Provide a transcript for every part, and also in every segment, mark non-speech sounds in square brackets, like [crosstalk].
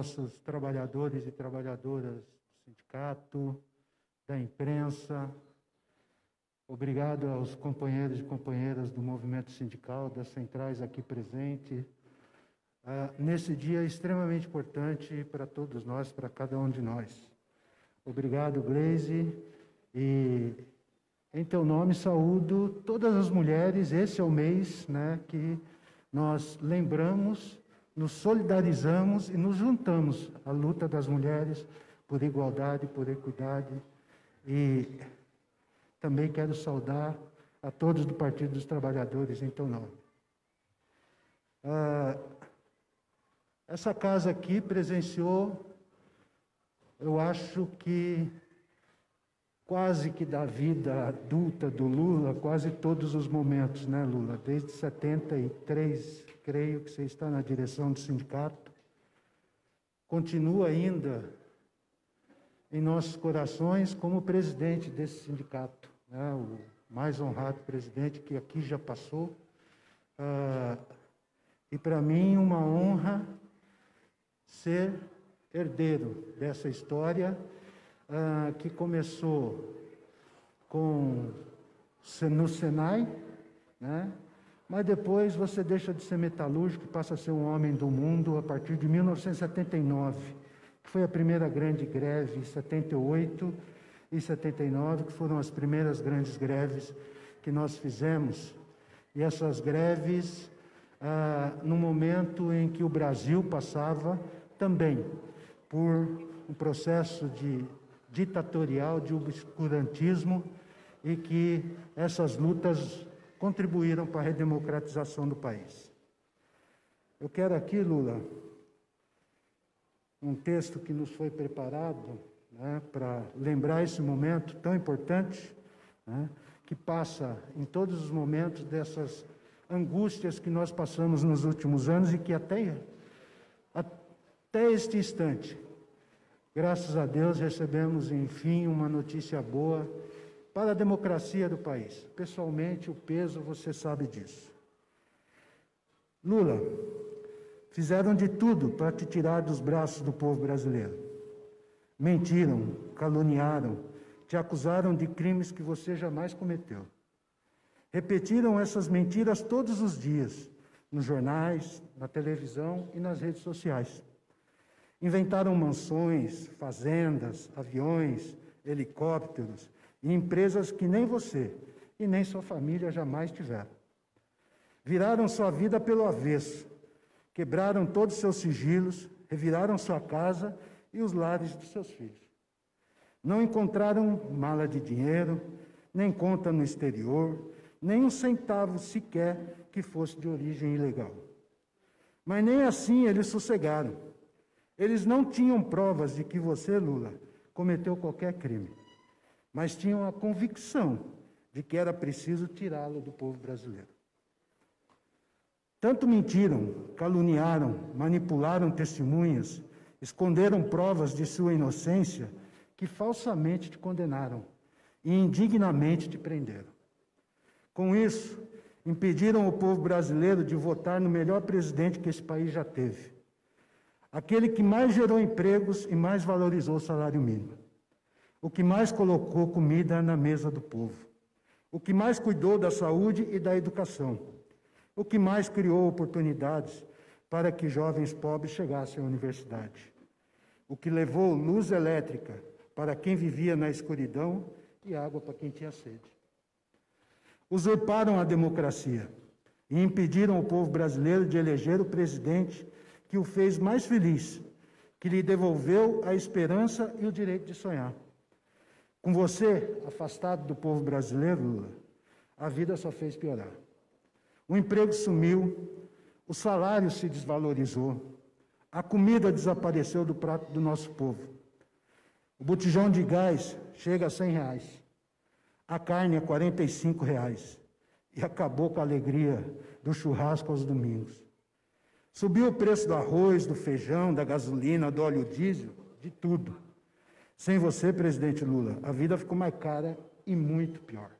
nossos trabalhadores e trabalhadoras do sindicato, da imprensa. Obrigado aos companheiros e companheiras do movimento sindical, das centrais aqui presentes. Uh, nesse dia extremamente importante para todos nós, para cada um de nós. Obrigado, Gleise, e em teu nome saúdo todas as mulheres. Esse é o mês né, que nós lembramos, nos solidarizamos e nos juntamos à luta das mulheres por igualdade, por equidade. E também quero saudar a todos do Partido dos Trabalhadores em teu nome. Ah, essa casa aqui presenciou, eu acho que quase que da vida adulta do Lula, quase todos os momentos, né, Lula? Desde 73, creio que você está na direção do sindicato. Continua ainda em nossos corações como presidente desse sindicato, né, o mais honrado presidente que aqui já passou. Ah, e para mim, uma honra ser herdeiro dessa história ah, que começou com no Senai, né? mas depois você deixa de ser metalúrgico e passa a ser um homem do mundo a partir de 1979, que foi a primeira grande greve, 78 e 79, que foram as primeiras grandes greves que nós fizemos. E essas greves, ah, no momento em que o Brasil passava também por um processo de ditatorial, de obscurantismo, e que essas lutas contribuíram para a redemocratização do país. Eu quero aqui, Lula, um texto que nos foi preparado né, para lembrar esse momento tão importante, né, que passa em todos os momentos dessas angústias que nós passamos nos últimos anos e que até, até este instante Graças a Deus recebemos, enfim, uma notícia boa para a democracia do país. Pessoalmente, o peso, você sabe disso. Lula, fizeram de tudo para te tirar dos braços do povo brasileiro. Mentiram, caluniaram, te acusaram de crimes que você jamais cometeu. Repetiram essas mentiras todos os dias, nos jornais, na televisão e nas redes sociais. Inventaram mansões, fazendas, aviões, helicópteros e empresas que nem você e nem sua família jamais tiveram. Viraram sua vida pelo avesso, quebraram todos seus sigilos, reviraram sua casa e os lares dos seus filhos. Não encontraram mala de dinheiro, nem conta no exterior, nem um centavo sequer que fosse de origem ilegal. Mas nem assim eles sossegaram. Eles não tinham provas de que você, Lula, cometeu qualquer crime, mas tinham a convicção de que era preciso tirá-lo do povo brasileiro. Tanto mentiram, caluniaram, manipularam testemunhas, esconderam provas de sua inocência, que falsamente te condenaram e indignamente te prenderam. Com isso, impediram o povo brasileiro de votar no melhor presidente que esse país já teve aquele que mais gerou empregos e mais valorizou o salário mínimo, o que mais colocou comida na mesa do povo, o que mais cuidou da saúde e da educação, o que mais criou oportunidades para que jovens pobres chegassem à universidade, o que levou luz elétrica para quem vivia na escuridão e água para quem tinha sede. Usurparam a democracia e impediram o povo brasileiro de eleger o presidente que o fez mais feliz, que lhe devolveu a esperança e o direito de sonhar. Com você, afastado do povo brasileiro, Lula, a vida só fez piorar. O emprego sumiu, o salário se desvalorizou, a comida desapareceu do prato do nosso povo. O botijão de gás chega a 100 reais, a carne a 45 reais e acabou com a alegria do churrasco aos domingos. Subiu o preço do arroz, do feijão, da gasolina, do óleo diesel, de tudo. Sem você, presidente Lula, a vida ficou mais cara e muito pior.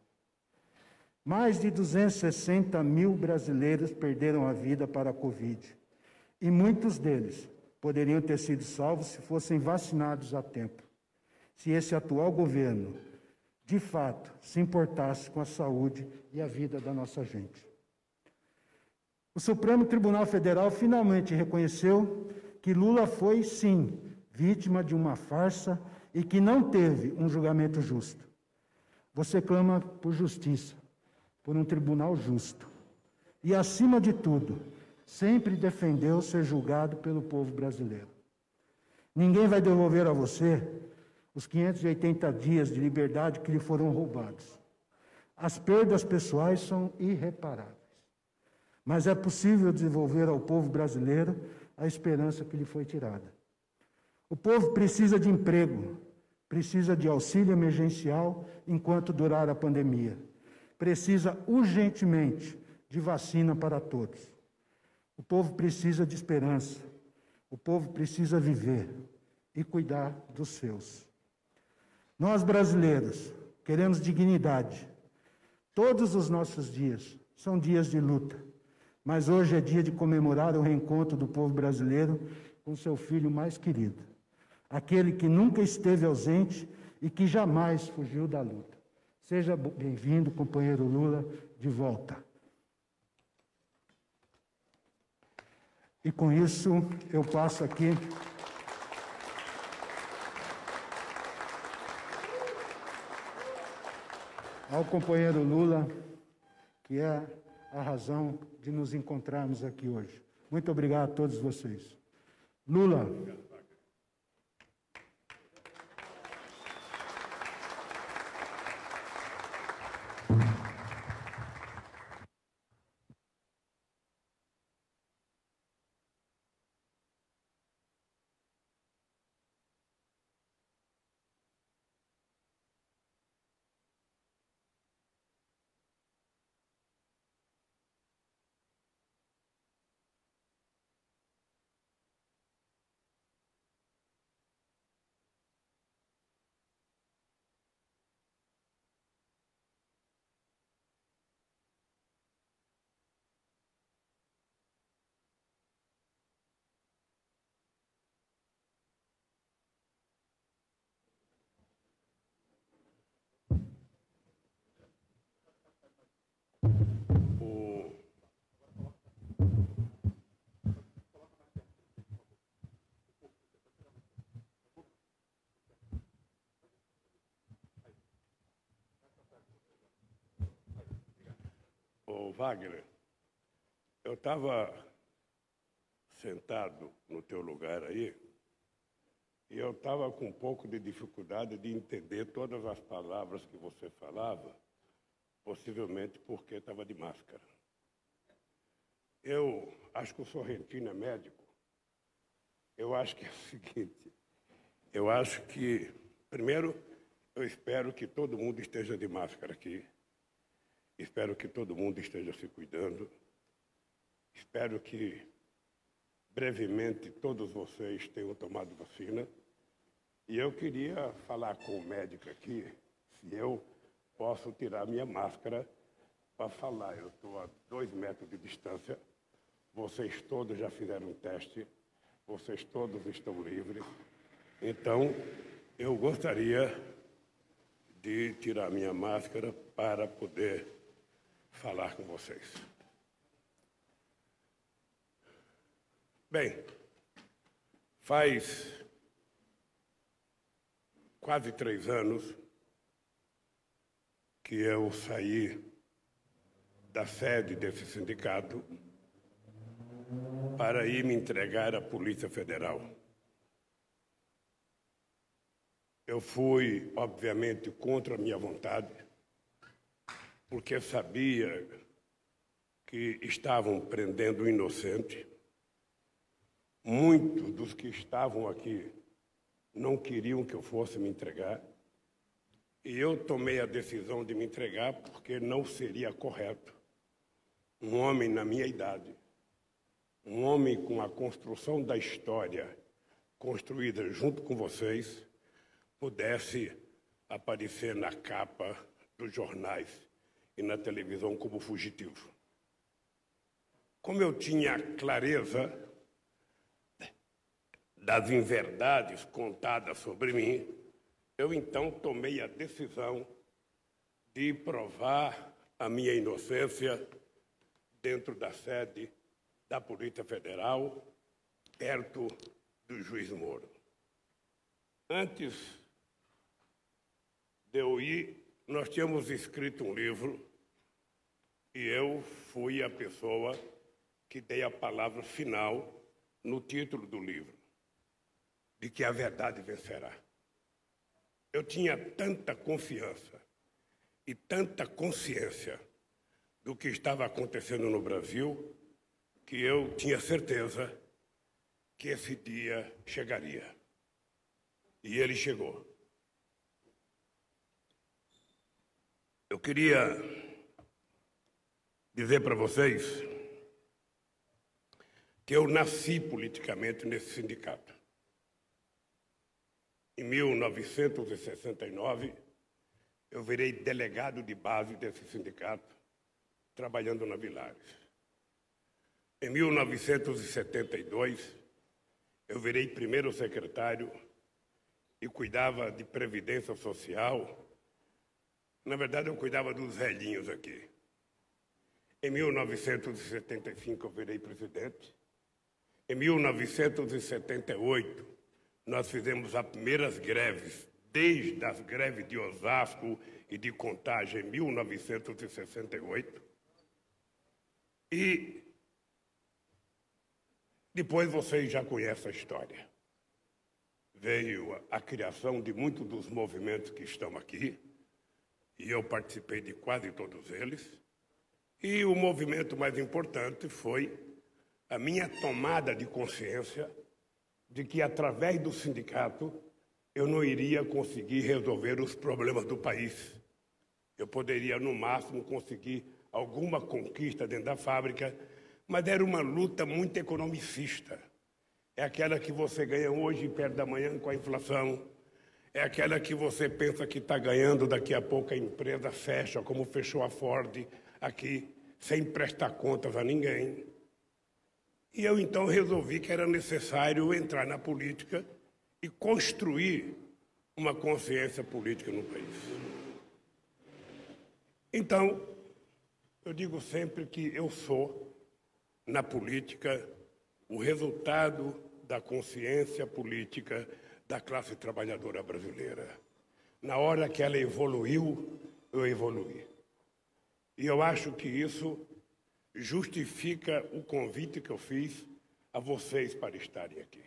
Mais de 260 mil brasileiros perderam a vida para a Covid. E muitos deles poderiam ter sido salvos se fossem vacinados a tempo. Se esse atual governo, de fato, se importasse com a saúde e a vida da nossa gente. O Supremo Tribunal Federal finalmente reconheceu que Lula foi, sim, vítima de uma farsa e que não teve um julgamento justo. Você clama por justiça, por um tribunal justo. E, acima de tudo, sempre defendeu ser julgado pelo povo brasileiro. Ninguém vai devolver a você os 580 dias de liberdade que lhe foram roubados. As perdas pessoais são irreparáveis. Mas é possível devolver ao povo brasileiro a esperança que lhe foi tirada. O povo precisa de emprego, precisa de auxílio emergencial enquanto durar a pandemia. Precisa urgentemente de vacina para todos. O povo precisa de esperança. O povo precisa viver e cuidar dos seus. Nós brasileiros queremos dignidade. Todos os nossos dias são dias de luta, mas hoje é dia de comemorar o reencontro do povo brasileiro com seu filho mais querido, aquele que nunca esteve ausente e que jamais fugiu da luta. Seja bem-vindo, companheiro Lula, de volta. E com isso eu passo aqui. Ao companheiro Lula, que é a razão de nos encontrarmos aqui hoje. Muito obrigado a todos vocês. Lula. Ô, Wagner, eu estava sentado no teu lugar aí e eu estava com um pouco de dificuldade de entender todas as palavras que você falava, possivelmente porque estava de máscara. Eu acho que o Sorrentino é médico. Eu acho que é o [laughs] seguinte, eu acho que, primeiro, eu espero que todo mundo esteja de máscara aqui. Espero que todo mundo esteja se cuidando. Espero que brevemente todos vocês tenham tomado vacina. E eu queria falar com o médico aqui, se eu posso tirar minha máscara para falar. Eu estou a dois metros de distância. Vocês todos já fizeram um teste. Vocês todos estão livres. Então, eu gostaria de tirar minha máscara para poder falar com vocês. Bem, faz quase três anos que eu saí da sede desse sindicato para ir me entregar à Polícia Federal. Eu fui, obviamente, contra a minha vontade porque sabia que estavam prendendo o inocente. Muitos dos que estavam aqui não queriam que eu fosse me entregar. E eu tomei a decisão de me entregar porque não seria correto um homem na minha idade, um homem com a construção da história construída junto com vocês, pudesse aparecer na capa dos jornais e na televisão como fugitivo. Como eu tinha clareza das inverdades contadas sobre mim, eu então tomei a decisão de provar a minha inocência dentro da sede da Polícia Federal, perto do juiz Moro. Antes de eu ir, nós tínhamos escrito um livro e eu fui a pessoa que dei a palavra final no título do livro, de que a verdade vencerá. Eu tinha tanta confiança e tanta consciência do que estava acontecendo no Brasil que eu tinha certeza que esse dia chegaria. E ele chegou. Eu queria dizer para vocês que eu nasci politicamente nesse sindicato. Em 1969, eu virei delegado de base desse sindicato, trabalhando na Vilares. Em 1972, eu virei primeiro secretário e cuidava de previdência social. Na verdade, eu cuidava dos velhinhos aqui. Em 1975, eu virei presidente. Em 1978, nós fizemos as primeiras greves, desde as greves de Osasco e de Contagem, em 1968. E depois vocês já conhecem a história. Veio a, a criação de muitos dos movimentos que estão aqui, e eu participei de quase todos eles. E o movimento mais importante foi a minha tomada de consciência de que, através do sindicato, eu não iria conseguir resolver os problemas do país. Eu poderia, no máximo, conseguir alguma conquista dentro da fábrica, mas era uma luta muito economicista. É aquela que você ganha hoje e perde da manhã com a inflação. É aquela que você pensa que está ganhando, daqui a pouco a empresa fecha, como fechou a Ford aqui, sem prestar contas a ninguém. E eu então resolvi que era necessário entrar na política e construir uma consciência política no país. Então, eu digo sempre que eu sou na política o resultado da consciência política da classe trabalhadora brasileira. Na hora que ela evoluiu, eu evoluí. E eu acho que isso justifica o convite que eu fiz a vocês para estarem aqui.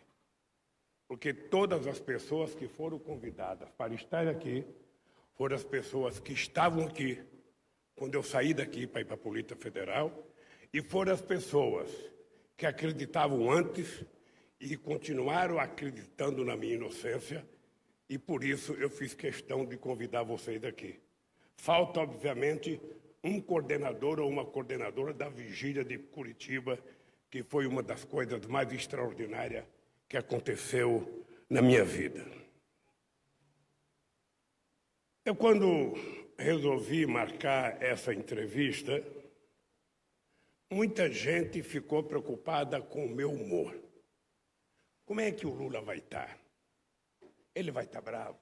Porque todas as pessoas que foram convidadas para estar aqui foram as pessoas que estavam aqui quando eu saí daqui para ir para a Polícia Federal e foram as pessoas que acreditavam antes e continuaram acreditando na minha inocência, e por isso eu fiz questão de convidar vocês aqui. Falta, obviamente, um coordenador ou uma coordenadora da vigília de Curitiba, que foi uma das coisas mais extraordinárias que aconteceu na minha vida. Eu, quando resolvi marcar essa entrevista, Muita gente ficou preocupada com o meu humor. Como é que o Lula vai estar? Ele vai estar bravo?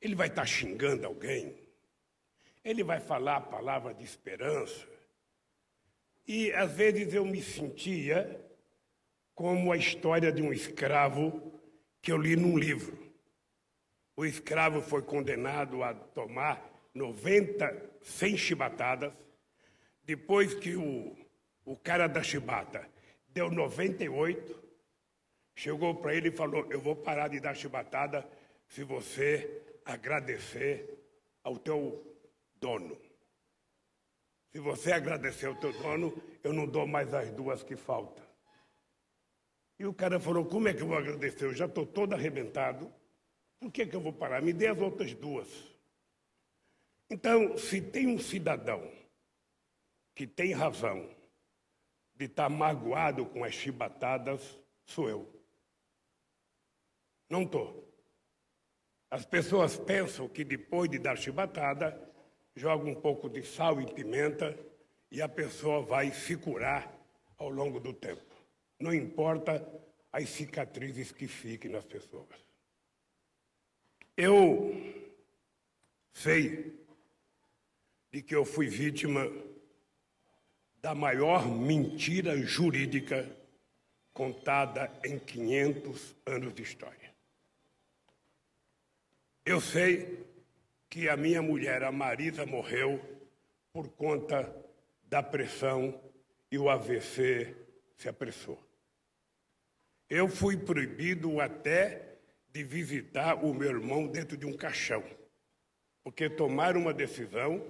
Ele vai estar xingando alguém? Ele vai falar a palavra de esperança? E às vezes eu me sentia como a história de um escravo que eu li num livro. O escravo foi condenado a tomar 90, 100 chibatadas depois que o, o cara da chibata deu 98, chegou para ele e falou: Eu vou parar de dar chibatada se você agradecer ao teu dono. Se você agradecer ao teu dono, eu não dou mais as duas que faltam. E o cara falou: Como é que eu vou agradecer? Eu já estou todo arrebentado. Por que, que eu vou parar? Me dê as outras duas. Então, se tem um cidadão que tem razão de estar magoado com as chibatadas sou eu. Não estou. As pessoas pensam que depois de dar chibatada, joga um pouco de sal e pimenta e a pessoa vai se curar ao longo do tempo. Não importa as cicatrizes que fiquem nas pessoas. Eu sei de que eu fui vítima da maior mentira jurídica contada em 500 anos de história. Eu sei que a minha mulher, a Marisa, morreu por conta da pressão e o AVC se apressou. Eu fui proibido até de visitar o meu irmão dentro de um caixão, porque tomaram uma decisão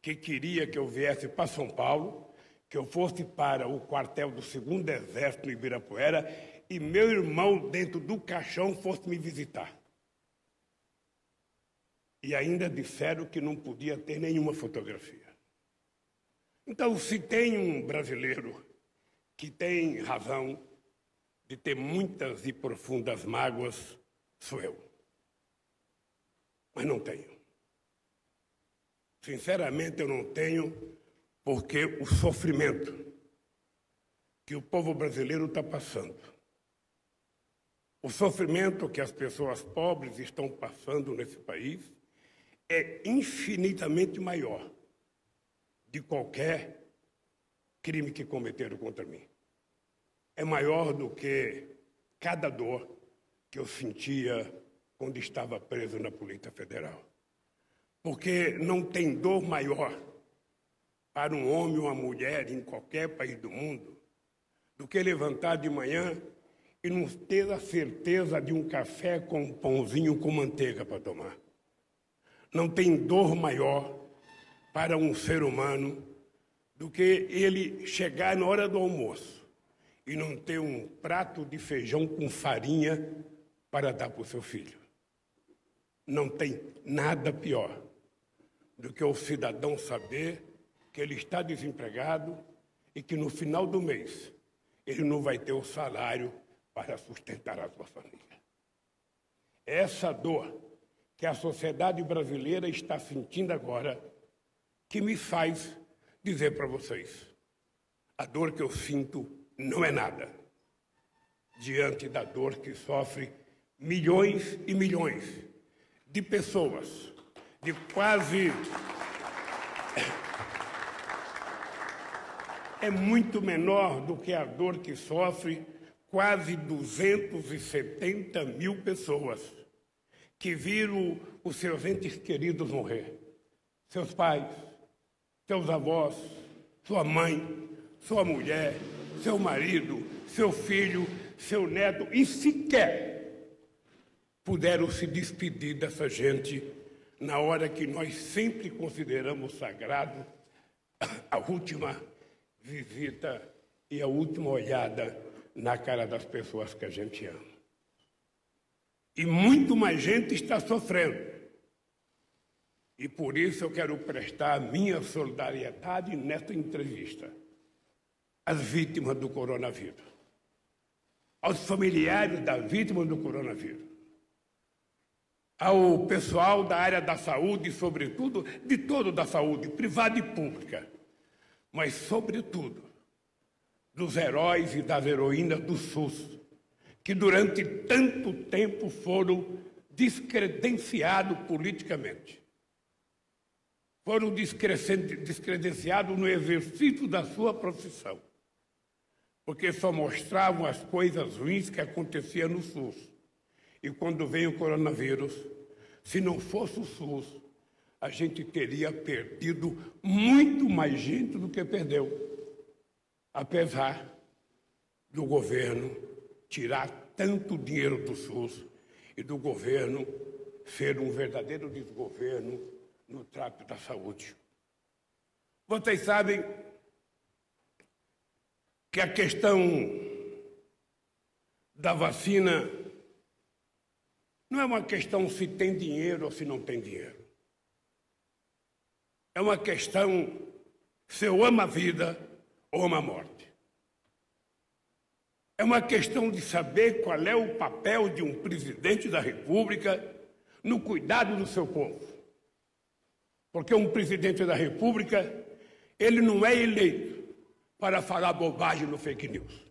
que queria que eu viesse para São Paulo, que eu fosse para o quartel do segundo exército em Ibirapuera e meu irmão dentro do caixão fosse me visitar. E ainda disseram que não podia ter nenhuma fotografia. Então, se tem um brasileiro que tem razão de ter muitas e profundas mágoas, sou eu. Mas não tenho. Sinceramente, eu não tenho, porque o sofrimento que o povo brasileiro está passando, o sofrimento que as pessoas pobres estão passando nesse país, é infinitamente maior de qualquer crime que cometeram contra mim. É maior do que cada dor que eu sentia quando estava preso na Polícia Federal. Porque não tem dor maior para um homem ou uma mulher em qualquer país do mundo do que levantar de manhã e não ter a certeza de um café com um pãozinho com manteiga para tomar. Não tem dor maior para um ser humano do que ele chegar na hora do almoço e não ter um prato de feijão com farinha para dar para o seu filho. Não tem nada pior do que o cidadão saber que ele está desempregado e que no final do mês ele não vai ter o salário para sustentar a sua família. Essa dor que a sociedade brasileira está sentindo agora que me faz dizer para vocês: a dor que eu sinto não é nada diante da dor que sofre milhões e milhões de pessoas, de quase. É muito menor do que a dor que sofre quase 270 mil pessoas que viram os seus entes queridos morrer. Seus pais, seus avós, sua mãe, sua mulher, seu marido, seu filho, seu neto, e sequer puderam se despedir dessa gente na hora que nós sempre consideramos sagrado a última visita e a última olhada na cara das pessoas que a gente ama. E muito mais gente está sofrendo. E por isso eu quero prestar a minha solidariedade nesta entrevista às vítimas do coronavírus, aos familiares das vítimas do coronavírus, ao pessoal da área da saúde, sobretudo, de todo da saúde, privada e pública, mas, sobretudo, dos heróis e das heroínas do SUS, que durante tanto tempo foram descredenciados politicamente foram descredenciados no exercício da sua profissão, porque só mostravam as coisas ruins que aconteciam no SUS. E quando veio o coronavírus, se não fosse o SUS, a gente teria perdido muito mais gente do que perdeu, apesar do governo tirar tanto dinheiro do SUS e do governo ser um verdadeiro desgoverno no trato da saúde. Vocês sabem que a questão da vacina não é uma questão se tem dinheiro ou se não tem dinheiro. É uma questão se eu amo a vida ou amo a morte. É uma questão de saber qual é o papel de um presidente da República no cuidado do seu povo. Porque um presidente da República, ele não é eleito para falar bobagem no fake news.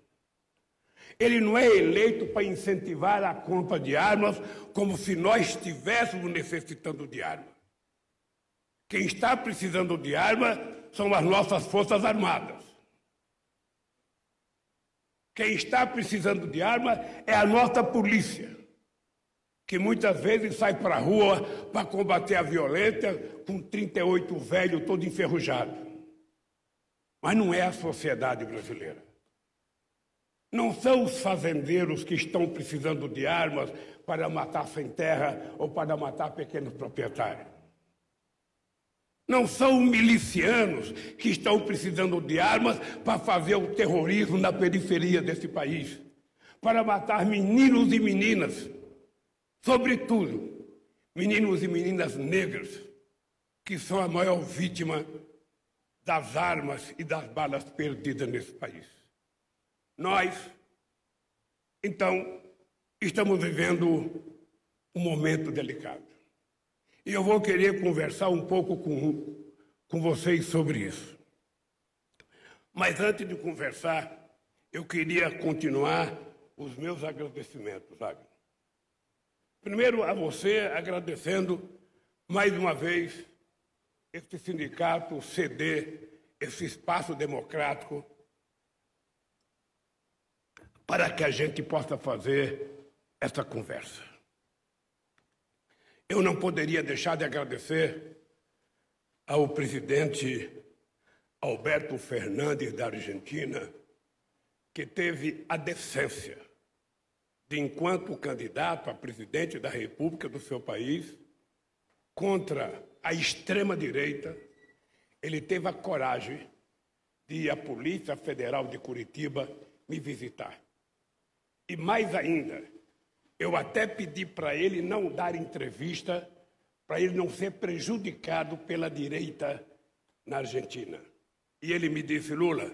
Ele não é eleito para incentivar a compra de armas como se nós estivéssemos necessitando de armas. Quem está precisando de arma são as nossas Forças Armadas. Quem está precisando de arma é a nossa polícia, que muitas vezes sai para a rua para combater a violência com 38 velho todo enferrujado. Mas não é a sociedade brasileira. Não são os fazendeiros que estão precisando de armas para matar sem terra ou para matar pequenos proprietários. Não são milicianos que estão precisando de armas para fazer o terrorismo na periferia desse país, para matar meninos e meninas, sobretudo meninos e meninas negras, que são a maior vítima das armas e das balas perdidas nesse país. Nós, então, estamos vivendo um momento delicado. E eu vou querer conversar um pouco com, com vocês sobre isso. Mas antes de conversar, eu queria continuar os meus agradecimentos, sabe? Primeiro a você, agradecendo mais uma vez esse sindicato ceder esse espaço democrático para que a gente possa fazer essa conversa. Eu não poderia deixar de agradecer ao presidente Alberto Fernandes da Argentina, que teve a decência de, enquanto candidato a presidente da República do seu país, contra a extrema-direita, ele teve a coragem de ir à Polícia Federal de Curitiba me visitar. E mais ainda, eu até pedi para ele não dar entrevista, para ele não ser prejudicado pela direita na Argentina. E ele me disse: Lula,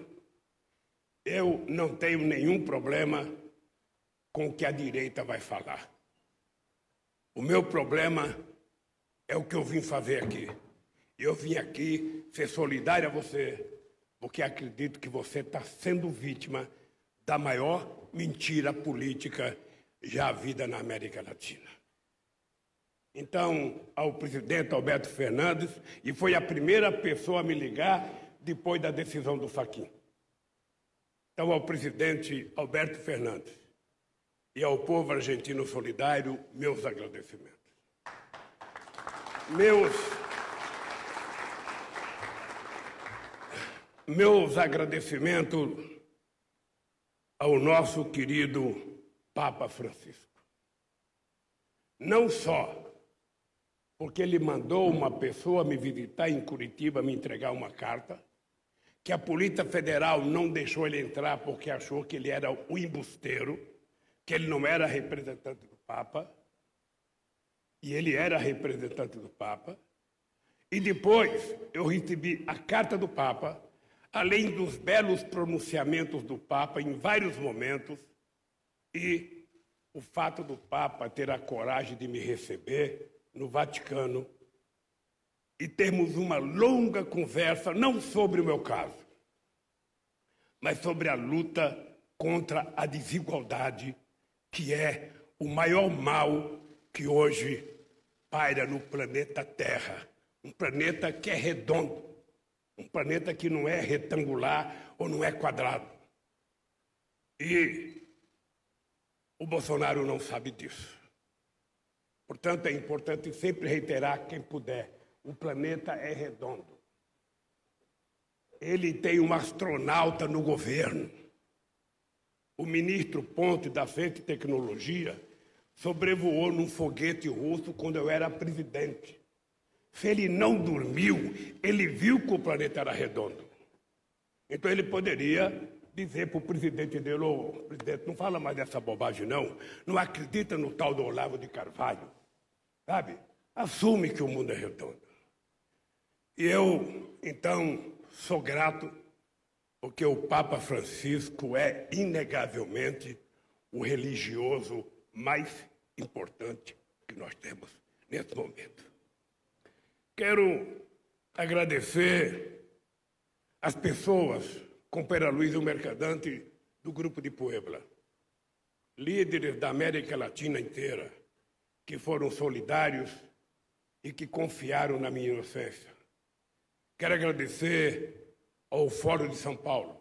eu não tenho nenhum problema com o que a direita vai falar. O meu problema é o que eu vim fazer aqui. Eu vim aqui ser solidário a você, porque acredito que você está sendo vítima da maior mentira política já vida na América Latina. Então, ao presidente Alberto Fernandes, e foi a primeira pessoa a me ligar depois da decisão do Faquim. Então, ao presidente Alberto Fernandes e ao povo argentino solidário, meus agradecimentos. Meus meus agradecimentos ao nosso querido Papa Francisco. Não só porque ele mandou uma pessoa me visitar em Curitiba, me entregar uma carta, que a Polícia Federal não deixou ele entrar porque achou que ele era o embusteiro, que ele não era representante do Papa, e ele era representante do Papa. E depois eu recebi a carta do Papa, além dos belos pronunciamentos do Papa em vários momentos, e o fato do Papa ter a coragem de me receber no Vaticano e termos uma longa conversa, não sobre o meu caso, mas sobre a luta contra a desigualdade, que é o maior mal que hoje paira no planeta Terra. Um planeta que é redondo, um planeta que não é retangular ou não é quadrado. E o Bolsonaro não sabe disso. Portanto, é importante sempre reiterar, quem puder, o planeta é redondo. Ele tem um astronauta no governo. O ministro Ponte da Ciência e Tecnologia sobrevoou num foguete russo quando eu era presidente. Se ele não dormiu, ele viu que o planeta era redondo. Então ele poderia dizer para o presidente dele, ô oh, presidente, não fala mais dessa bobagem não, não acredita no tal do Olavo de Carvalho, sabe? Assume que o mundo é redondo. E eu, então, sou grato porque o Papa Francisco é inegavelmente o religioso mais importante que nós temos nesse momento. Quero agradecer as pessoas com Pera Luiz, o mercadante do grupo de Puebla. líderes da América Latina inteira, que foram solidários e que confiaram na minha inocência. Quero agradecer ao Fórum de São Paulo,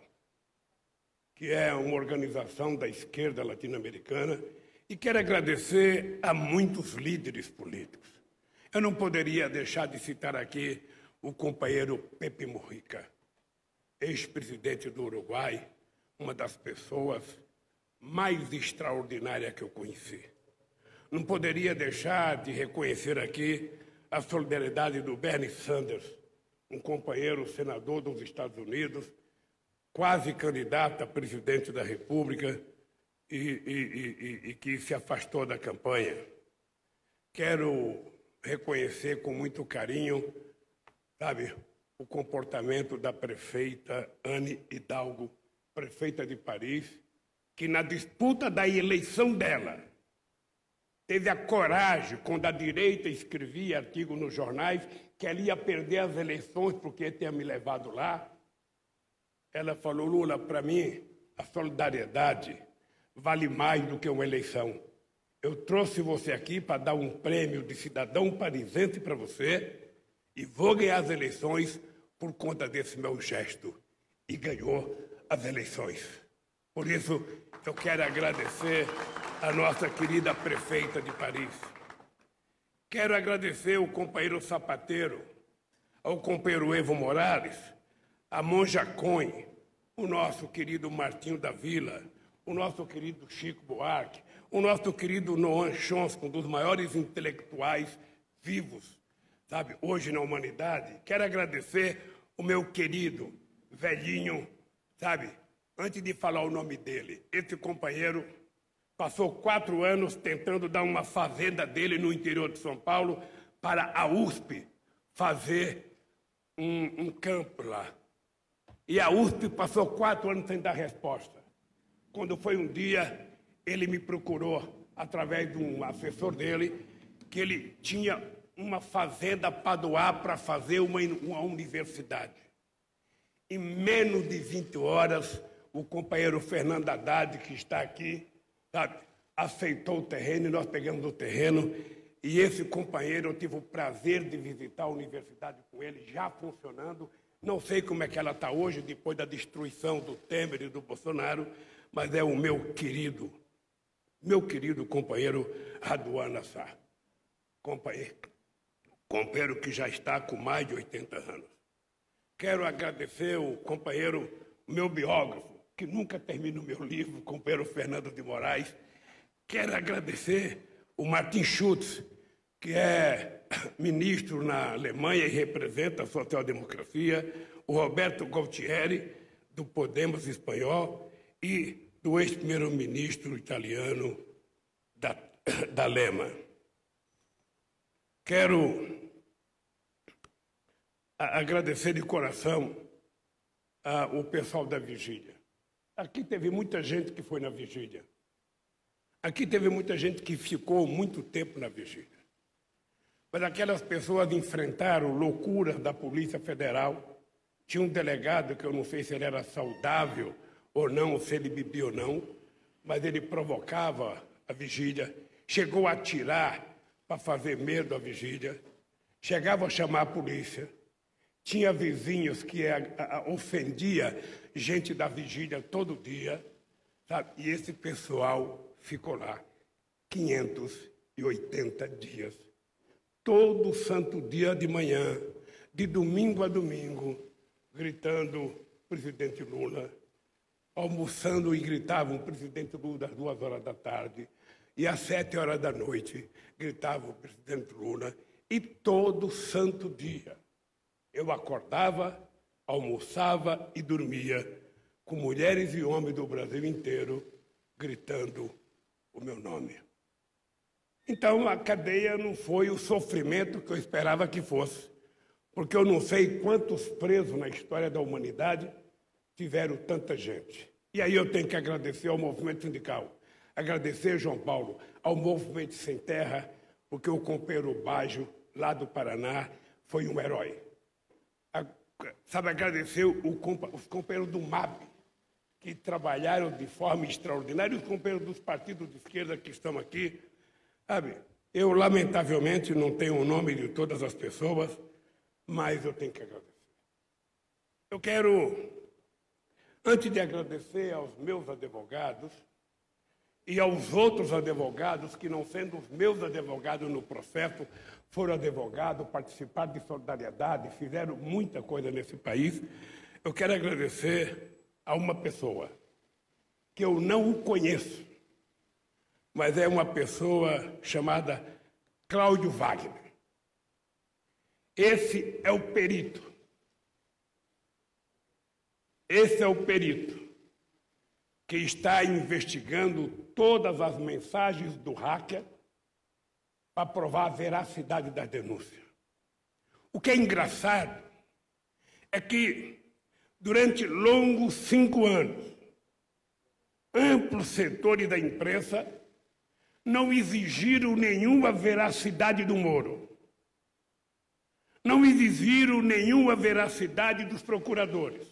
que é uma organização da esquerda latino-americana, e quero agradecer a muitos líderes políticos. Eu não poderia deixar de citar aqui o companheiro Pepe Mujica, ex-presidente do Uruguai, uma das pessoas mais extraordinárias que eu conheci. Não poderia deixar de reconhecer aqui a solidariedade do Bernie Sanders, um companheiro senador dos Estados Unidos, quase candidato a presidente da República e, e, e, e que se afastou da campanha. Quero reconhecer com muito carinho, sabe, o comportamento da prefeita Anne Hidalgo, prefeita de Paris, que na disputa da eleição dela teve a coragem, quando a direita escrevia artigo nos jornais, que ela ia perder as eleições porque tinha me levado lá. Ela falou, Lula, para mim, a solidariedade vale mais do que uma eleição. Eu trouxe você aqui para dar um prêmio de cidadão parisense para você e vou ganhar as eleições por conta desse meu gesto. E ganhou as eleições. Por isso, eu quero agradecer a nossa querida prefeita de Paris. Quero agradecer o companheiro Sapateiro, ao companheiro Evo Morales, a Monja Coin, o nosso querido Martinho da Vila, o nosso querido Chico Buarque, o nosso querido Noam Chomsky, um dos maiores intelectuais vivos, sabe, hoje na humanidade. Quero agradecer o meu querido velhinho, sabe, antes de falar o nome dele, esse companheiro passou quatro anos tentando dar uma fazenda dele no interior de São Paulo para a USP fazer um, um campo lá. E a USP passou quatro anos sem dar resposta. Quando foi um dia, ele me procurou, através de um assessor dele, que ele tinha uma fazenda para doar para fazer uma, uma universidade. Em menos de 20 horas, o companheiro Fernando Haddad, que está aqui, sabe, aceitou o terreno e nós pegamos o terreno. E esse companheiro, eu tive o prazer de visitar a universidade com ele, já funcionando. Não sei como é que ela está hoje, depois da destruição do Temer e do Bolsonaro, mas é o meu querido, meu querido companheiro Raduan Nassar. Companheiro, companheiro que já está com mais de 80 anos. Quero agradecer o companheiro, meu biógrafo, que nunca termina o meu livro, o companheiro Fernando de Moraes. Quero agradecer o Martin Schultz, que é [coughs] ministro na Alemanha e representa a social-democracia, o Roberto Gualtieri, do Podemos espanhol, e do ex-primeiro-ministro italiano da, [coughs] da Lema. Quero agradecer de coração ao pessoal da vigília. Aqui teve muita gente que foi na vigília. Aqui teve muita gente que ficou muito tempo na vigília. Mas aquelas pessoas enfrentaram loucuras da Polícia Federal. Tinha um delegado que eu não sei se ele era saudável ou não, se ele bebia ou não, mas ele provocava a vigília, chegou a atirar para fazer medo à vigília, chegava a chamar a polícia. Tinha vizinhos que a, a, ofendia gente da vigília todo dia, sabe? E esse pessoal ficou lá 580 dias. Todo santo dia de manhã, de domingo a domingo, gritando presidente Lula, almoçando e gritavam presidente Lula às duas horas da tarde, e às sete horas da noite gritavam presidente Lula, e todo santo dia eu acordava, almoçava e dormia com mulheres e homens do Brasil inteiro gritando o meu nome. Então a cadeia não foi o sofrimento que eu esperava que fosse, porque eu não sei quantos presos na história da humanidade tiveram tanta gente. E aí eu tenho que agradecer ao movimento sindical, agradecer, João Paulo, ao movimento Sem Terra, porque o companheiro Bajo, lá do Paraná, foi um herói. A, sabe, agradecer o, os companheiros do MAB, que trabalharam de forma extraordinária, os companheiros dos partidos de esquerda que estão aqui, sabe? Eu, lamentavelmente, não tenho o nome de todas as pessoas, mas eu tenho que agradecer. Eu quero, antes de agradecer aos meus advogados e aos outros advogados que, não sendo os meus advogados no processo, foram advogados, participaram de solidariedade, fizeram muita coisa nesse país, eu quero agradecer a uma pessoa que eu não conheço, mas é uma pessoa chamada Cláudio Wagner. Esse é o perito. Esse é o perito que está investigando todas as mensagens do hacker para provar a veracidade da denúncia. O que é engraçado é que, durante longos cinco anos, amplos setores da imprensa não exigiram nenhuma veracidade do Moro. Não exigiram nenhuma veracidade dos procuradores.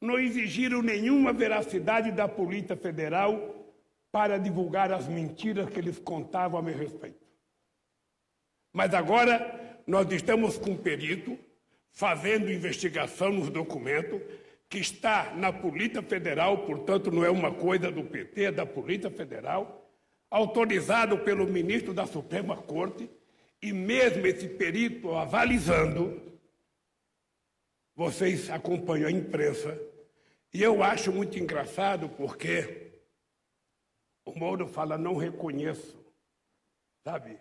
Não exigiram nenhuma veracidade da Polícia Federal para divulgar as mentiras que eles contavam a meu respeito. Mas agora nós estamos com um perito fazendo investigação nos documentos que está na Polícia Federal, portanto não é uma coisa do PT, é da Polícia Federal autorizado pelo ministro da Suprema Corte, e mesmo esse perito avalizando, vocês acompanham a imprensa, e eu acho muito engraçado porque o Moro fala, não reconheço, sabe,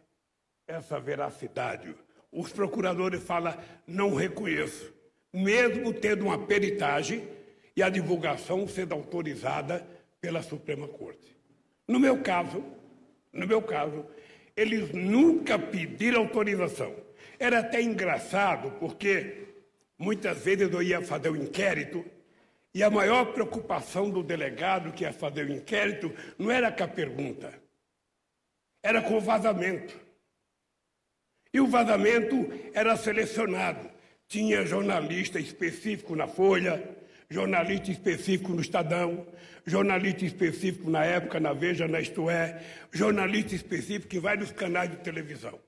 essa veracidade. Os procuradores falam, não reconheço, mesmo tendo uma peritagem e a divulgação sendo autorizada pela Suprema Corte. No meu caso, no meu caso, eles nunca pediram autorização. Era até engraçado, porque muitas vezes eu ia fazer o um inquérito e a maior preocupação do delegado que ia fazer o inquérito não era com a pergunta, era com o vazamento. E o vazamento era selecionado. Tinha jornalista específico na Folha, jornalista específico no Estadão, jornalista específico na época na Veja, na Isto É, jornalista específico em vários canais de televisão.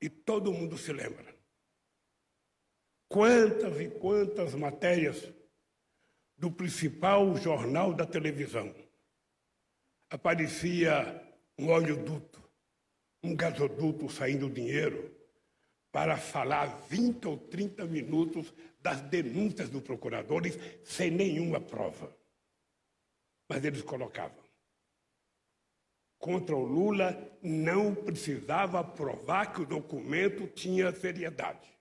E todo mundo se lembra. Quantas e quantas matérias do principal jornal da televisão aparecia um oleoduto, um gasoduto saindo dinheiro para falar 20 ou 30 minutos das denúncias dos procuradores sem nenhuma prova. Mas eles colocavam. Contra o Lula não precisava provar que o documento tinha seriedade.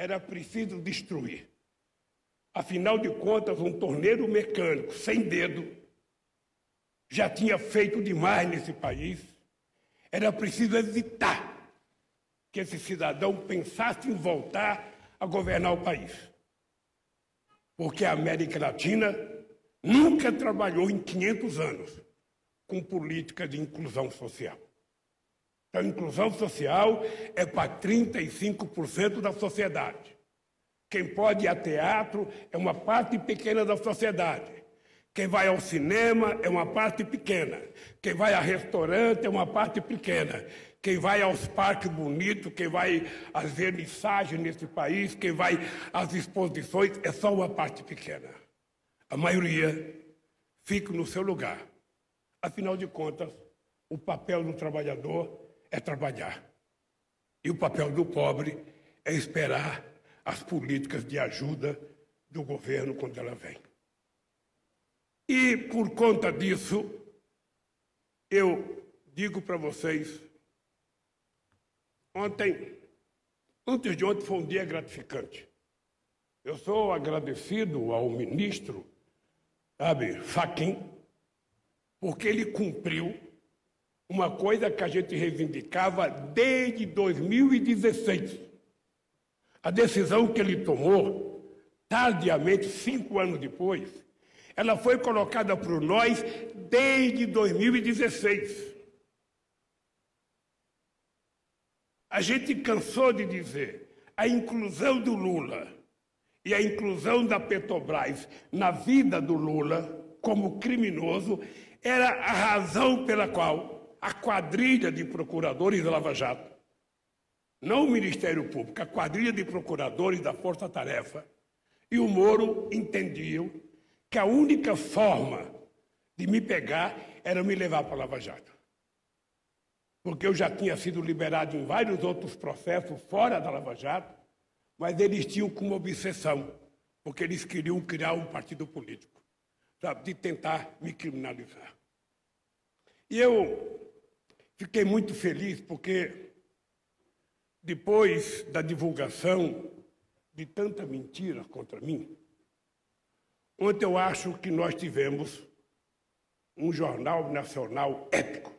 Era preciso destruir. Afinal de contas, um torneiro mecânico sem dedo já tinha feito demais nesse país. Era preciso evitar que esse cidadão pensasse em voltar a governar o país. Porque a América Latina nunca trabalhou em 500 anos com política de inclusão social. Então, inclusão social é para 35% da sociedade. Quem pode ir a teatro é uma parte pequena da sociedade. Quem vai ao cinema é uma parte pequena. Quem vai a restaurante é uma parte pequena quem vai aos parques bonitos, quem vai às vernissagens nesse país, quem vai às exposições, é só uma parte pequena. A maioria fica no seu lugar. Afinal de contas, o papel do trabalhador é trabalhar. E o papel do pobre é esperar as políticas de ajuda do governo quando ela vem. E por conta disso, eu digo para vocês Ontem, antes de ontem, foi um dia gratificante. Eu sou agradecido ao ministro, sabe, Faquim, porque ele cumpriu uma coisa que a gente reivindicava desde 2016. A decisão que ele tomou, tardiamente, cinco anos depois, ela foi colocada por nós desde 2016. A gente cansou de dizer a inclusão do Lula e a inclusão da Petrobras na vida do Lula como criminoso era a razão pela qual a quadrilha de procuradores da Lava Jato, não o Ministério Público, a quadrilha de procuradores da Força Tarefa e o Moro entendiam que a única forma de me pegar era me levar para a Lava Jato. Porque eu já tinha sido liberado em vários outros processos fora da Lava Jato, mas eles tinham como obsessão, porque eles queriam criar um partido político, sabe, de tentar me criminalizar. E eu fiquei muito feliz porque depois da divulgação de tanta mentira contra mim, ontem eu acho que nós tivemos um jornal nacional épico.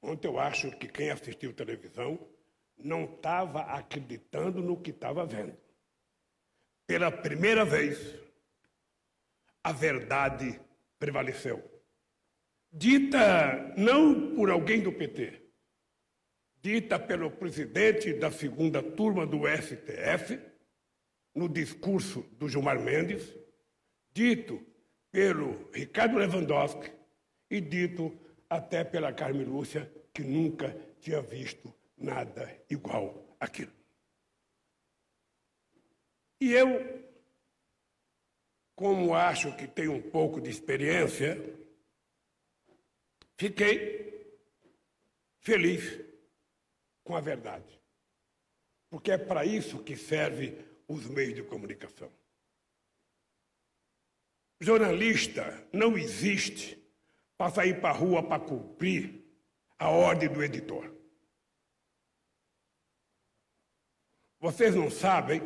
Ontem eu acho que quem assistiu televisão não estava acreditando no que estava vendo. Pela primeira vez, a verdade prevaleceu. Dita não por alguém do PT, dita pelo presidente da segunda turma do STF, no discurso do Gilmar Mendes, dito pelo Ricardo Lewandowski e dito até pela Carmen Lúcia, que nunca tinha visto nada igual àquilo. E eu, como acho que tenho um pouco de experiência, fiquei feliz com a verdade. Porque é para isso que serve os meios de comunicação. Jornalista não existe para sair para a rua para cumprir a ordem do editor. Vocês não sabem,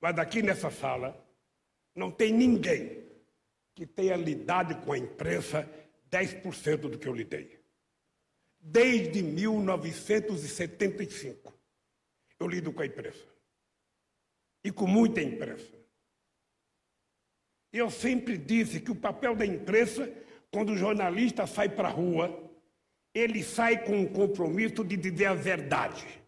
mas aqui nessa sala não tem ninguém que tenha lidado com a imprensa 10% do que eu lidei. Desde 1975, eu lido com a imprensa. E com muita imprensa. Eu sempre disse que o papel da imprensa, quando o jornalista sai para a rua, ele sai com o compromisso de dizer a verdade.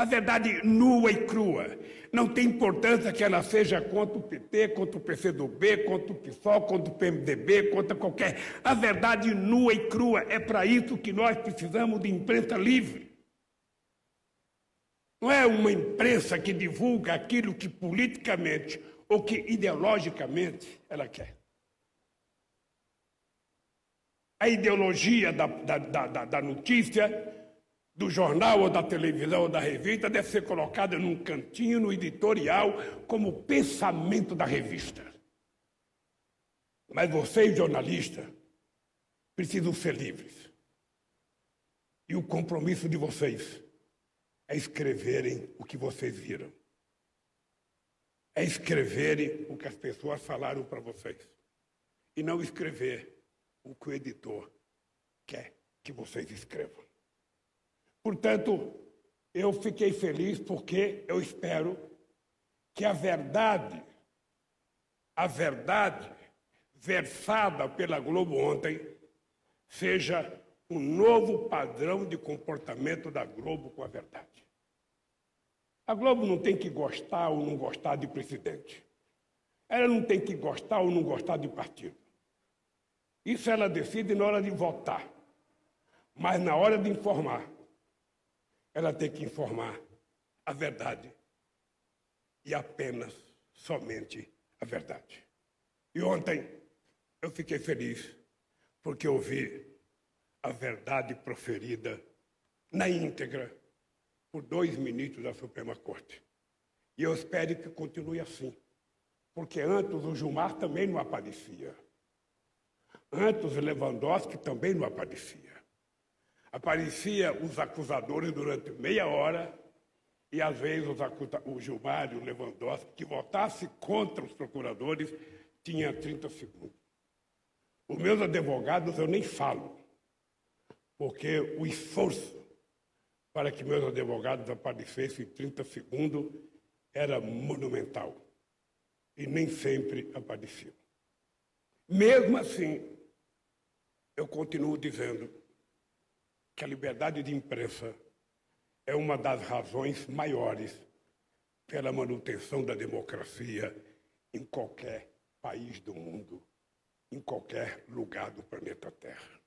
A verdade nua e crua. Não tem importância que ela seja contra o PT, contra o PCdoB, contra o PSOL, contra o PMDB, contra qualquer. A verdade nua e crua. É para isso que nós precisamos de imprensa livre. Não é uma imprensa que divulga aquilo que politicamente ou que ideologicamente ela quer. A ideologia da, da, da, da notícia do jornal ou da televisão ou da revista deve ser colocada num cantinho no editorial como pensamento da revista. Mas vocês, jornalistas, precisam ser livres. E o compromisso de vocês é escreverem o que vocês viram. É escreverem o que as pessoas falaram para vocês. E não escrever o que o editor quer que vocês escrevam. Portanto, eu fiquei feliz porque eu espero que a verdade, a verdade versada pela Globo ontem, seja um novo padrão de comportamento da Globo com a verdade. A Globo não tem que gostar ou não gostar de presidente. Ela não tem que gostar ou não gostar de partido. Isso ela decide na hora de votar. Mas na hora de informar, ela tem que informar a verdade e apenas, somente a verdade. E ontem eu fiquei feliz porque ouvi a verdade proferida na íntegra por dois ministros da Suprema Corte. E eu espero que continue assim, porque antes o Gilmar também não aparecia. Antes o Lewandowski também não aparecia. Aparecia os acusadores durante meia hora e às vezes o Gilmar e o Lewandowski, que votasse contra os procuradores, tinha 30 segundos. Os meus advogados eu nem falo, porque o esforço para que meus advogados aparecessem em 30 segundos era monumental. E nem sempre apareciam. Mesmo assim, eu continuo dizendo que a liberdade de imprensa é uma das razões maiores pela manutenção da democracia em qualquer país do mundo, em qualquer lugar do planeta Terra.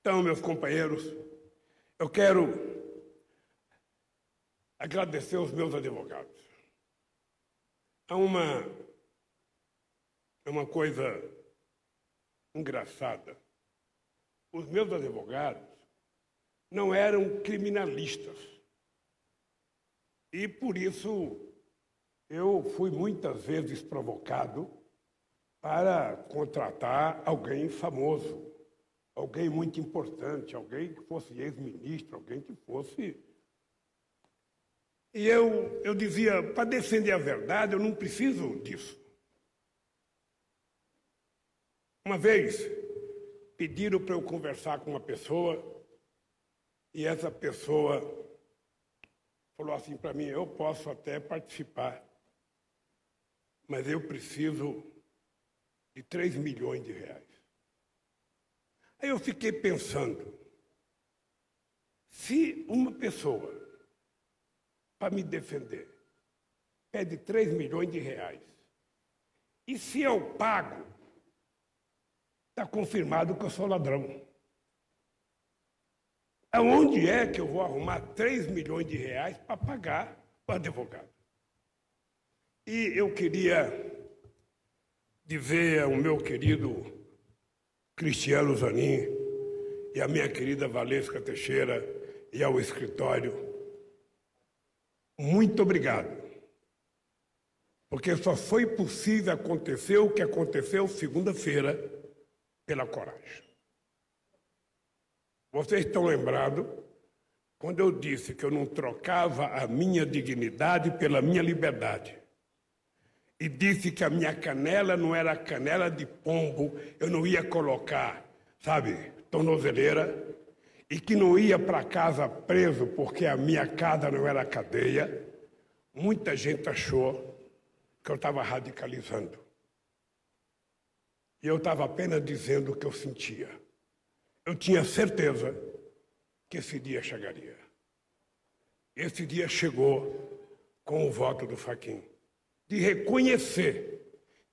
Então, meus companheiros, eu quero agradecer aos meus advogados. Há uma, uma coisa engraçada. Os meus advogados não eram criminalistas. E por isso eu fui muitas vezes provocado para contratar alguém famoso, alguém muito importante, alguém que fosse ex-ministro, alguém que fosse. E eu, eu dizia, para defender a verdade, eu não preciso disso. Uma vez pediram para eu conversar com uma pessoa e essa pessoa falou assim para mim: eu posso até participar, mas eu preciso de 3 milhões de reais. Aí eu fiquei pensando: se uma pessoa, para me defender, pede 3 milhões de reais, e se eu pago Está confirmado que eu sou ladrão. Aonde é que eu vou arrumar 3 milhões de reais para pagar o advogado? E eu queria dizer ao meu querido Cristiano Zanin e à minha querida Valesca Teixeira e ao escritório, muito obrigado. Porque só foi possível acontecer o que aconteceu segunda-feira pela coragem. Vocês estão lembrados quando eu disse que eu não trocava a minha dignidade pela minha liberdade. E disse que a minha canela não era canela de pombo, eu não ia colocar, sabe, tornozeleira, e que não ia para casa preso porque a minha casa não era cadeia. Muita gente achou que eu estava radicalizando. E eu estava apenas dizendo o que eu sentia. Eu tinha certeza que esse dia chegaria. Esse dia chegou com o voto do Faquin, de reconhecer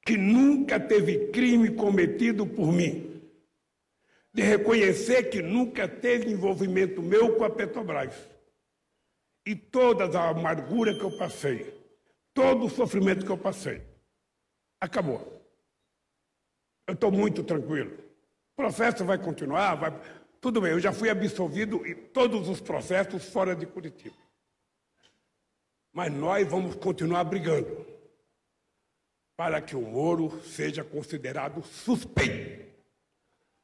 que nunca teve crime cometido por mim, de reconhecer que nunca teve envolvimento meu com a Petrobras. E toda a amargura que eu passei, todo o sofrimento que eu passei, acabou. Eu estou muito tranquilo. Processo vai continuar, vai... tudo bem, eu já fui absolvido em todos os processos fora de Curitiba. Mas nós vamos continuar brigando para que o Moro seja considerado suspeito,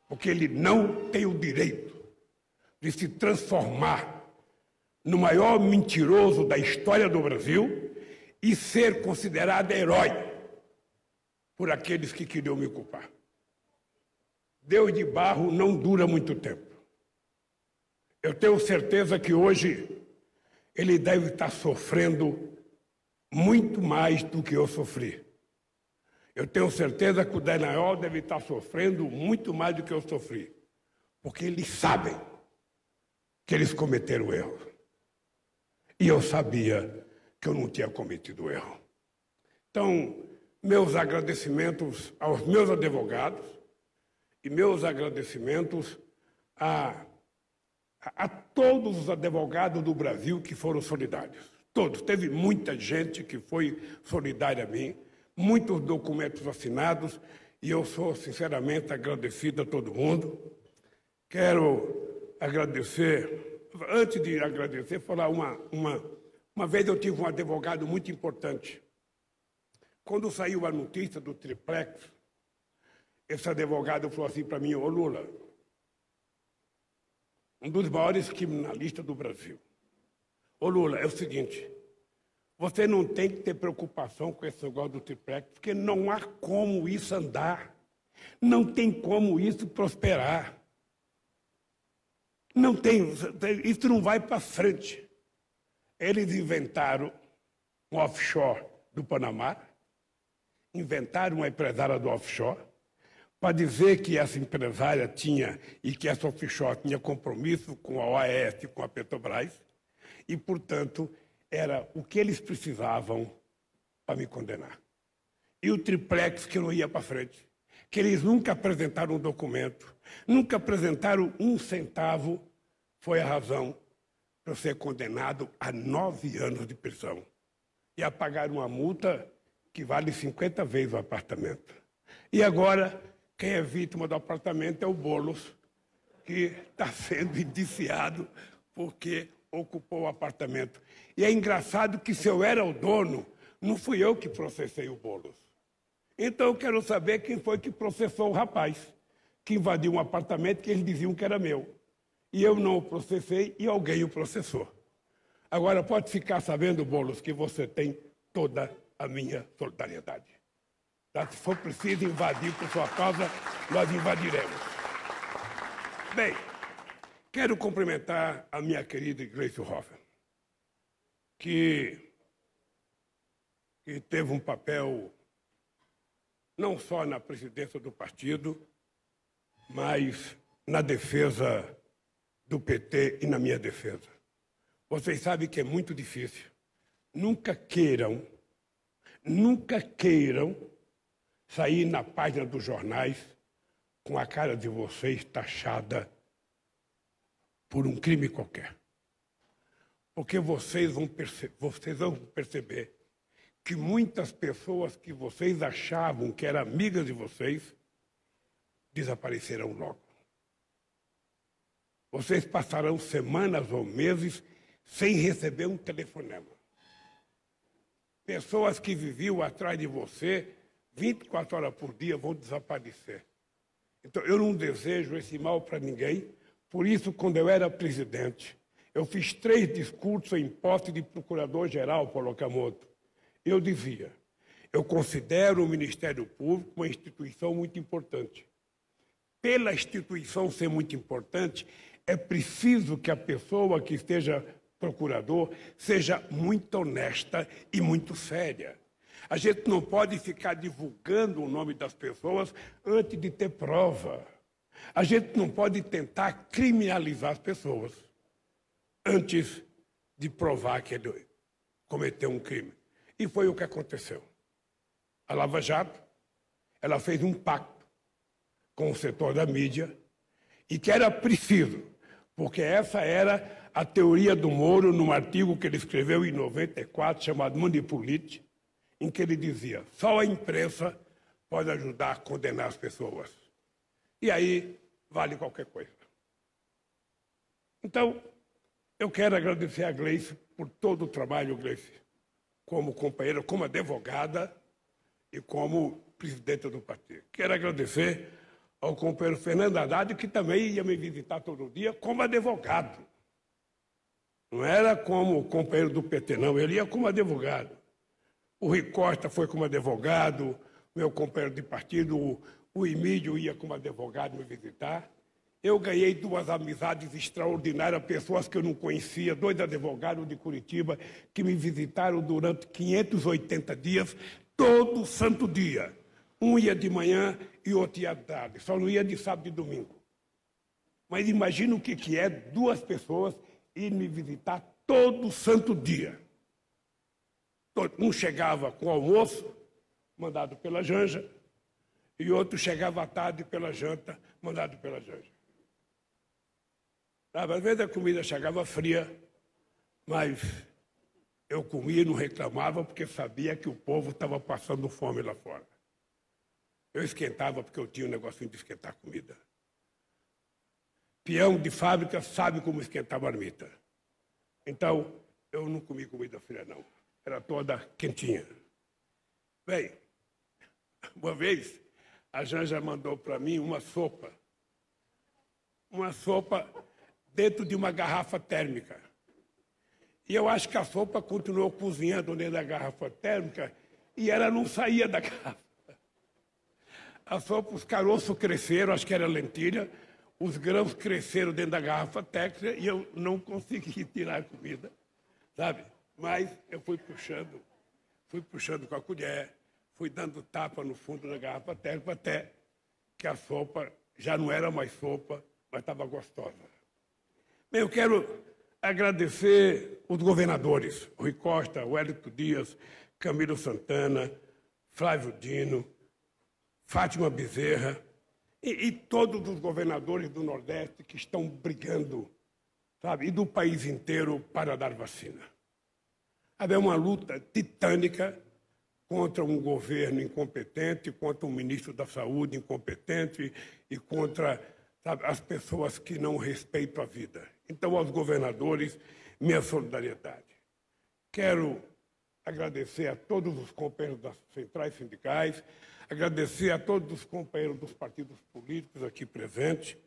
porque ele não tem o direito de se transformar no maior mentiroso da história do Brasil e ser considerado herói por aqueles que queriam me culpar. Deus de barro não dura muito tempo. Eu tenho certeza que hoje ele deve estar sofrendo muito mais do que eu sofri. Eu tenho certeza que o Daniel deve estar sofrendo muito mais do que eu sofri. Porque eles sabem que eles cometeram erro. E eu sabia que eu não tinha cometido erro. Então, meus agradecimentos aos meus advogados, e meus agradecimentos a, a, todos os advogados do Brasil que foram solidários. Todos. Teve muita gente que foi solidária a mim, muitos documentos assinados, e eu sou sinceramente agradecido a todo mundo. Quero agradecer, antes de agradecer, falar uma, uma, uma vez eu tive um advogado muito importante. Quando saiu a notícia do triplex, esse advogado falou assim para mim, ô Lula, um dos maiores criminalistas do Brasil. Ô Lula, é o seguinte, você não tem que ter preocupação com esse negócio do triplex, porque não há como isso andar. Não tem como isso prosperar. Não tem, isso não vai para frente. Eles inventaram um offshore do Panamá, inventaram uma empresária do offshore, para dizer que essa empresária tinha e que essa offshore tinha compromisso com a OAS, com a Petrobras, e, portanto, era o que eles precisavam para me condenar. E o triplex que não ia para frente. Que eles nunca apresentaram um documento, nunca apresentaram um centavo, foi a razão para ser condenado a nove anos de prisão. E a pagar uma multa que vale 50 vezes o apartamento. E agora, quem é vítima do apartamento é o Boulos, que está [laughs] sendo indiciado porque ocupou o apartamento. E é engraçado que se eu era o dono, não fui eu que processei o Boulos. Então eu quero saber quem foi que processou o rapaz, que invadiu um apartamento que eles diziam que era meu. E eu não o processei e alguém o processou. Agora pode ficar sabendo, Boulos, que você tem toda a minha solidariedade. Se for preciso invadir por sua causa, nós invadiremos. Bem, quero cumprimentar a minha querida Grace Hoffman, que, que teve um papel não só na presidência do partido, mas na defesa do PT e na minha defesa. Vocês sabem que é muito difícil. Nunca queiram, nunca queiram sair na página dos jornais com a cara de vocês taxada por um crime qualquer. Porque vocês vão, vocês vão perceber que muitas pessoas que vocês achavam que eram amigas de vocês desaparecerão logo. Vocês passarão semanas ou meses sem receber um telefonema. Pessoas que viviam atrás de você 24 horas por dia vão desaparecer. Então, eu não desejo esse mal para ninguém. Por isso, quando eu era presidente, eu fiz três discursos em posse de procurador-geral, Paulo Okamoto. Eu dizia, eu considero o Ministério Público uma instituição muito importante. Pela instituição ser muito importante, é preciso que a pessoa que esteja procurador seja muito honesta e muito séria. A gente não pode ficar divulgando o nome das pessoas antes de ter prova. A gente não pode tentar criminalizar as pessoas antes de provar que ele cometeu um crime. E foi o que aconteceu. A Lava Jato, ela fez um pacto com o setor da mídia e que era preciso, porque essa era a teoria do Moro num artigo que ele escreveu em 94 chamado Manipulite, em que ele dizia: só a imprensa pode ajudar a condenar as pessoas. E aí vale qualquer coisa. Então, eu quero agradecer a Gleice por todo o trabalho, Gleice, como companheira, como advogada e como presidente do partido. Quero agradecer ao companheiro Fernando Haddad, que também ia me visitar todo dia como advogado. Não era como companheiro do PT, não, ele ia como advogado. O Rui Costa foi como advogado, meu companheiro de partido, o, Emílio ia como advogado me visitar. Eu ganhei duas amizades extraordinárias, pessoas que eu não conhecia, dois advogados de Curitiba, que me visitaram durante 580 dias, todo santo dia. Um ia de manhã e outro ia de tarde, só não ia de sábado e domingo. Mas imagina o que, que é duas pessoas ir me visitar todo santo dia. Um chegava com almoço, mandado pela Janja, e outro chegava à tarde pela janta, mandado pela Janja. Às vezes a comida chegava fria, mas eu comia e não reclamava porque sabia que o povo estava passando fome lá fora. Eu esquentava porque eu tinha um negocinho de esquentar comida. Peão de fábrica sabe como esquentar marmita. Então, eu não comi comida fria, não era toda quentinha. Bem, uma vez a Janja mandou para mim uma sopa. Uma sopa dentro de uma garrafa térmica. E eu acho que a sopa continuou cozinhando dentro da garrafa térmica e ela não saía da [laughs] garrafa. A sopa, os caroços cresceram, acho que era lentilha, os grãos cresceram dentro da garrafa térmica e eu não consegui [laughs] tirar a comida, sabe? Mas eu fui puxando, fui puxando com a colher, fui dando tapa no fundo da garrafa térmica até que a sopa já não era mais sopa, mas estava gostosa. Bem, eu quero agradecer os governadores, Rui Costa, Wellington Dias, Camilo Santana, Flávio Dino, Fátima Bezerra e, e todos os governadores do Nordeste que estão brigando, sabe, e do país inteiro para dar vacina. Havia uma luta titânica contra um governo incompetente, contra um ministro da Saúde incompetente e contra sabe, as pessoas que não respeitam a vida. Então, aos governadores, minha solidariedade. Quero agradecer a todos os companheiros das centrais sindicais, agradecer a todos os companheiros dos partidos políticos aqui presentes.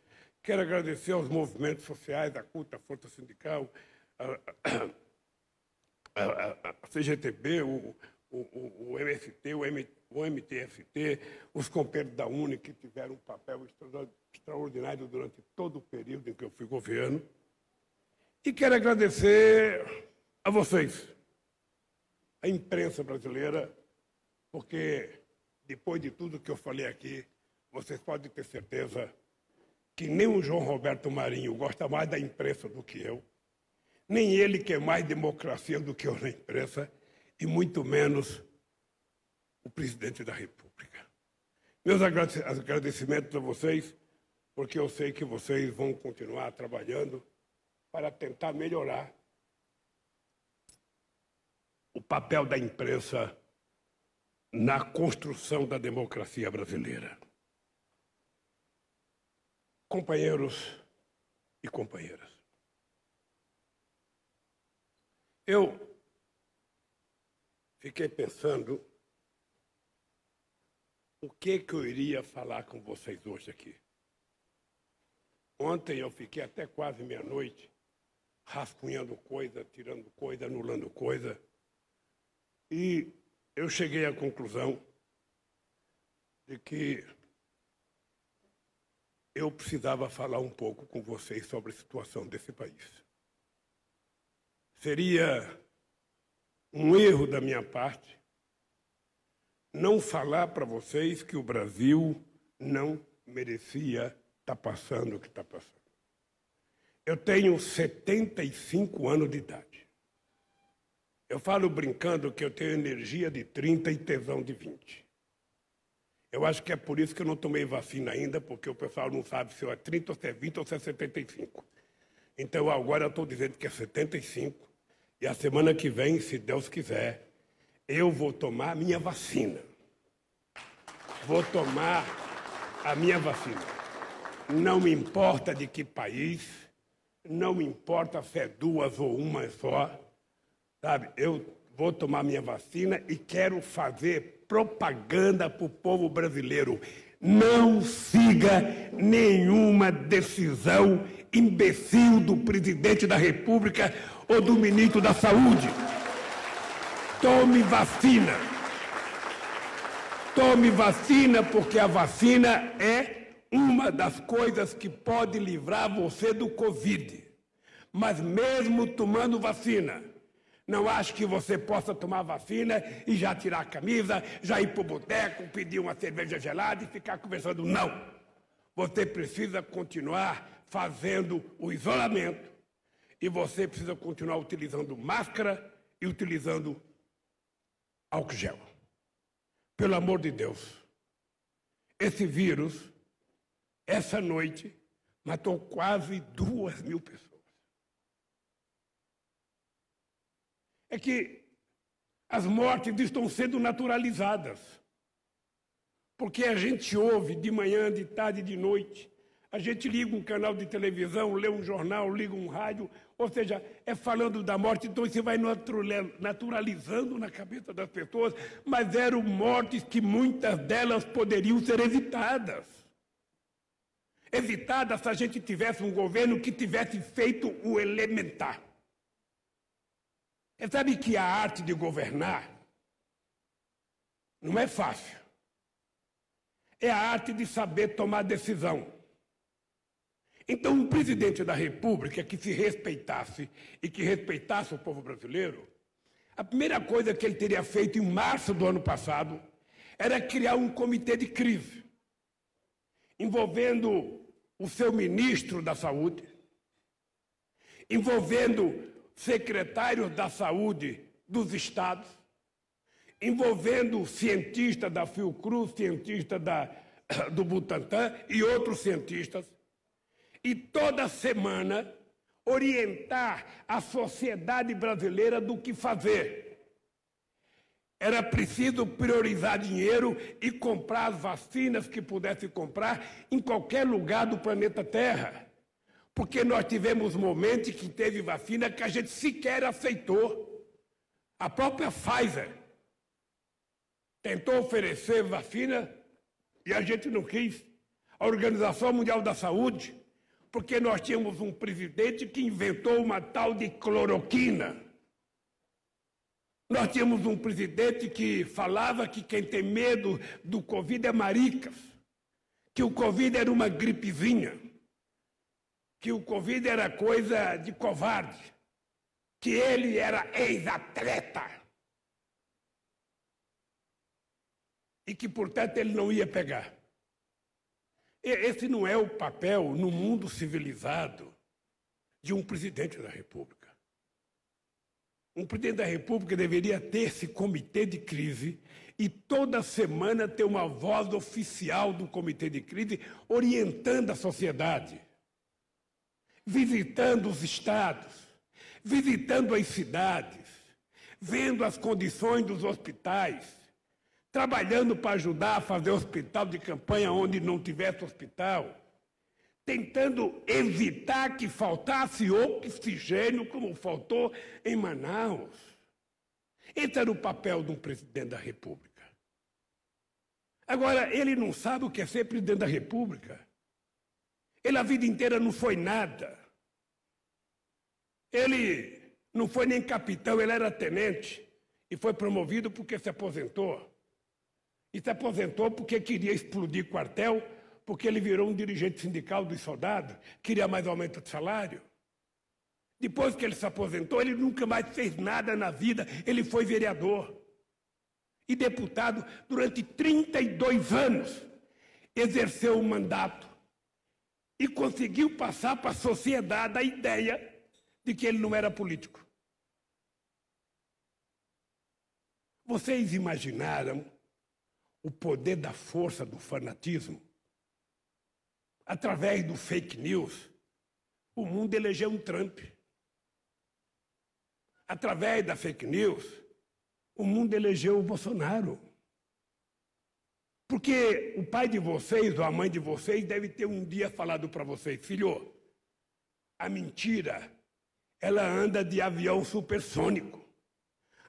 Quero agradecer aos movimentos sociais, a CUTA, a Força Sindical, a, a, a, CGTB, o, o, o, MST, o, M, o MTST, os companheiros da UNE que tiveram um papel extraordinário durante todo o período em que eu fui governo. E quero agradecer a vocês, a imprensa brasileira, porque depois de tudo que eu falei aqui, vocês podem ter certeza que nem o João Roberto Marinho gosta mais da imprensa do que eu, nem ele quer mais democracia do que eu na imprensa, e muito menos o presidente da República. Meus agradecimentos a vocês, porque eu sei que vocês vão continuar trabalhando para tentar melhorar o papel da imprensa na construção da democracia brasileira. Companheiros e companheiras, eu fiquei pensando o que, que eu iria falar com vocês hoje aqui. Ontem eu fiquei até quase meia-noite rascunhando coisa, tirando coisa, anulando coisa. E eu cheguei à conclusão de que eu precisava falar um pouco com vocês sobre a situação desse país. Seria um erro da minha parte não falar para vocês que o Brasil não merecia estar tá passando o que está passando. Eu tenho 75 anos de idade. Eu falo brincando que eu tenho energia de 30 e tesão de 20. Eu acho que é por isso que eu não tomei vacina ainda, porque o pessoal não sabe se eu é 30 ou se é 20 ou se é 75. Então agora eu estou dizendo que é 75 e a semana que vem, se Deus quiser, eu vou tomar a minha vacina. Vou tomar a minha vacina. Não me importa de que país, não me importa se é duas ou uma só, sabe? Eu vou tomar minha vacina e quero fazer propaganda para o povo brasileiro. Não siga nenhuma decisão imbecil do presidente da República ou do ministro da Saúde. Tome vacina. Tome vacina, porque a vacina é uma das coisas que pode livrar você do Covid. Mas mesmo tomando vacina, não acho que você possa tomar vacina e já tirar a camisa, já ir para o boteco, pedir uma cerveja gelada e ficar conversando. Não. Você precisa continuar fazendo o isolamento e você precisa continuar utilizando máscara e utilizando álcool gel. Pelo amor de Deus. Esse vírus, essa noite, matou quase duas mil pessoas. É que as mortes estão sendo naturalizadas. Porque a gente ouve de manhã, de tarde, de noite. A gente liga um canal de televisão, lê um jornal, liga um rádio, ou seja, é falando da morte, então isso vai naturalizando na cabeça das pessoas, mas eram mortes que muitas delas poderiam ser evitadas. Evitadas se a gente tivesse um governo que tivesse feito o elementar. Você sabe que a arte de governar não é fácil. É a arte de saber tomar decisão. Então, um presidente da República que se respeitasse e que respeitasse o povo brasileiro, a primeira coisa que ele teria feito em março do ano passado era criar um comitê de crise, envolvendo o seu ministro da Saúde, envolvendo secretários da saúde dos estados, envolvendo cientistas da Fiocruz, cientistas da, [coughs] do Butantan e outros cientistas, e toda semana orientar a sociedade brasileira do que fazer. Era preciso priorizar dinheiro e comprar as vacinas que pudesse comprar em qualquer lugar do planeta Terra. Porque nós tivemos momentos que teve vacina que a gente sequer aceitou. A própria Pfizer tentou oferecer vacina e a gente não quis. A Organização Mundial da Saúde, porque nós tínhamos um presidente que inventou uma tal de cloroquina nós tínhamos um presidente que falava que quem tem medo do Covid é maricas, que o Covid era uma gripezinha, que o Covid era coisa de covarde, que ele era ex-atleta. E que, portanto, ele não ia pegar. Esse não é o papel no mundo civilizado de um presidente da República. Um presidente da República deveria ter esse comitê de crise e toda semana ter uma voz oficial do comitê de crise orientando a sociedade, visitando os estados, visitando as cidades, vendo as condições dos hospitais, trabalhando para ajudar a fazer hospital de campanha onde não tivesse hospital tentando evitar que faltasse oxigênio, como faltou em Manaus. Esse era o papel de um presidente da República. Agora, ele não sabe o que é ser presidente da República. Ele a vida inteira não foi nada. Ele não foi nem capitão, ele era tenente. E foi promovido porque se aposentou. E se aposentou porque queria explodir quartel porque ele virou um dirigente sindical dos soldados, queria mais aumento de salário. Depois que ele se aposentou, ele nunca mais fez nada na vida, ele foi vereador e deputado durante 32 anos. Exerceu o mandato e conseguiu passar para a sociedade a ideia de que ele não era político. Vocês imaginaram o poder da força do fanatismo? através do fake news, o mundo elegeu um Trump. Através da fake news, o mundo elegeu o Bolsonaro. Porque o pai de vocês ou a mãe de vocês deve ter um dia falado para vocês, filho, a mentira, ela anda de avião supersônico.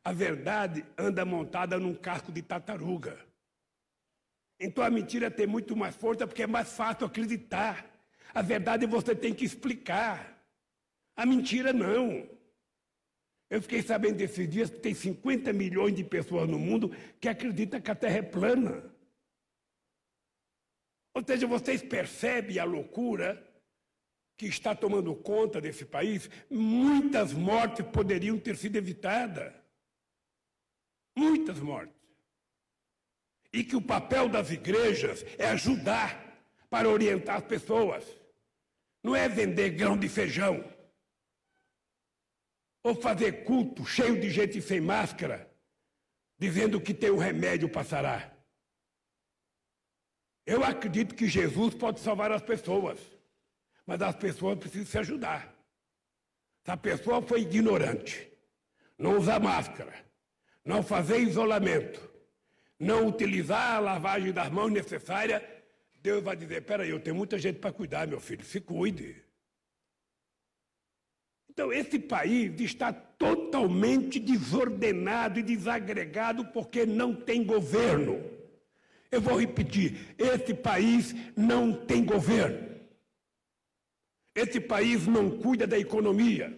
A verdade anda montada num casco de tartaruga. Então a mentira tem muito mais força porque é mais fácil acreditar. A verdade você tem que explicar. A mentira não. Eu fiquei sabendo desses dias que tem 50 milhões de pessoas no mundo que acreditam que a Terra é plana. Ou seja, vocês percebem a loucura que está tomando conta desse país? Muitas mortes poderiam ter sido evitadas. Muitas mortes e que o papel das igrejas é ajudar para orientar as pessoas. Não é vender grão de feijão ou fazer culto cheio de gente sem máscara, dizendo que tem um remédio para sarar. Eu acredito que Jesus pode salvar as pessoas, mas as pessoas precisam se ajudar. Se a pessoa foi ignorante, não usar máscara, não fazer isolamento, não utilizar a lavagem das mãos necessária, Deus vai dizer: peraí, eu tenho muita gente para cuidar, meu filho, se cuide. Então, esse país está totalmente desordenado e desagregado porque não tem governo. Eu vou repetir: esse país não tem governo. Esse país não cuida da economia.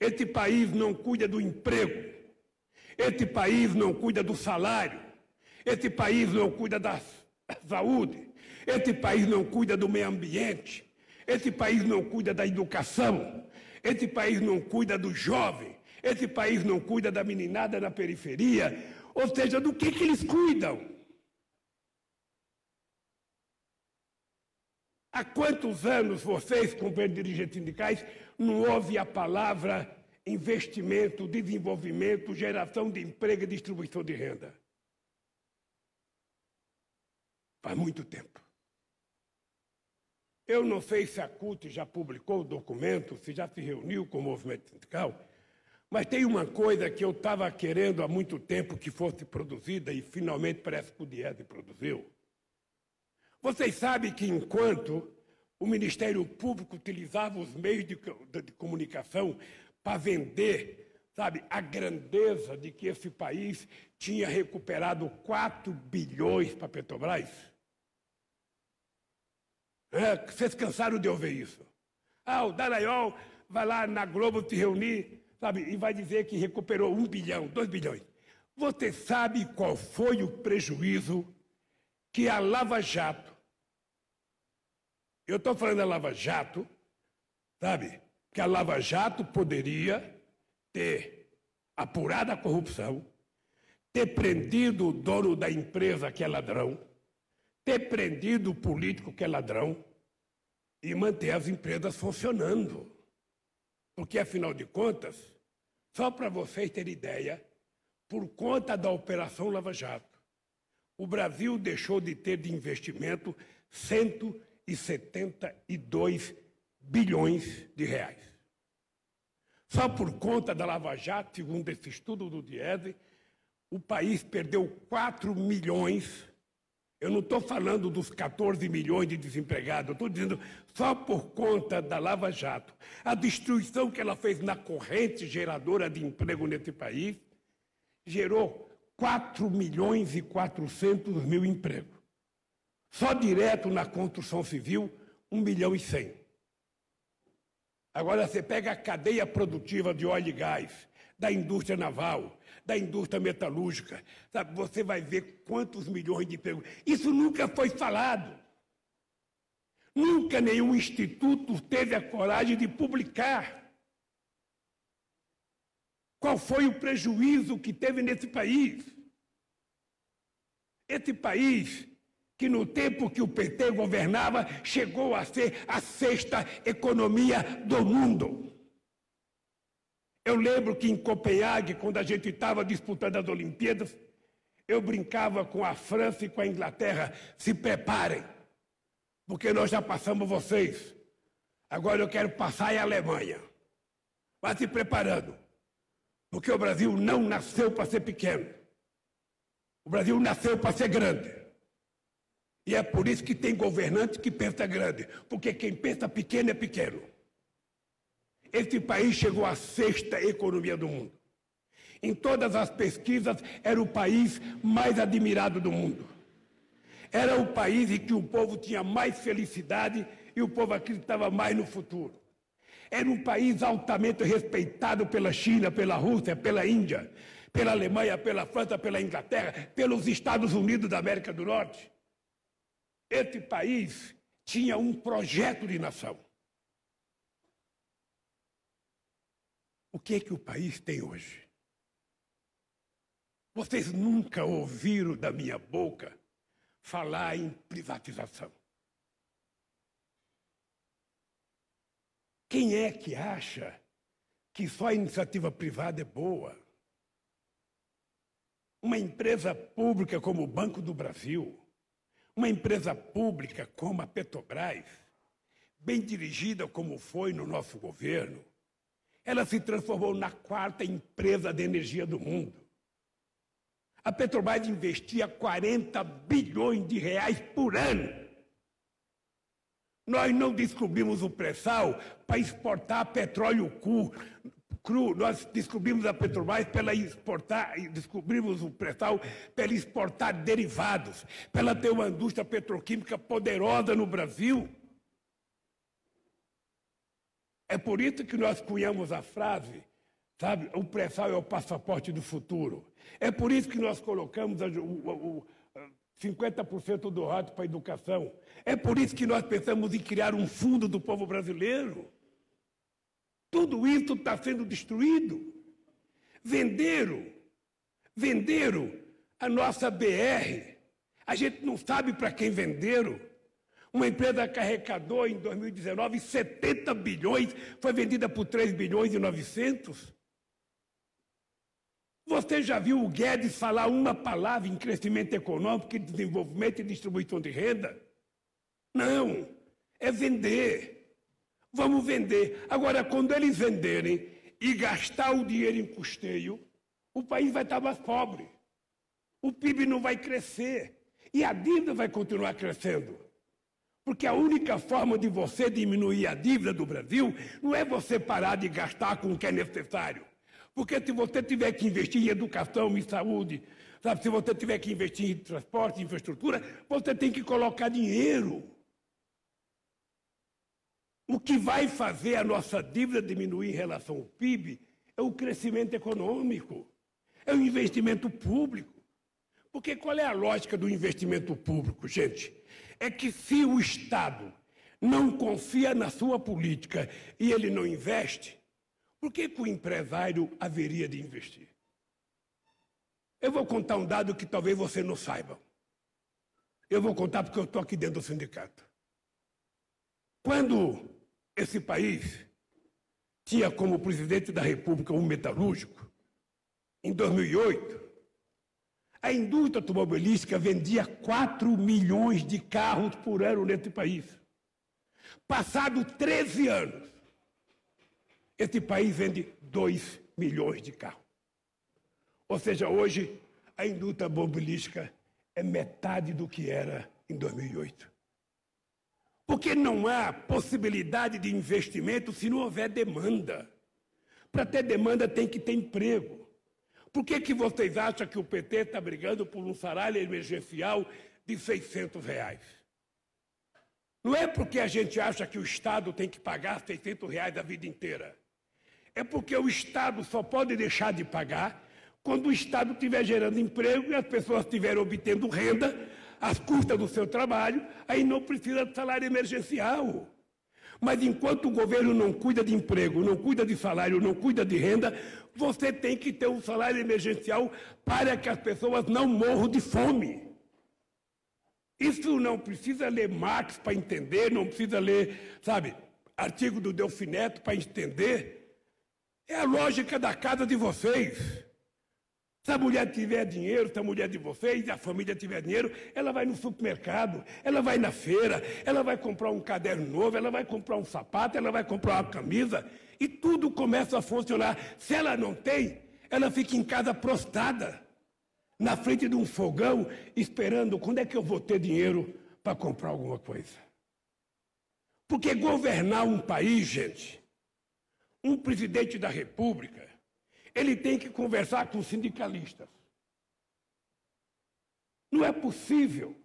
Esse país não cuida do emprego. Esse país não cuida do salário. Esse país não cuida da saúde. Esse país não cuida do meio ambiente. Esse país não cuida da educação. Esse país não cuida do jovem. Esse país não cuida da meninada na periferia. Ou seja, do que, que eles cuidam? Há quantos anos vocês, como dirigentes sindicais, não ouvem a palavra investimento, desenvolvimento, geração de emprego e distribuição de renda? Faz muito tempo. Eu não sei se a CUT já publicou o documento, se já se reuniu com o movimento sindical, mas tem uma coisa que eu estava querendo há muito tempo que fosse produzida e finalmente parece que o Diese produziu. Vocês sabem que enquanto o Ministério Público utilizava os meios de, de, de comunicação para vender, sabe, a grandeza de que esse país tinha recuperado 4 bilhões para Petrobras? É, vocês cansaram de ouvir isso. Ah, o Dallagnol vai lá na Globo se reunir, sabe, e vai dizer que recuperou um bilhão, dois bilhões. Você sabe qual foi o prejuízo que a Lava Jato eu estou falando da Lava Jato, sabe? Que a Lava Jato poderia ter apurado a corrupção, ter prendido o dono da empresa que é ladrão, ter prendido o político que é ladrão e manter as empresas funcionando. Porque, afinal de contas, só para vocês terem ideia, por conta da Operação Lava Jato, o Brasil deixou de ter de investimento 100 e 72 bilhões de reais. Só por conta da Lava Jato, segundo esse estudo do Diese, o país perdeu 4 milhões. Eu não estou falando dos 14 milhões de desempregados, eu estou dizendo só por conta da Lava Jato. A destruição que ela fez na corrente geradora de emprego nesse país gerou 4 milhões e 400 mil empregos. Só direto na construção civil, 1 milhão e 100. Agora você pega a cadeia produtiva de óleo e gás, da indústria naval, da indústria metalúrgica, sabe? você vai ver quantos milhões de empregos. Isso nunca foi falado. Nunca nenhum instituto teve a coragem de publicar. Qual foi o prejuízo que teve nesse país? Esse país que no tempo que o PT governava chegou a ser a sexta economia do mundo. Eu lembro que em Copenhague, quando a gente estava disputando as Olimpíadas, eu brincava com a França e com a Inglaterra: se preparem, porque nós já passamos vocês. Agora eu quero passar a Alemanha. Vá se preparando, porque o Brasil não nasceu para ser pequeno. O Brasil nasceu para ser grande. E é por isso que tem governante que pensa grande, porque quem pensa pequeno é pequeno. Esse país chegou à sexta economia do mundo. Em todas as pesquisas, era o país mais admirado do mundo. Era o país em que o povo tinha mais felicidade e o povo acreditava mais no futuro. Era um país altamente respeitado pela China, pela Rússia, pela Índia, pela Alemanha, pela França, pela Inglaterra, pelos Estados Unidos da América do Norte. Esse país tinha um projeto de nação. O que é que o país tem hoje? Vocês nunca ouviram da minha boca falar em privatização. Quem é que acha que só a iniciativa privada é boa? Uma empresa pública como o Banco do Brasil, uma empresa pública como a Petrobras, bem dirigida como foi no nosso governo, ela se transformou na quarta empresa de energia do mundo. A Petrobras investia 40 bilhões de reais por ano. Nós não descobrimos o pré-sal para exportar petróleo cru, cru. Nós descobrimos a Petrobras para exportar, descobrimos o pré-sal para exportar derivados, para ter uma indústria petroquímica poderosa no Brasil. É por isso que nós cunhamos a frase, sabe, o pré-sal é o passaporte do futuro. É por isso que nós colocamos o, o, o 50% do rato para a educação. É por isso que nós pensamos em criar um fundo do povo brasileiro. Tudo isso está sendo destruído. Venderam, venderam a nossa BR. A gente não sabe para quem venderam. Uma empresa que arrecadou em 2019 70 bilhões, foi vendida por 3 bilhões e 900. Você já viu o Guedes falar uma palavra em crescimento econômico, desenvolvimento e distribuição de renda? Não, é vender. Vamos vender. Agora, quando eles venderem e gastar o dinheiro em custeio, o país vai estar mais pobre. O PIB não vai crescer. E a dívida vai continuar crescendo. Porque a única forma de você diminuir a dívida do Brasil não é você parar de gastar com o que é necessário. Porque se você tiver que investir em educação, em saúde, sabe, se você tiver que investir em transporte, em infraestrutura, você tem que colocar dinheiro. O que vai fazer a nossa dívida diminuir em relação ao PIB é o crescimento econômico, é o investimento público. Porque qual é a lógica do investimento público, gente? É que se o Estado não confia na sua política e ele não investe, por que, que o empresário haveria de investir? Eu vou contar um dado que talvez você não saiba. Eu vou contar porque eu estou aqui dentro do sindicato. Quando esse país tinha como presidente da República um metalúrgico, em 2008, a indústria automobilística vendia 4 milhões de carros por ano nesse país. Passado 13 anos, esse país vende 2 milhões de carros. Ou seja, hoje a indústria automobilística é metade do que era em 2008. Porque não há possibilidade de investimento se não houver demanda. Para ter demanda tem que ter emprego. Por que, que vocês acham que o PT está brigando por um salário emergencial de 600 reais? Não é porque a gente acha que o Estado tem que pagar 600 reais a vida inteira. É porque o Estado só pode deixar de pagar quando o Estado estiver gerando emprego e as pessoas estiverem obtendo renda às custas do seu trabalho, aí não precisa de salário emergencial. Mas enquanto o governo não cuida de emprego, não cuida de salário, não cuida de renda, você tem que ter um salário emergencial para que as pessoas não morram de fome. Isso não precisa ler Marx para entender, não precisa ler, sabe, artigo do Delfineto para entender. É a lógica da casa de vocês. Se a mulher tiver dinheiro, se a mulher de vocês, a família tiver dinheiro, ela vai no supermercado, ela vai na feira, ela vai comprar um caderno novo, ela vai comprar um sapato, ela vai comprar uma camisa, e tudo começa a funcionar. Se ela não tem, ela fica em casa prostrada, na frente de um fogão, esperando quando é que eu vou ter dinheiro para comprar alguma coisa. Porque governar um país, gente, um presidente da República, ele tem que conversar com os sindicalistas. Não é possível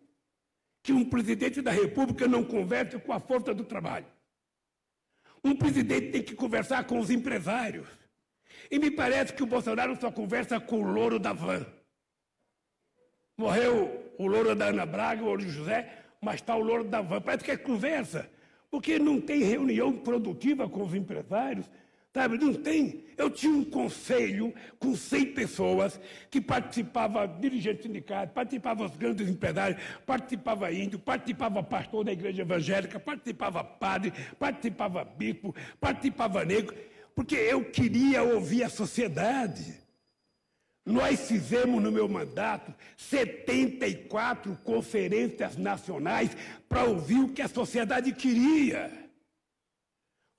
que um presidente da República não converse com a força do trabalho. Um presidente tem que conversar com os empresários. E me parece que o Bolsonaro só conversa com o louro da van. Morreu o louro da Ana Braga, o louro José, mas está o louro da van. Parece que é conversa, porque não tem reunião produtiva com os empresários, Sabe, não tem. Eu tinha um conselho com 100 pessoas que participava, dirigente sindicato, participava os grandes empresários, participava índio, participava pastor da igreja evangélica, participava padre, participava bispo, participava negro, porque eu queria ouvir a sociedade. Nós fizemos no meu mandato 74 conferências nacionais para ouvir o que a sociedade queria.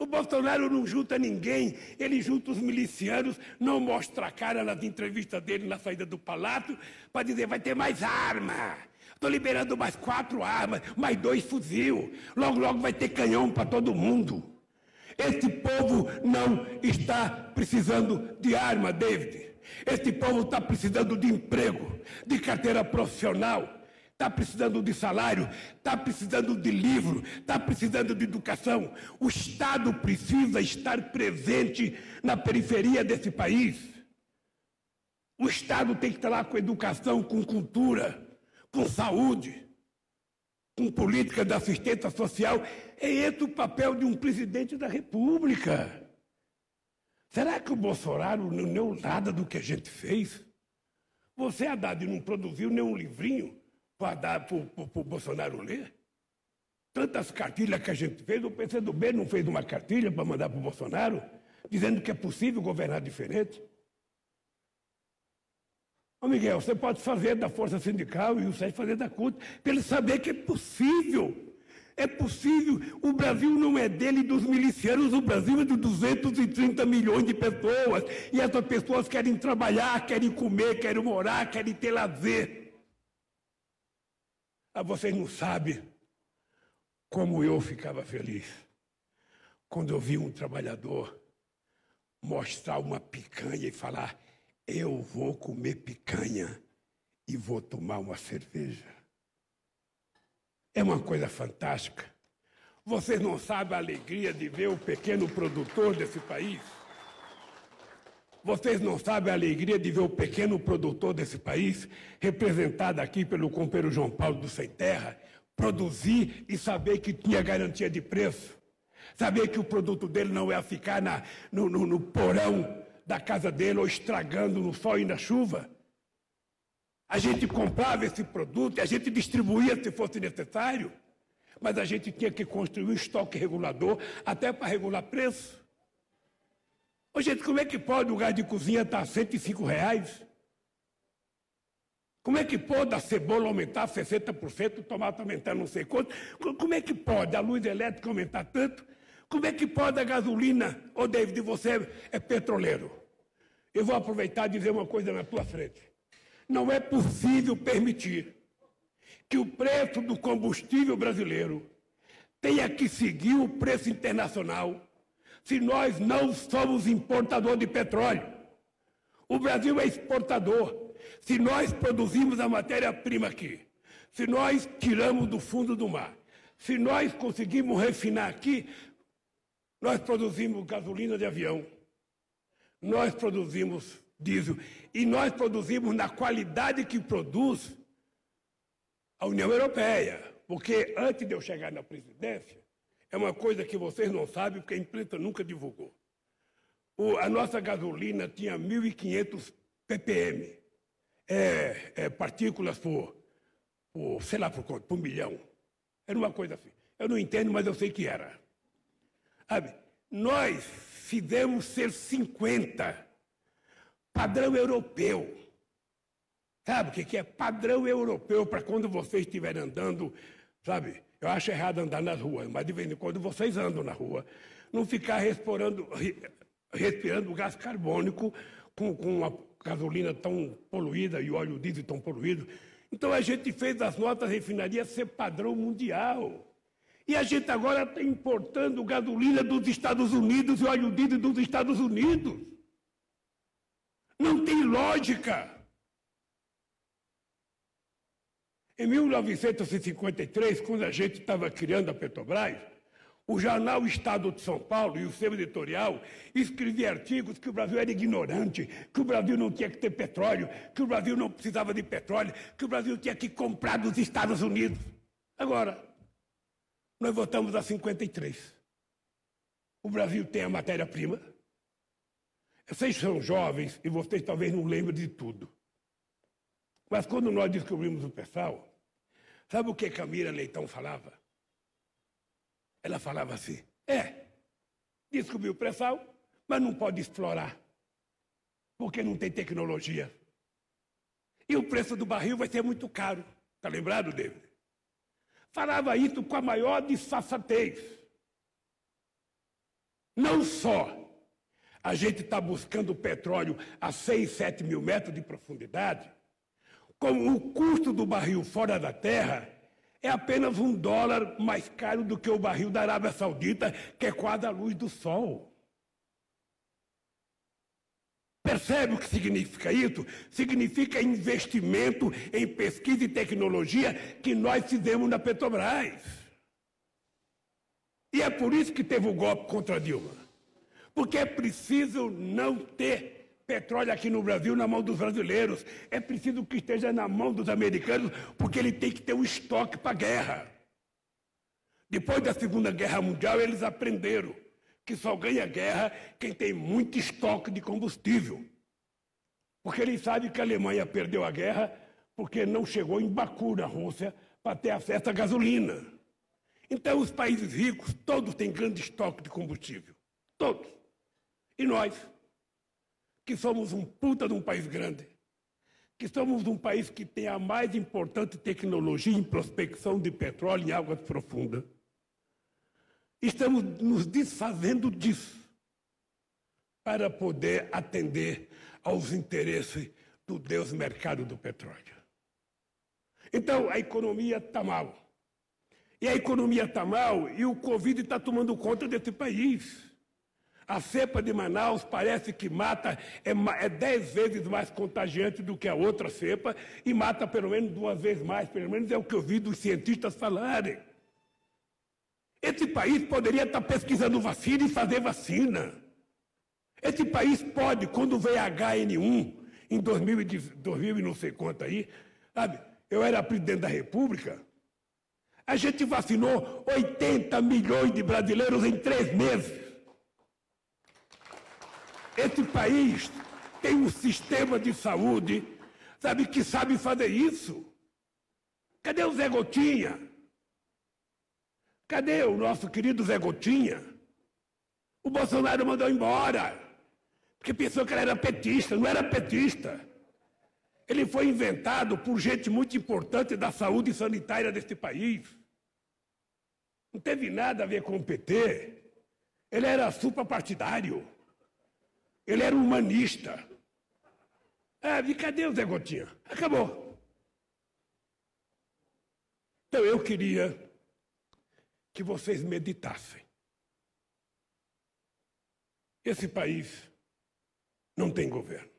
O Bolsonaro não junta ninguém, ele junta os milicianos, não mostra a cara nas entrevistas dele na saída do palácio, para dizer vai ter mais arma. Estou liberando mais quatro armas, mais dois fuzil. Logo, logo vai ter canhão para todo mundo. Esse povo não está precisando de arma, David. Este povo está precisando de emprego, de carteira profissional está precisando de salário, está precisando de livro, está precisando de educação. O Estado precisa estar presente na periferia desse país. O Estado tem que estar lá com educação, com cultura, com saúde, com política de assistência social. É esse o papel de um presidente da República. Será que o Bolsonaro não leu nada do que a gente fez? Você, Haddad, não produziu nenhum livrinho para dar para o Bolsonaro ler? tantas cartilhas que a gente fez, o PCdoB não fez uma cartilha para mandar para o Bolsonaro, dizendo que é possível governar diferente. Ô Miguel, você pode fazer da Força Sindical e o Sérgio fazer da CUT, para ele saber que é possível. É possível. O Brasil não é dele dos milicianos, o Brasil é de 230 milhões de pessoas. E essas pessoas querem trabalhar, querem comer, querem morar, querem ter lazer. Ah, vocês não sabem como eu ficava feliz quando eu vi um trabalhador mostrar uma picanha e falar: Eu vou comer picanha e vou tomar uma cerveja. É uma coisa fantástica. Vocês não sabem a alegria de ver o pequeno produtor desse país? Vocês não sabem a alegria de ver o pequeno produtor desse país, representado aqui pelo companheiro João Paulo do Sem Terra, produzir e saber que tinha garantia de preço? Saber que o produto dele não ia ficar na, no, no, no porão da casa dele ou estragando no sol e na chuva? A gente comprava esse produto e a gente distribuía se fosse necessário, mas a gente tinha que construir um estoque regulador até para regular preço. Ô, gente, como é que pode o gás de cozinha estar a 105 reais? Como é que pode a cebola aumentar 60%, o tomate aumentar não sei quanto? Como é que pode a luz elétrica aumentar tanto? Como é que pode a gasolina? Ô, David, você é petroleiro. Eu vou aproveitar e dizer uma coisa na tua frente. Não é possível permitir que o preço do combustível brasileiro tenha que seguir o preço internacional se nós não somos importador de petróleo. O Brasil é exportador. Se nós produzimos a matéria-prima aqui, se nós tiramos do fundo do mar, se nós conseguimos refinar aqui, nós produzimos gasolina de avião, nós produzimos diesel e nós produzimos na qualidade que produz a União Europeia. Porque antes de eu chegar na presidência, é uma coisa que vocês não sabem, porque a imprensa nunca divulgou. O, a nossa gasolina tinha 1.500 ppm, é, é, partículas por, por, sei lá por quanto, por milhão. Era uma coisa assim. Eu não entendo, mas eu sei que era. Sabe? Nós fizemos ser 50, padrão europeu. Sabe o que é padrão europeu para quando vocês estiverem andando, sabe? Eu acho errado andar nas ruas, mas de vez em quando vocês andam na rua, não ficar respirando, respirando gás carbônico com, com a gasolina tão poluída e óleo diesel tão poluído. Então a gente fez as nossas refinarias ser padrão mundial. E a gente agora está importando gasolina dos Estados Unidos e óleo diesel dos Estados Unidos. Não tem lógica. Em 1953, quando a gente estava criando a Petrobras, o jornal Estado de São Paulo e o seu editorial escrevia artigos que o Brasil era ignorante, que o Brasil não tinha que ter petróleo, que o Brasil não precisava de petróleo, que o Brasil tinha que comprar dos Estados Unidos. Agora, nós votamos a 53. O Brasil tem a matéria-prima. Vocês são jovens e vocês talvez não lembrem de tudo. Mas quando nós descobrimos o pessoal, Sabe o que Camila Leitão falava? Ela falava assim: é, descobriu o pré-sal, mas não pode explorar, porque não tem tecnologia. E o preço do barril vai ser muito caro. Está lembrado, David? Falava isso com a maior disfarçatez. Não só a gente está buscando petróleo a 6, 7 mil metros de profundidade, como o custo do barril fora da terra é apenas um dólar mais caro do que o barril da Arábia Saudita, que é quase a luz do sol. Percebe o que significa isso? Significa investimento em pesquisa e tecnologia que nós fizemos na Petrobras. E é por isso que teve o golpe contra Dilma. Porque é preciso não ter petróleo aqui no Brasil na mão dos brasileiros. É preciso que esteja na mão dos americanos, porque ele tem que ter um estoque para a guerra. Depois da Segunda Guerra Mundial, eles aprenderam que só ganha guerra quem tem muito estoque de combustível. Porque eles sabem que a Alemanha perdeu a guerra porque não chegou em Baku, na Rússia, para ter acesso à gasolina. Então, os países ricos, todos têm grande estoque de combustível. Todos. E nós, que somos um puta de um país grande, que somos um país que tem a mais importante tecnologia em prospecção de petróleo em águas profundas, estamos nos desfazendo disso para poder atender aos interesses do Deus mercado do petróleo. Então, a economia está mal. E a economia está mal e o Covid está tomando conta desse país. A cepa de Manaus parece que mata, é, é dez vezes mais contagiante do que a outra cepa e mata pelo menos duas vezes mais, pelo menos é o que eu vi dos cientistas falarem. Esse país poderia estar pesquisando vacina e fazer vacina. Esse país pode, quando veio H1N1, em 2000, 2000 e não sei quanto aí, sabe? Eu era presidente da República, a gente vacinou 80 milhões de brasileiros em três meses. Esse país tem um sistema de saúde, sabe, que sabe fazer isso. Cadê o Zé Gotinha? Cadê o nosso querido Zé Gotinha? O Bolsonaro mandou embora, porque pensou que ele era petista, não era petista. Ele foi inventado por gente muito importante da saúde sanitária deste país. Não teve nada a ver com o PT. Ele era suprapartidário. Ele era humanista. Ah, e cadê o Zé Gotinha? Acabou. Então eu queria que vocês meditassem. Esse país não tem governo.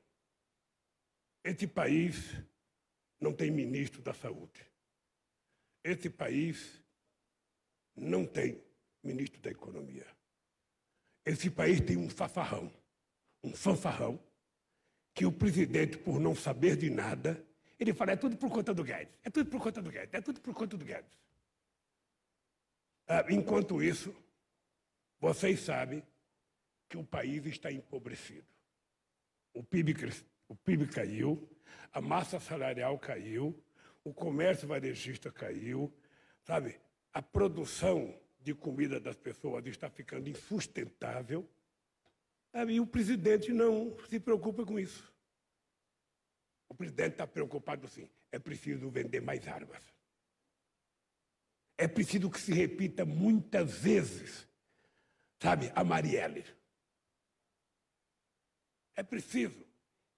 Esse país não tem ministro da saúde. Esse país não tem ministro da economia. Esse país tem um fafarrão um fanfarrão, que o presidente, por não saber de nada, ele fala, é tudo por conta do Guedes, é tudo por conta do Guedes, é tudo por conta do Guedes. Ah, enquanto isso, vocês sabem que o país está empobrecido. O PIB, o PIB caiu, a massa salarial caiu, o comércio varejista caiu, sabe? A produção de comida das pessoas está ficando insustentável. E o presidente não se preocupa com isso. O presidente está preocupado sim. É preciso vender mais armas. É preciso que se repita muitas vezes, sabe, a Marielle. É preciso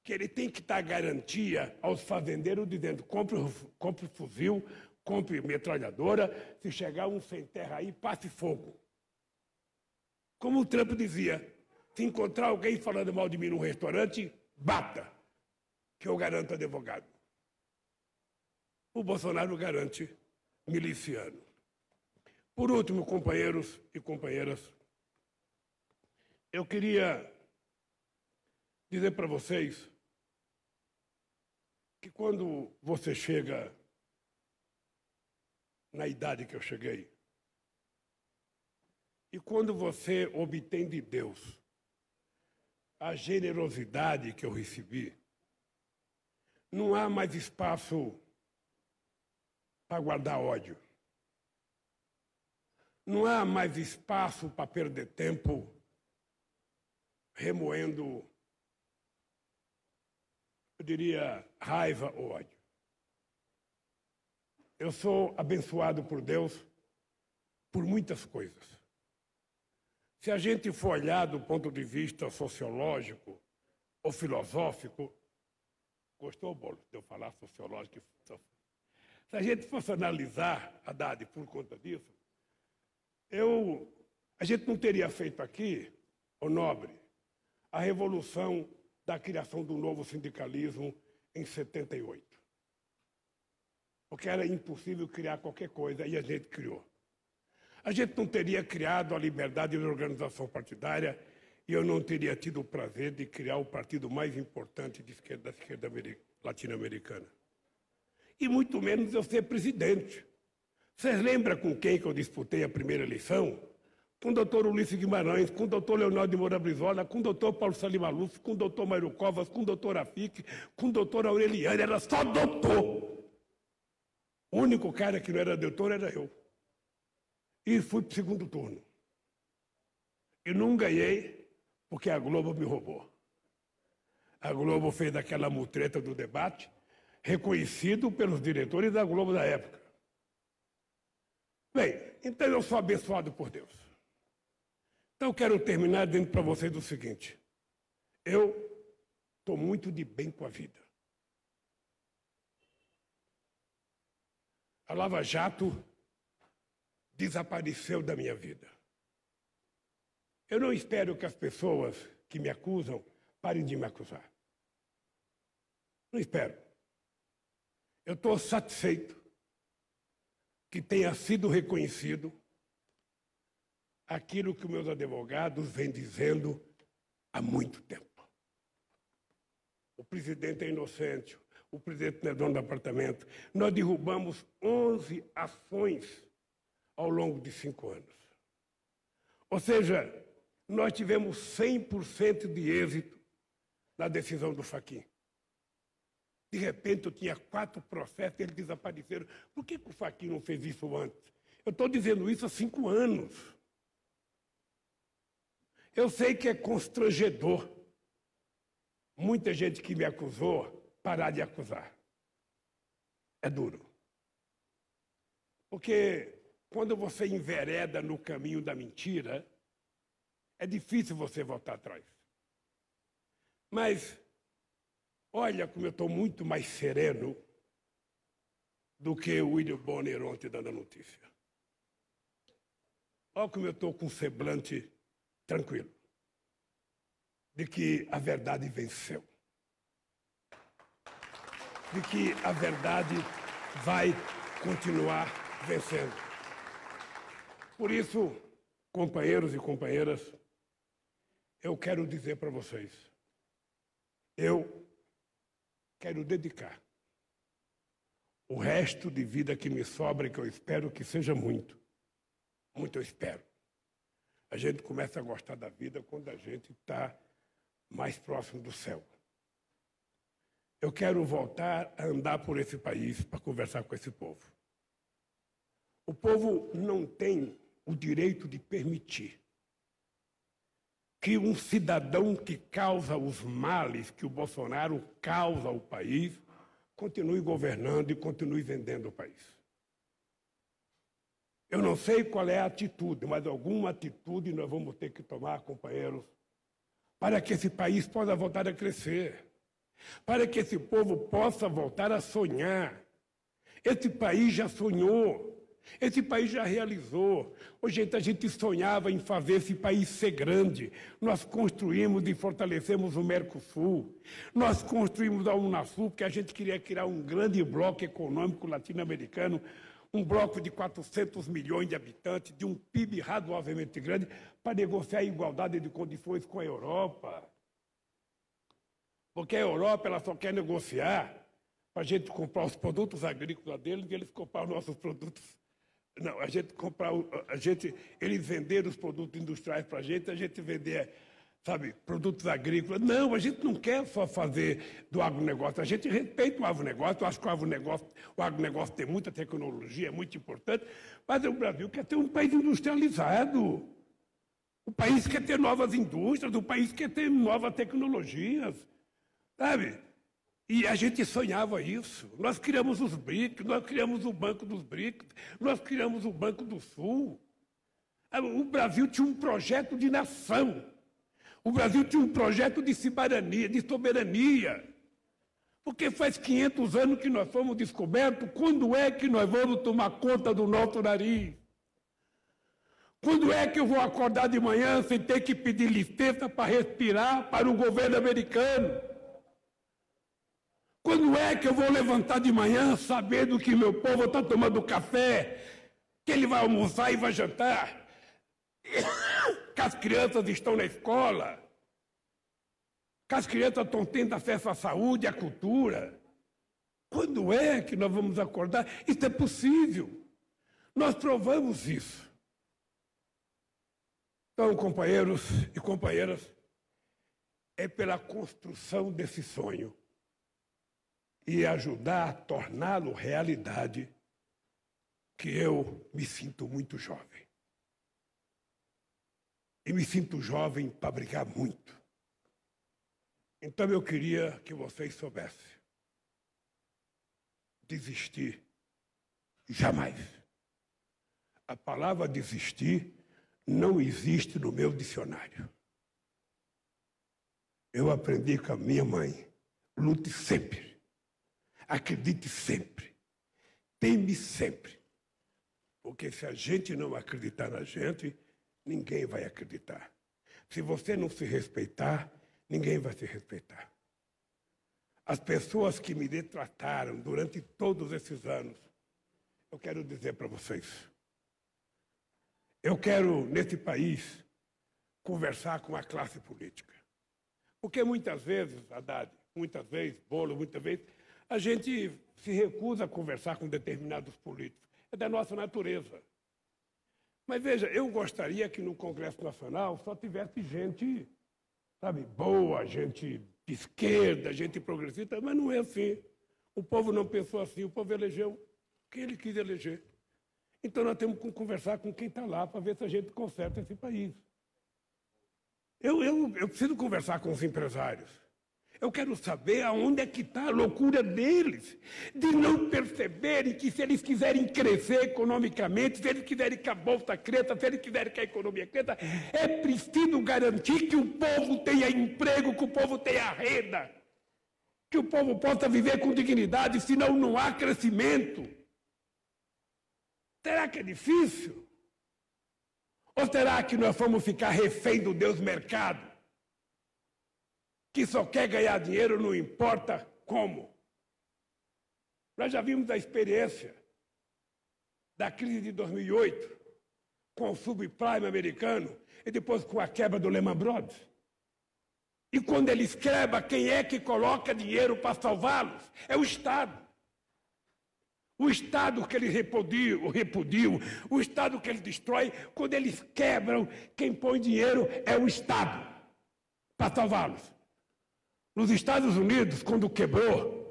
que ele tem que dar garantia aos fazendeiros dizendo compre, compre fuzil, compre metralhadora, se chegar um sem terra aí, passe fogo. Como o Trump dizia, se encontrar alguém falando mal de mim num restaurante, bata, que eu garanto advogado. O Bolsonaro garante miliciano. Por último, companheiros e companheiras, eu queria dizer para vocês que quando você chega na idade que eu cheguei, e quando você obtém de Deus a generosidade que eu recebi, não há mais espaço para guardar ódio. Não há mais espaço para perder tempo remoendo, eu diria, raiva ou ódio. Eu sou abençoado por Deus por muitas coisas. Se a gente for olhar do ponto de vista sociológico ou filosófico, gostou, Bolo, de eu falar sociológico? Se a gente fosse analisar, Haddad, por conta disso, eu, a gente não teria feito aqui, o nobre, a revolução da criação do novo sindicalismo em 78. Porque era impossível criar qualquer coisa e a gente criou. A gente não teria criado a liberdade de organização partidária e eu não teria tido o prazer de criar o partido mais importante esquerda, da esquerda latino-americana. E muito menos eu ser presidente. Vocês lembram com quem que eu disputei a primeira eleição? Com o doutor Ulisses Guimarães, com o doutor Leonardo de Moura Brizola, com o doutor Paulo Salim Maluf, com o doutor Mário Covas, com o doutor Afique, com o doutor Aureliano, era só doutor. O único cara que não era doutor era eu. E fui para o segundo turno. E não ganhei porque a Globo me roubou. A Globo fez aquela mutreta do debate, reconhecido pelos diretores da Globo da época. Bem, então eu sou abençoado por Deus. Então eu quero terminar dizendo para vocês o seguinte: eu estou muito de bem com a vida. A Lava Jato desapareceu da minha vida. Eu não espero que as pessoas que me acusam parem de me acusar. Não espero. Eu estou satisfeito que tenha sido reconhecido aquilo que meus advogados vêm dizendo há muito tempo. O presidente é inocente, o presidente não é dono do apartamento. Nós derrubamos 11 ações ao longo de cinco anos. Ou seja, nós tivemos 100% de êxito na decisão do Faquin. De repente, eu tinha quatro processos e eles desapareceram. Por que, que o Faquin não fez isso antes? Eu estou dizendo isso há cinco anos. Eu sei que é constrangedor. Muita gente que me acusou parar de acusar. É duro. Porque quando você envereda no caminho da mentira, é difícil você voltar atrás. Mas, olha como eu estou muito mais sereno do que o William Bonner ontem dando a notícia. Olha como eu estou com um semblante tranquilo. De que a verdade venceu. De que a verdade vai continuar vencendo. Por isso, companheiros e companheiras, eu quero dizer para vocês, eu quero dedicar o resto de vida que me sobra, que eu espero que seja muito, muito eu espero. A gente começa a gostar da vida quando a gente está mais próximo do céu. Eu quero voltar a andar por esse país para conversar com esse povo. O povo não tem o direito de permitir que um cidadão que causa os males que o Bolsonaro causa ao país continue governando e continue vendendo o país. Eu não sei qual é a atitude, mas alguma atitude nós vamos ter que tomar, companheiros, para que esse país possa voltar a crescer, para que esse povo possa voltar a sonhar. Esse país já sonhou. Esse país já realizou. Hoje a gente sonhava em fazer esse país ser grande. Nós construímos e fortalecemos o Mercosul. Nós construímos a Unasul porque a gente queria criar um grande bloco econômico latino-americano, um bloco de 400 milhões de habitantes, de um PIB razoavelmente grande, para negociar a igualdade de condições com a Europa. Porque a Europa ela só quer negociar para a gente comprar os produtos agrícolas deles e eles comprar os nossos produtos não, a gente comprar, a gente, eles venderam os produtos industriais para a gente, a gente vender, sabe, produtos agrícolas. Não, a gente não quer só fazer do agronegócio, a gente respeita o agronegócio, eu acho que o agronegócio, o agronegócio tem muita tecnologia, é muito importante, mas o Brasil quer ter um país industrializado. O país quer ter novas indústrias, o país quer ter novas tecnologias, sabe? E a gente sonhava isso. Nós criamos os BRICS, nós criamos o Banco dos BRICS, nós criamos o Banco do Sul. Ah, o Brasil tinha um projeto de nação. O Brasil tinha um projeto de soberania, de soberania. Porque faz 500 anos que nós fomos descobertos, quando é que nós vamos tomar conta do nosso nariz? Quando é que eu vou acordar de manhã sem ter que pedir licença para respirar para o governo americano? Quando é que eu vou levantar de manhã sabendo que meu povo está tomando café, que ele vai almoçar e vai jantar, [coughs] que as crianças estão na escola, que as crianças estão tendo acesso à saúde, à cultura? Quando é que nós vamos acordar? Isso é possível. Nós provamos isso. Então, companheiros e companheiras, é pela construção desse sonho e ajudar a torná-lo realidade, que eu me sinto muito jovem. e me sinto jovem para brigar muito. Então eu queria que vocês soubessem. Desistir, jamais. A palavra desistir não existe no meu dicionário. Eu aprendi com a minha mãe. Lute sempre. Acredite sempre. Teme sempre. Porque se a gente não acreditar na gente, ninguém vai acreditar. Se você não se respeitar, ninguém vai se respeitar. As pessoas que me detrataram durante todos esses anos, eu quero dizer para vocês. Eu quero, nesse país, conversar com a classe política. Porque muitas vezes, Haddad, muitas vezes, Bolo, muitas vezes, a gente se recusa a conversar com determinados políticos. É da nossa natureza. Mas veja, eu gostaria que no Congresso Nacional só tivesse gente, sabe, boa, gente de esquerda, gente progressista, mas não é assim. O povo não pensou assim, o povo elegeu quem ele quis eleger. Então nós temos que conversar com quem está lá para ver se a gente conserta esse país. Eu, eu, eu preciso conversar com os empresários. Eu quero saber aonde é que está a loucura deles, de não perceberem que se eles quiserem crescer economicamente, se eles quiserem que a bolsa cresça, se eles quiserem que a economia cresça, é preciso garantir que o povo tenha emprego, que o povo tenha renda, que o povo possa viver com dignidade, senão não há crescimento. Será que é difícil? Ou será que nós vamos ficar refém do Deus mercado? Que só quer ganhar dinheiro, não importa como. Nós já vimos a experiência da crise de 2008, com o subprime americano e depois com a quebra do Lehman Brothers. E quando eles quebram, quem é que coloca dinheiro para salvá-los? É o Estado. O Estado que eles repudiam, o Estado que eles destroem, quando eles quebram, quem põe dinheiro é o Estado para salvá-los. Nos Estados Unidos, quando quebrou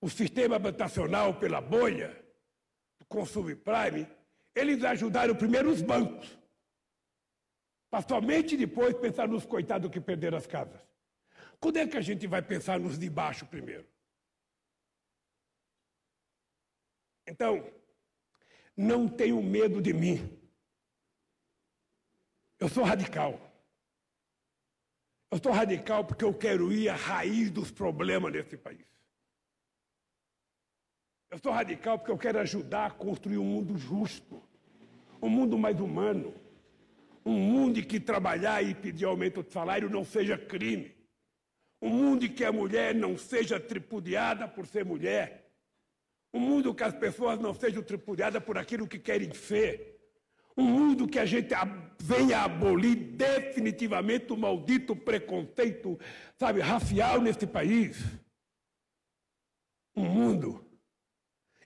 o sistema habitacional pela bolha, com o subprime, eles ajudaram primeiro os bancos, para somente depois pensar nos coitados que perderam as casas. Quando é que a gente vai pensar nos de baixo primeiro? Então, não tenham medo de mim. Eu sou radical. Eu estou radical porque eu quero ir à raiz dos problemas desse país. Eu sou radical porque eu quero ajudar a construir um mundo justo, um mundo mais humano, um mundo em que trabalhar e pedir aumento de salário não seja crime, um mundo em que a mulher não seja tripudiada por ser mulher, um mundo que as pessoas não sejam tripudiadas por aquilo que querem ser, um mundo que a gente venha abolir definitivamente o maldito preconceito, sabe, racial neste país. Um mundo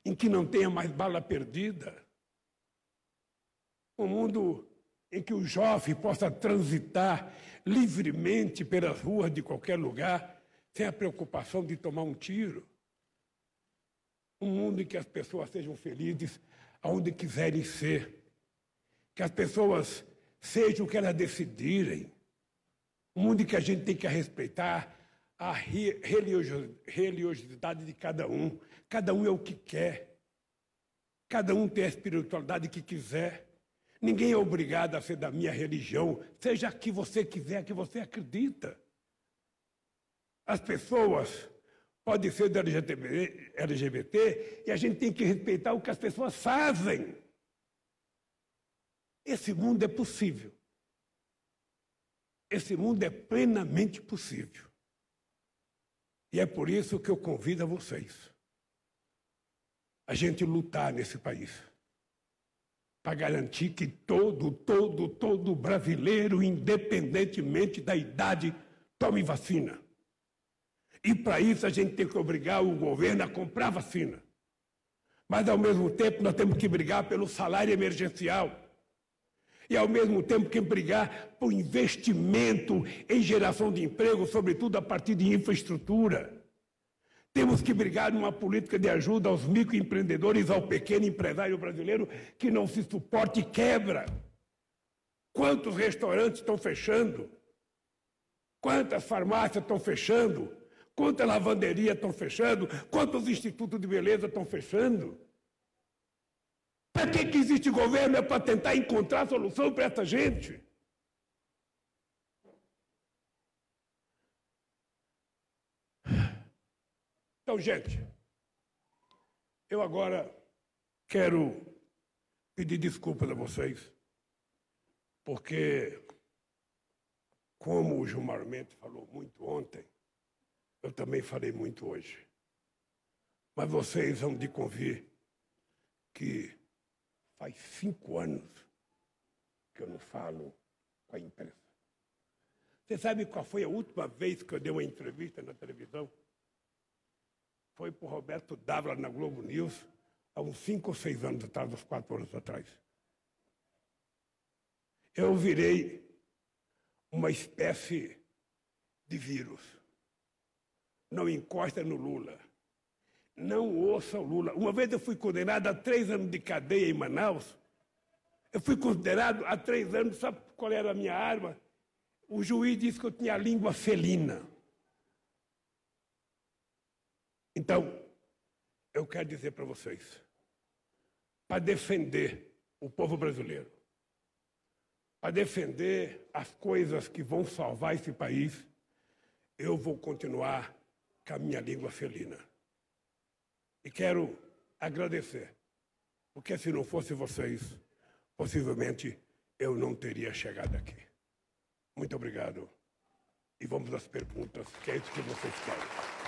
em que não tenha mais bala perdida. Um mundo em que o jovem possa transitar livremente pelas ruas de qualquer lugar, sem a preocupação de tomar um tiro. Um mundo em que as pessoas sejam felizes aonde quiserem ser que as pessoas sejam o que elas decidirem. Um mundo que a gente tem que respeitar a religiosidade de cada um. Cada um é o que quer. Cada um tem a espiritualidade que quiser. Ninguém é obrigado a ser da minha religião, seja a que você quiser, a que você acredita. As pessoas podem ser do LGBT, LGBT e a gente tem que respeitar o que as pessoas fazem. Esse mundo é possível. Esse mundo é plenamente possível. E é por isso que eu convido a vocês a gente lutar nesse país para garantir que todo, todo, todo brasileiro, independentemente da idade, tome vacina. E para isso a gente tem que obrigar o governo a comprar vacina. Mas, ao mesmo tempo, nós temos que brigar pelo salário emergencial e, ao mesmo tempo, que brigar por investimento em geração de emprego, sobretudo a partir de infraestrutura. Temos que brigar numa política de ajuda aos microempreendedores, ao pequeno empresário brasileiro que não se suporte e quebra. Quantos restaurantes estão fechando? Quantas farmácias estão fechando? Quantas lavanderias estão fechando? Quantos institutos de beleza estão fechando? Para que, que existe governo? É para tentar encontrar solução para essa gente. Então, gente, eu agora quero pedir desculpas a vocês, porque, como o Gilmar Mendes falou muito ontem, eu também falei muito hoje. Mas vocês vão de convir que faz cinco anos que eu não falo com a imprensa. Você sabe qual foi a última vez que eu dei uma entrevista na televisão? foi para o Roberto Dávila na Globo News há uns cinco ou seis anos atrás, uns quatro anos atrás. Eu virei uma espécie de vírus. Não encosta no Lula. Não ouça o Lula. Uma vez eu fui condenado a três anos de cadeia em Manaus. Eu fui considerado a três anos, sabe qual era a minha arma? O juiz disse que eu tinha a língua felina. Então, eu quero dizer para vocês, para defender o povo brasileiro, para defender as coisas que vão salvar esse país, eu vou continuar com a minha língua felina. E quero agradecer, porque se não fosse vocês, possivelmente eu não teria chegado aqui. Muito obrigado. E vamos às perguntas, que é isso que vocês querem.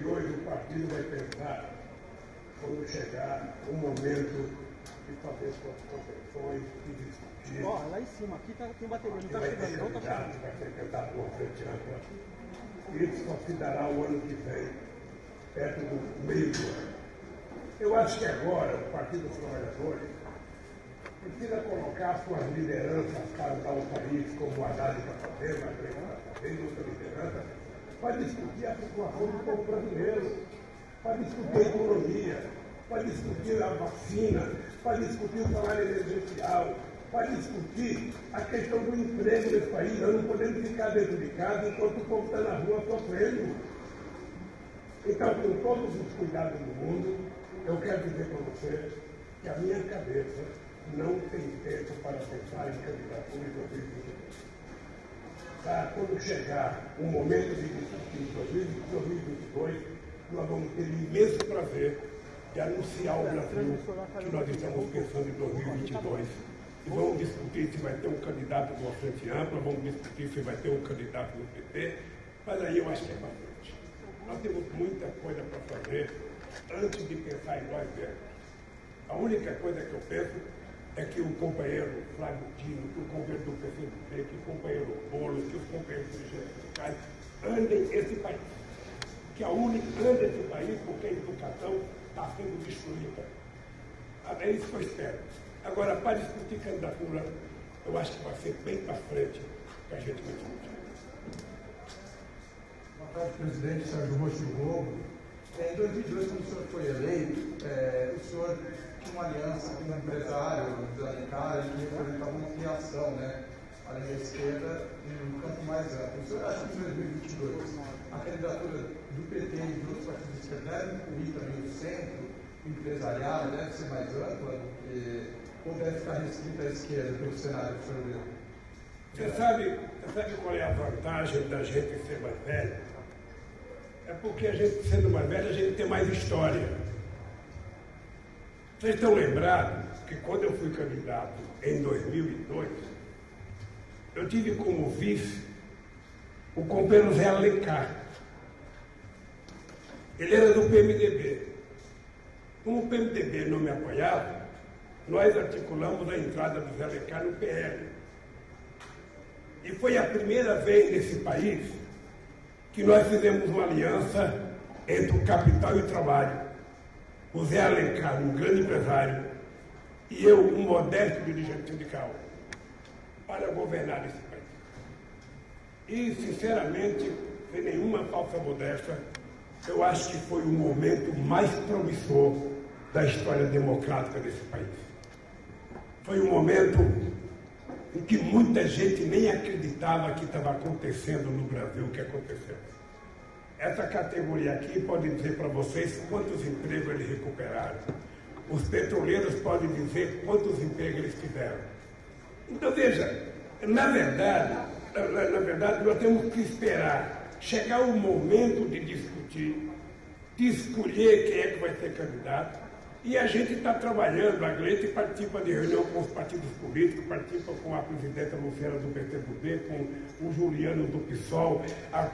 2002 o partido vai pensar, quando chegar o momento de fazer suas convenções e discutir. Ó, lá em cima, aqui tá, tem bateria, não está chegando, não está chegando. Vai ser candidato por frente. Isso só se dará o ano que vem, perto do meio do ano. Eu acho que agora o Partido dos Trabalhadores precisa colocar suas lideranças para dar o país, como o Haddad está fazendo, a Grêmio está fazendo, outra liderança, para discutir a situação do povo brasileiro, para discutir a economia, para discutir a vacina, para discutir o salário emergencial, para discutir a questão do emprego nesse país. Nós não podemos ficar dentro de casa enquanto o povo está na rua sofrendo. Então, com todos os cuidados do mundo, eu quero dizer para você que a minha cabeça não tem tempo para pensar em candidatura em 2022. tá? quando chegar o momento de discutir 2022, nós vamos ter imenso prazer de anunciar ao Brasil que nós estamos pensando em 2022. E vamos discutir se vai ter um candidato do Frente Ampla, vamos discutir se vai ter um candidato do PT, mas aí eu acho que é bastante. Nós temos muita coisa para fazer antes de pensar em nós mesmos. A única coisa que eu penso é que o companheiro Flávio Dino, que o companheiro do PCdoB, que o companheiro Boulos, que os companheiros do sindicais andem esse país. Que a única anda esse país porque a educação está sendo destruída. É isso que eu espero. Agora, para discutir candidatura, eu acho que vai ser bem para frente que a gente vai discutir. Boa tarde, presidente Sérgio Rocha Globo. Em 2002, quando o senhor foi eleito, é, o senhor tinha uma aliança com um empresário da Alencar que representava uma criação, né? A esquerda em um campo mais amplo. O senhor acha que em 2022 a candidatura do PT e de outros partidos de esquerda deve incluir também o centro empresarial, deve ser mais ampla que, ou deve ficar restrita à esquerda pelo cenário que o senhor viu? Você sabe, você sabe qual é a vantagem da gente ser mais velho? É porque a gente, sendo mais velho, a gente tem mais história. Vocês estão lembrados que quando eu fui candidato em 2002, eu tive como vice o companheiro Zé Alencar. Ele era do PMDB. Como o PMDB não me apoiava, nós articulamos a entrada do Zé Alencar no PL. E foi a primeira vez nesse país que nós fizemos uma aliança entre o capital e o trabalho. O Zé Alencar, um grande empresário, e eu, um modesto dirigente sindical, para governar esse país. E, sinceramente, sem nenhuma falsa modéstia, eu acho que foi o momento mais promissor da história democrática desse país. Foi um momento em que muita gente nem acreditava que estava acontecendo no Brasil o que aconteceu. Essa categoria aqui pode dizer para vocês quantos empregos eles recuperaram. Os petroleiros podem dizer quantos empregos eles tiveram. Então, veja, na verdade, na verdade, nós temos que esperar chegar o momento de discutir, de escolher quem é que vai ser candidato, e a gente está trabalhando, a Gleite participa de reunião com os partidos políticos, participa com a presidenta Luciana do PTB, com o Juliano do PSOL,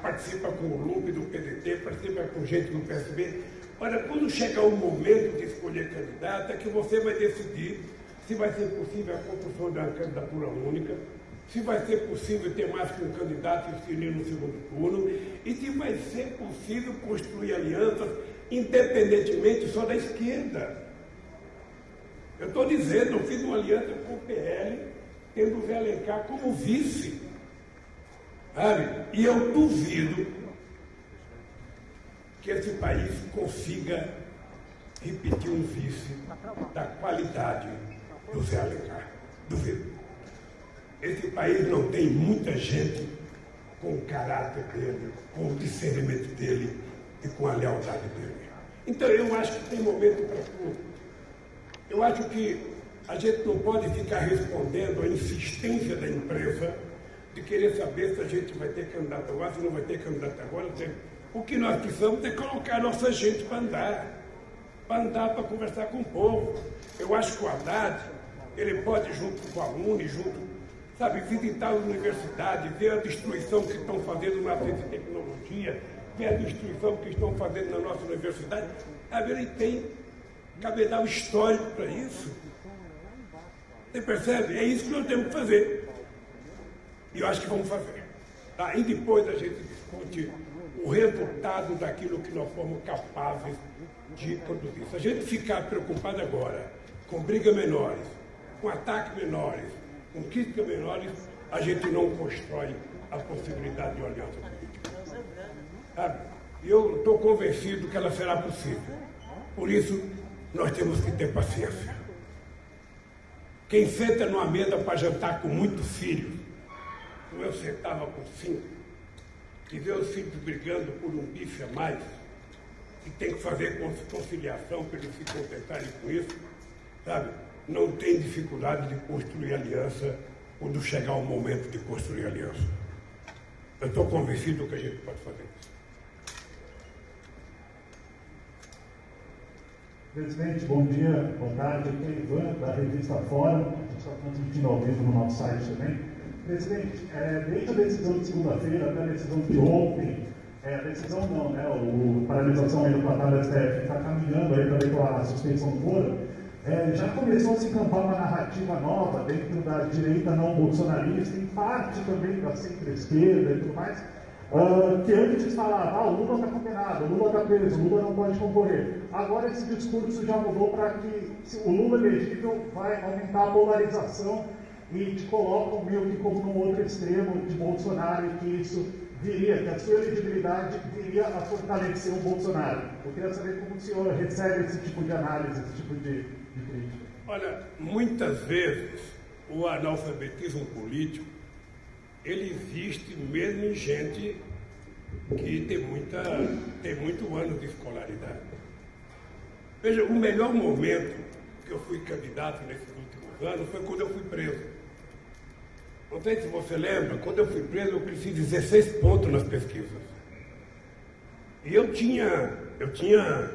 participa com o Lupe do PDT, participa com gente do PSB. Olha, quando chegar o momento de escolher candidato, é que você vai decidir se vai ser possível a construção uma candidatura única, se vai ser possível ter mais que um candidato e no segundo turno, e se vai ser possível construir alianças independentemente só da esquerda. Eu estou dizendo, eu fiz uma aliança com o PL, tendo o Zé Alencar como vice. Sabe? E eu duvido que esse país consiga repetir um vice da qualidade do Zé Alencar. Duvido. Esse país não tem muita gente com o caráter dele, com o discernimento dele e com a lealdade dele. Então eu acho que tem momento para tudo. Eu acho que a gente não pode ficar respondendo à insistência da empresa de querer saber se a gente vai ter candidato agora, se não vai ter candidato agora. O que nós precisamos é colocar nossa gente para andar, para andar, para conversar com o povo. Eu acho que o Haddad, ele pode, junto com o aluno, junto, sabe, visitar a universidade, ver a destruição que estão fazendo na ciência e tecnologia, ver a destruição que estão fazendo na nossa universidade. A ver, ele tem cabedal histórico para isso. Você percebe? É isso que nós temos que fazer. E eu acho que vamos fazer. Tá? E depois a gente discute o resultado daquilo que nós fomos capazes de produzir. Se a gente ficar preocupado agora com brigas menores, com ataques menores, com críticas menores, a gente não constrói a possibilidade de aliança política. Sabe? Eu estou convencido que ela será possível. Por isso, nós temos que ter paciência. Quem senta numa mesa para jantar com muitos filhos, como eu sentava com cinco, e vê os filhos brigando por um bife a mais, e tem que fazer conciliação para eles se contentarem com isso, sabe? Não tem dificuldade de construir aliança quando chegar o momento de construir aliança. Eu estou convencido que a gente pode fazer isso. Presidente, bom dia, boa tarde. Aqui é Ivan, da revista Fora. A gente está transmitindo ao vivo no nosso site também. Presidente, é, desde a decisão de segunda-feira até a decisão de ontem, é, a decisão não, né? O, a paralisação aí do placar da STF está caminhando aí para declarar a suspensão do foro. É, já começou a se encampar uma narrativa nova dentro da direita não bolsonarista, em parte também da centro-esquerda e tudo mais, uh, que antes falava, ah, o Lula está condenado, o Lula está preso, o Lula não pode concorrer. Agora esse discurso já mudou para que o Lula elegível vai aumentar a polarização e te colocam meio que como num outro extremo de Bolsonaro e que isso viria, que a sua elegibilidade viria a fortalecer o Bolsonaro. Eu queria saber como o senhor recebe esse tipo de análise, esse tipo de, de crítica. Olha, muitas vezes o analfabetismo político ele existe mesmo em gente que tem, muita, tem muito ano de escolaridade. Veja, o melhor momento que eu fui candidato nesses últimos anos foi quando eu fui preso. Não sei se você lembra, quando eu fui preso, eu cresci 16 pontos nas pesquisas. E eu tinha, eu tinha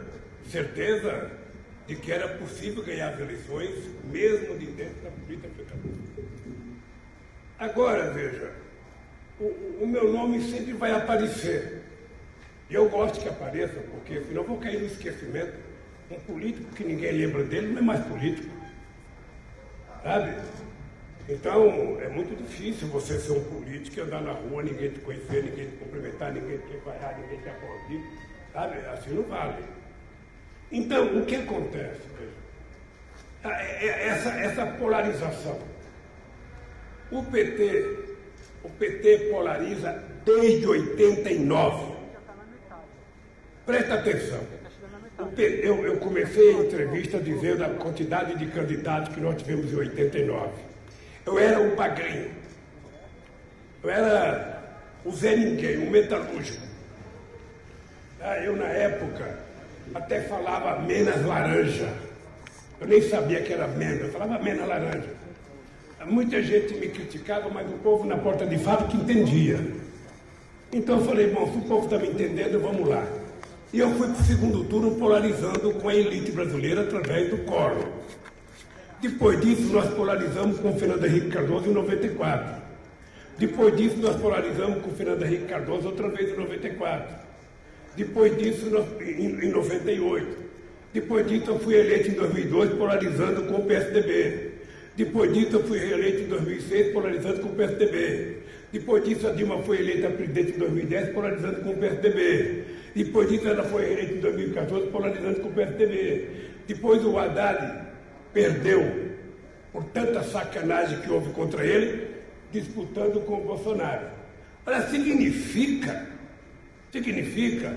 certeza de que era possível ganhar as eleições, mesmo de dentro da política africana. Agora, veja, o, o, meu nome sempre vai aparecer. E eu gosto que apareça, porque senão eu vou cair no esquecimento. Um político que ninguém lembra dele não é mais político. Sabe? Então, é muito difícil você ser um político e andar na rua, ninguém te conhecer, ninguém te cumprimentar, ninguém te vaiar, ninguém te aplaudir. Sabe? Assim não vale. Então, o que acontece? Ah, é, é essa, essa polarização. O PT, o PT polariza desde 89. Presta atenção. Eu, eu comecei a entrevista dizendo a quantidade de candidatos que nós tivemos em 89. Eu era um pagrinho. Eu era o Zé Ninguém, um metalúrgico. Ah, eu, na época, até falava menos laranja. Eu nem sabia que era menos, eu falava menos laranja. Muita gente me criticava, mas o povo na porta de fábrica entendia. Então eu falei, bom, se o povo está me entendendo, vamos lá. E eu fui para o segundo turno polarizando com a elite brasileira através do coro. Depois disso, nós polarizamos com o Fernando Henrique Cardoso em 94. Depois disso, nós polarizamos com o Fernando Henrique Cardoso outra vez em 94. Depois disso, nós, em, em 98. Depois disso, eu fui eleito em 2002 polarizando com o PSDB. Depois disso, eu fui reeleito em 2006 polarizando com o PSDB. Depois disso, a Dilma foi eleita presidente em 2010 polarizando com o PSDB. Depois disso, ela foi eleita em 2014 polarizando com o PSDB. Depois, o Haddad perdeu por tanta sacanagem que houve contra ele, disputando com o Bolsonaro. Olha, significa, significa,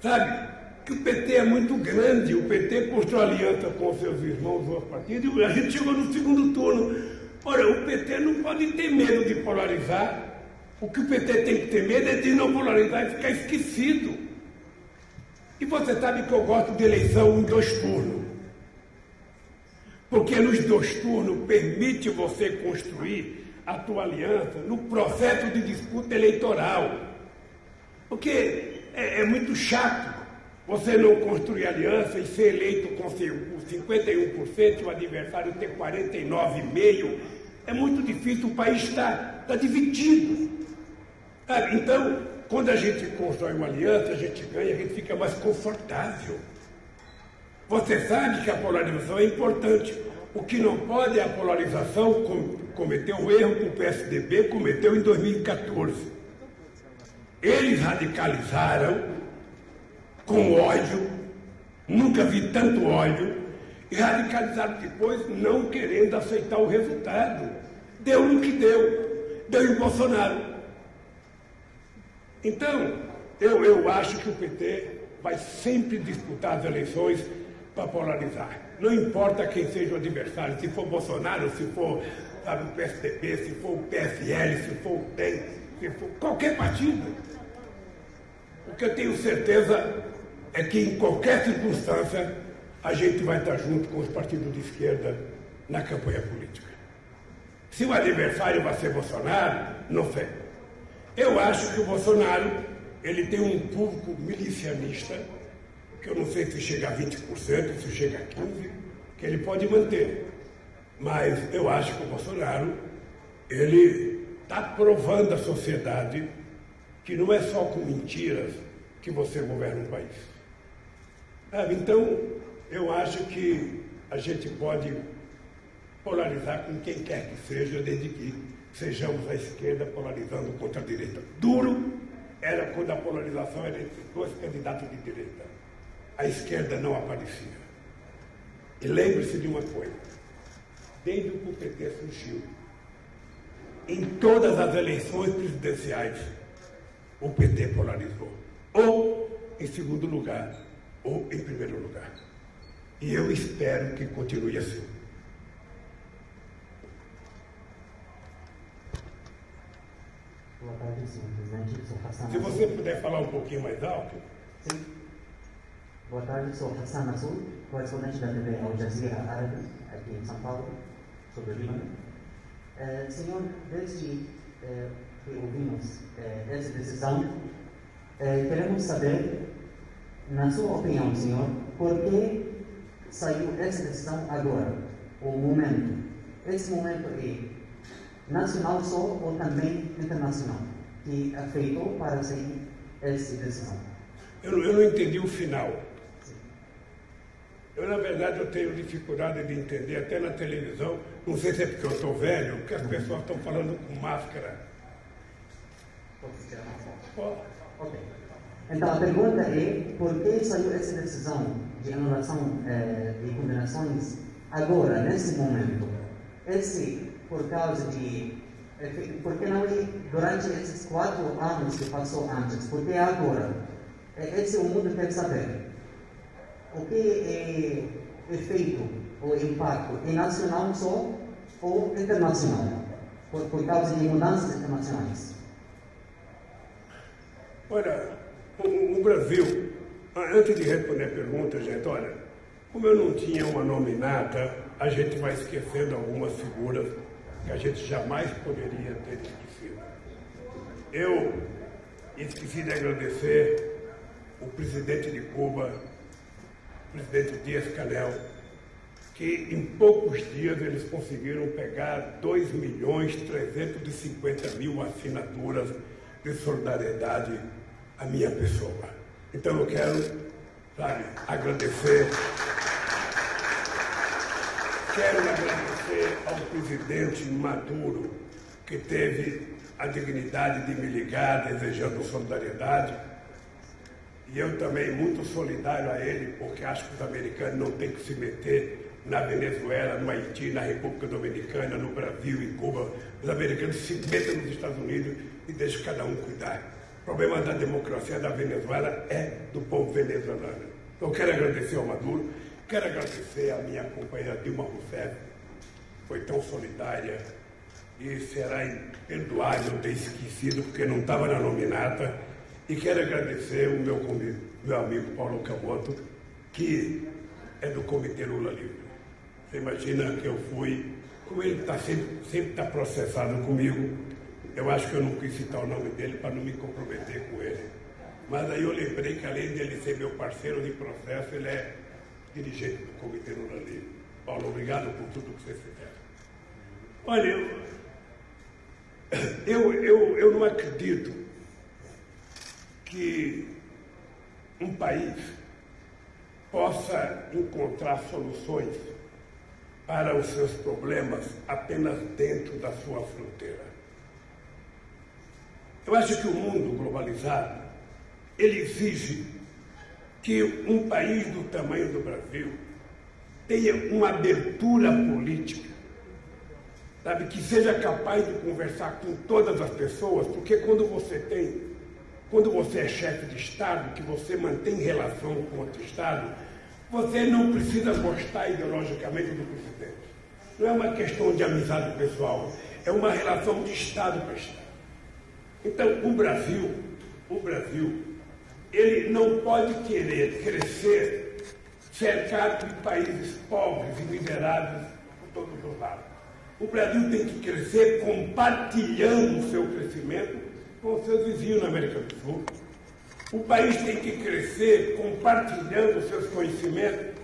sabe, que o PT é muito grande, o PT construiu aliança com seus irmãos dos outros partidos, e a gente chegou no segundo turno. Olha, o PT não pode ter medo de polarizar. O que o PT tem que ter medo é de não polarizar e ficar esquecido. E você sabe que eu gosto de eleição em dois turnos. Porque nos dois turnos permite você construir a tua aliança no processo de disputa eleitoral. Porque é, é muito chato você não construir aliança e ser eleito com 51% e o adversário ter 49,5%. É muito difícil, o país está tá dividido. Então, quando a gente constrói uma aliança, a gente ganha, a gente fica mais confortável. Você sabe que a polarização é importante. O que não pode é a polarização cometeu o erro que o PSDB cometeu em 2014. Eles radicalizaram com ódio, nunca vi tanto ódio, e radicalizaram depois não querendo aceitar o resultado. Deu no que deu, deu em Bolsonaro. Então, eu, eu acho que o PT vai sempre disputar as eleições para polarizar. Não importa quem seja o adversário, se for Bolsonaro, se for sabe, o PSDB, se for o PSL, se for o DEM, se for qualquer partido. O que eu tenho certeza é que em qualquer circunstância a gente vai estar junto com os partidos de esquerda na campanha política. Se o adversário vai ser Bolsonaro, não sei. Eu acho que o Bolsonaro ele tem um público milicianista, que eu não sei se chega a 20%, se chega a 15%, que ele pode manter. Mas eu acho que o Bolsonaro ele está provando à sociedade que não é só com mentiras que você governa um país. Então, eu acho que a gente pode polarizar com quem quer que seja, desde que sejamos a esquerda polarizando contra a direita. Duro era quando a polarização era entre dois candidatos de direita. A esquerda não aparecia. E lembre-se de uma coisa: desde que o PT surgiu, em todas as eleições presidenciais, o PT polarizou. Ou em segundo lugar, ou em primeiro lugar. E eu espero que continue assim. Presidente. Sou Hassan Se você puder falar um pouquinho mais alto. Sim. Boa tarde, sou Hassan Nassul, correspondente da TV Al Jazeera Árabe, aqui em São Paulo, sobre o Líbano. Eh, senhor, desde eh, que ouvimos eh, essa decisão, eh, queremos saber, na sua opinião, senhor, por que saiu essa decisão agora, o momento? Esse momento é nacional só ou também internacional, que afetou para sair essa decisão? Eu, eu não entendi o final. Eu, na verdade, eu tenho dificuldade de entender, até na televisão, não sei se é porque eu estou velho, que as pessoas estão falando com máscara. Posso tirar uma foto? Pô, Ok. Então a pergunta é por que saiu essa decisão de anulação eh, de condenações agora, nesse momento? Esse por causa de. Eh, Por que não é durante esses quatro anos que passou antes? Por que agora? Esse o mundo quer saber. O que é efeito ou impacto? É nacional só ou internacional? Por, por causa de mudanças internacionais? Olha, o, Brasil, antes de responder a pergunta, gente, olha, como eu não tinha uma nominata, a gente vai esquecendo algumas figuras que a gente jamais poderia ter esquecido. Eu esqueci de agradecer o presidente de Cuba, o presidente Dias-Canel, que em poucos dias eles conseguiram pegar 2 milhões 350 mil assinaturas de solidariedade à minha pessoa. Então eu quero, sabe, agradecer. Quero agradecer ao presidente Maduro, que teve a dignidade de me ligar desejando solidariedade. E eu também muito solidário a ele, porque acho que os americanos não têm que se meter na Venezuela, no Haiti, na República Dominicana, no Brasil, em Cuba. Os americanos se metem nos Estados Unidos e deixam cada um cuidar. O problema da democracia da Venezuela é do povo venezuelano. Então, quero agradecer ao Maduro, quero agradecer à minha companheira Dilma Rousseff, foi tão solidária e será imperdoável ter esquecido, porque não estava na nominata. E quero agradecer o meu, meu amigo Paulo Camoto, que é do Comitê Lula Livre. Você imagina que eu fui, como ele tá sempre sempre está processado comigo, eu acho que eu não quis citar o nome dele para não me comprometer com ele. Mas aí eu lembrei que além dele ser meu parceiro de processo, ele é dirigente do Comitê Lula Livre. Paulo, obrigado por tudo que você fizer. Olha, eu, eu, eu, não acredito que um país possa encontrar soluções para os seus problemas apenas dentro da sua fronteira. Eu acho que o mundo globalizado, ele exige que um país do tamanho do Brasil tenha uma abertura política, sabe, que seja capaz de conversar com todas as pessoas, porque quando você tem, quando você é chefe de Estado, que você mantém relação com outro Estado, você não precisa gostar ideologicamente do presidente. Não é uma questão de amizade pessoal, é uma relação de Estado para Estado. Então, o Brasil, o Brasil, ele não pode querer crescer cercado de países pobres e miseráveis por todos os lados. O Brasil tem que crescer compartilhando o seu crescimento com seus vizinhos na América do Sul. O país tem que crescer compartilhando seus conhecimentos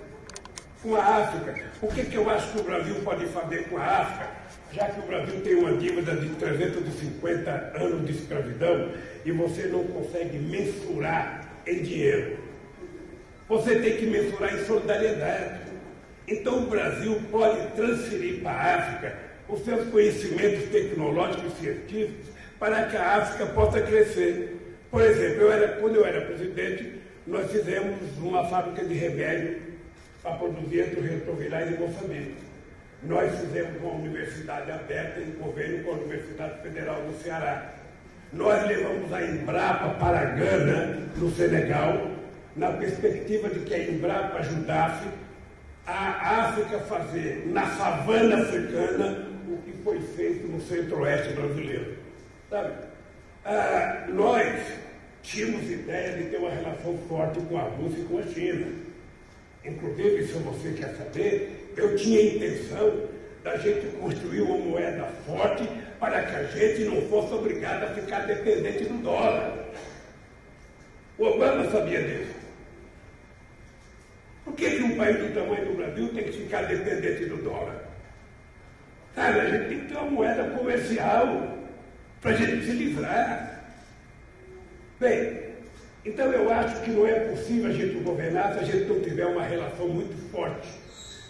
com a África. O que, que eu acho que o Brasil pode fazer com a África? Já que o Brasil tem uma dívida de 350 anos de escravidão e você não consegue mensurar em dinheiro. Você tem que mensurar em solidariedade. Então o Brasil pode transferir para a África os seus conhecimentos tecnológicos e científicos para que a África possa crescer. Por exemplo, eu era, quando eu era presidente, nós fizemos uma fábrica de remédio para produzir antirretrovirais em Moçambique. Nós fizemos uma universidade aberta em convênio com a Universidade Federal do Ceará. Nós levamos a Embrapa para Gana, no Senegal, na perspectiva de que a Embrapa ajudasse a África fazer, na savana africana, o que foi feito no centro-oeste brasileiro. Sabe? Ah, nós tínhamos ideia de ter uma relação forte com a Rússia e com a China. Inclusive, se você quer saber, eu tinha a intenção da gente construir uma moeda forte para que a gente não fosse obrigado a ficar dependente do dólar. O Obama sabia disso. Por que, que um país do tamanho do Brasil tem que ficar dependente do dólar? Sabe, a gente tem que ter uma moeda comercial para a gente se livrar. Bem, então eu acho que não é possível a gente governar se a gente não tiver uma relação muito forte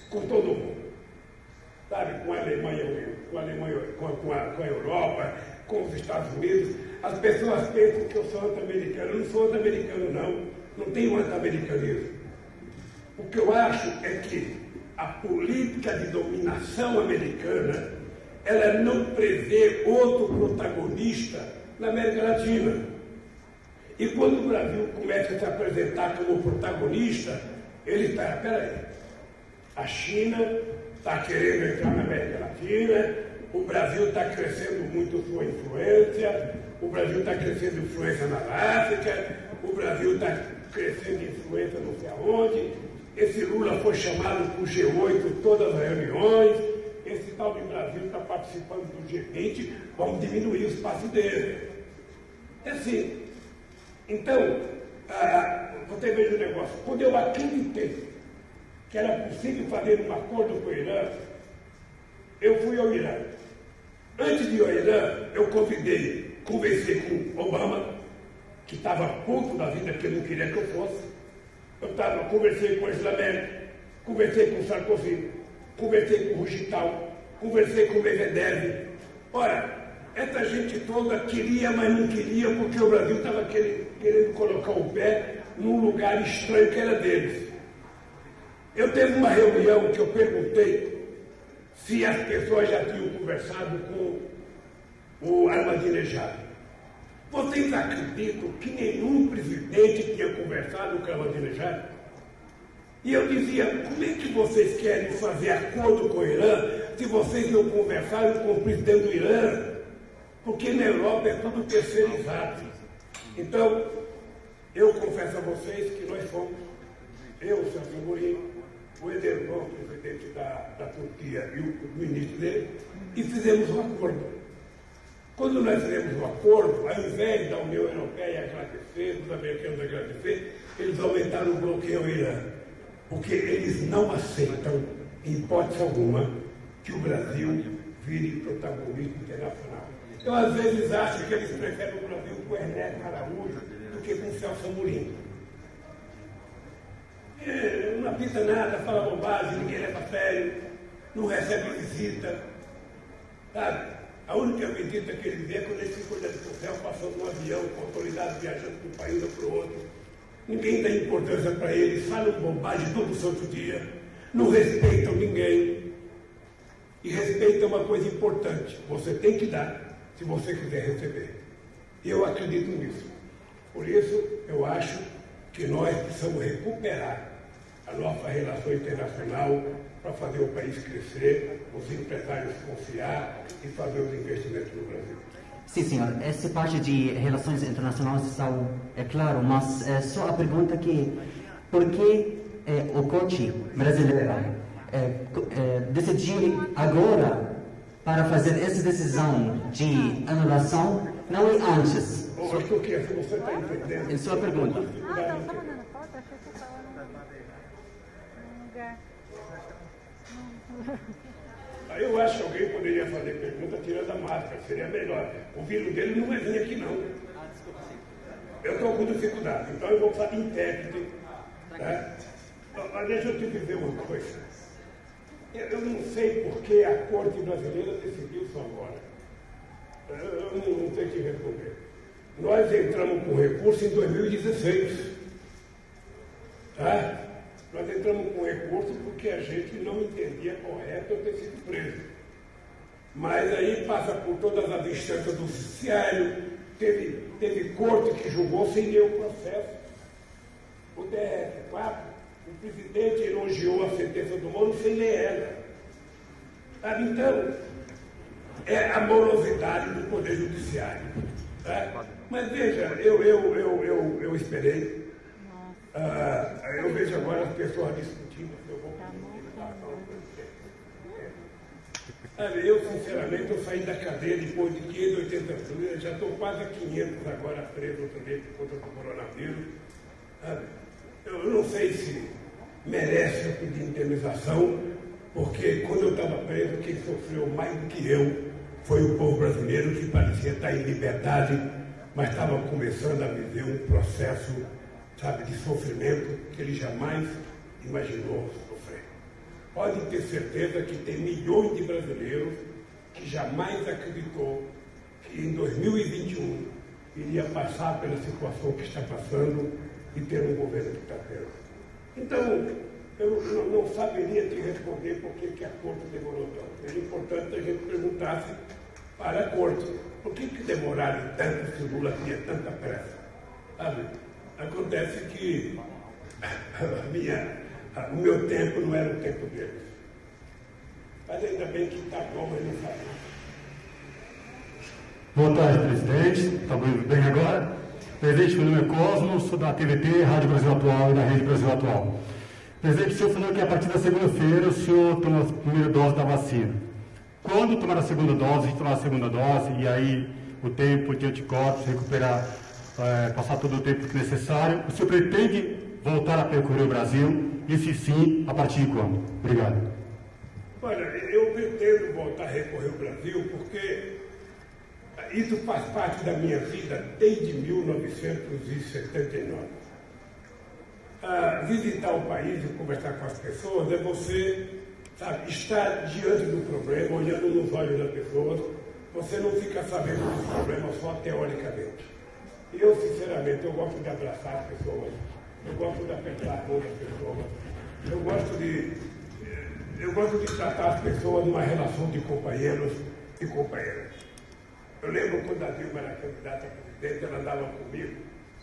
com todo mundo. Sabe, com a Alemanha, com a, Alemanha, com a, com a, com a Europa, com os Estados Unidos. As pessoas pensam que eu sou anti-americano. Eu não sou anti-americano, não. Não tenho anti-americanismo. O que eu acho é que a política de dominação americana ela não prevê outro protagonista na América Latina. E quando o Brasil começa a se apresentar como protagonista, ele está, peraí, a China está querendo entrar na América Latina, o Brasil está crescendo muito sua influência, o Brasil está crescendo influência na África, o Brasil está crescendo influência não sei aonde, esse Lula foi chamado para o G8 todas as reuniões, esse tal de Brasil está participando do G20, vamos diminuir o espaço dele. É assim. Então, ah, você veja o negócio. Quando eu acreditei que era possível fazer um acordo com o Irã, eu fui ao Irã. Antes de ir ao Irã, eu convidei, conversei com Obama, que estava puto da vida, ele não queria que eu fosse. Eu tava, conversei com o Islamério, conversei com o Sarkozy, conversei com o Rugital, conversei com o Medvedev. Ora, essa gente toda queria, mas não queria, porque o Brasil estava querendo, colocar o pé num lugar estranho que era deles. Eu teve uma reunião que eu perguntei se as pessoas já tinham conversado com o Ahmadinejad. Vocês acreditam que nenhum presidente tinha conversado com o Ahmadinejad? E eu dizia, como é que vocês querem fazer acordo com o Irã se vocês não conversaram com o presidente do Irã? Porque na Europa é tudo terceirizado. Então, eu confesso a vocês que nós fomos, eu, Sérgio Mourinho, o Ederban, presidente da, da Turquia, e o, o ministro dele, e fizemos um acordo. Quando nós fizemos um acordo, ao invés da União Europeia agradecer, dos americanos agradecer, eles aumentaram o bloqueio ao Irã. Porque eles não aceitam, em hipótese alguma, que o Brasil vire protagonista internacional. Eu, às vezes, acho que eles preferem o Brasil com Ernesto Araújo do que com Celso Amorim. É, não apita nada, fala bobagem, ninguém leva a sério, não recebe visita. Sabe? A única visita que ele vê é quando ele fica olhando para o céu, passando um avião com autoridade viajando de um país para o outro. Ninguém dá importância para eles, falam bobagem todo santo dia, não respeitam ninguém. E respeito é uma coisa importante, você tem que dar, se você quiser receber. Eu acredito nisso. Por isso, eu acho que nós precisamos recuperar a nossa relação internacional para fazer o país crescer, os empresários confiar e fazer os investimentos no Brasil. Sim, senhor. Essa parte de relações internacionais está, é claro, mas é só a pergunta que por que é, o coach brasileiro é, é, decidiu agora para fazer essa decisão de anulação, não é antes? Bom, acho que o que você está entendendo. Em sua pergunta. Ah, não, foto, achei que estava num lugar. Aí eu acho que alguém poderia fazer pergunta tirando a máscara, seria melhor. O vírus dele não vai vir aqui não. Eu estou com dificuldade, então eu vou falar intérprete. Tá? Mas deixa eu te dizer uma coisa. Eu eu não sei por que a Corte Brasileira decidiu isso agora. Eu não, não sei te responder. Nós entramos com recurso em 2016. Tá? Nós entramos com recurso porque a gente não entendia correto eu ter sido preso. Mas aí passa por todas as instâncias do judiciário, teve, teve corte que julgou sem o processo. O DF4, o presidente elogiou a sentença do Moro sem ler ela. Sabe, então, é a morosidade do Poder Judiciário. tá? Mas veja, eu, eu, eu, eu, eu esperei. Ah, eu vejo agora as pessoas discutindo se eu vou eu, sinceramente, eu saí da cadeia depois de 580 dias, já estou quase a 500 agora preso também por conta do coronavírus. Eu não sei se merece eu pedir indenização, porque quando eu estava preso, quem sofreu mais do que eu foi o povo brasileiro, que parecia estar em liberdade, mas estava começando a viver um processo, sabe, de sofrimento que ele jamais imaginou sofrer. Pode ter certeza que tem milhões de brasileiros que jamais acreditou que em 2021 iria passar pela situação que está passando e ter um governo que está tendo. Então, eu não, não saberia te responder por que, a corte demorou tanto. Era importante a gente perguntasse para a corte por que, que demoraram tanto se o Lula tinha tanta pressa. Sabe? Acontece que minha, o meu tempo não era o tempo deles. Mas ainda bem que está bom, mas não sabe. Boa tarde, presidente. Está ouvindo bem agora? Presidente, meu nome é Cosmo, sou da TVT, Rádio Brasil Atual e da Rede Brasil Atual. Presidente, o senhor falou que a partir da segunda-feira o senhor toma a primeira dose da vacina. Quando tomar a segunda dose, tomar a segunda dose e aí o tempo de anticorpos, recuperar, eh, passar todo o tempo necessário, o senhor pretende voltar a percorrer o Brasil? E se sim, a partir de quando? Obrigado. Olha, eu pretendo voltar a recorrer o Brasil porque isso faz parte da minha vida desde 1979. Ah, visitar o país e conversar com as pessoas é você sabe, estar diante do problema, olhando nos olhos das pessoas. Você não fica sabendo dos problemas só teoricamente. Eu, sinceramente, eu gosto de abraçar as pessoas, eu gosto de apertar a mão das pessoas, eu gosto de eu gosto de tratar as pessoas numa relação de companheiros e companheiras. Eu lembro quando a Dilma era candidata a presidente, ela andava comigo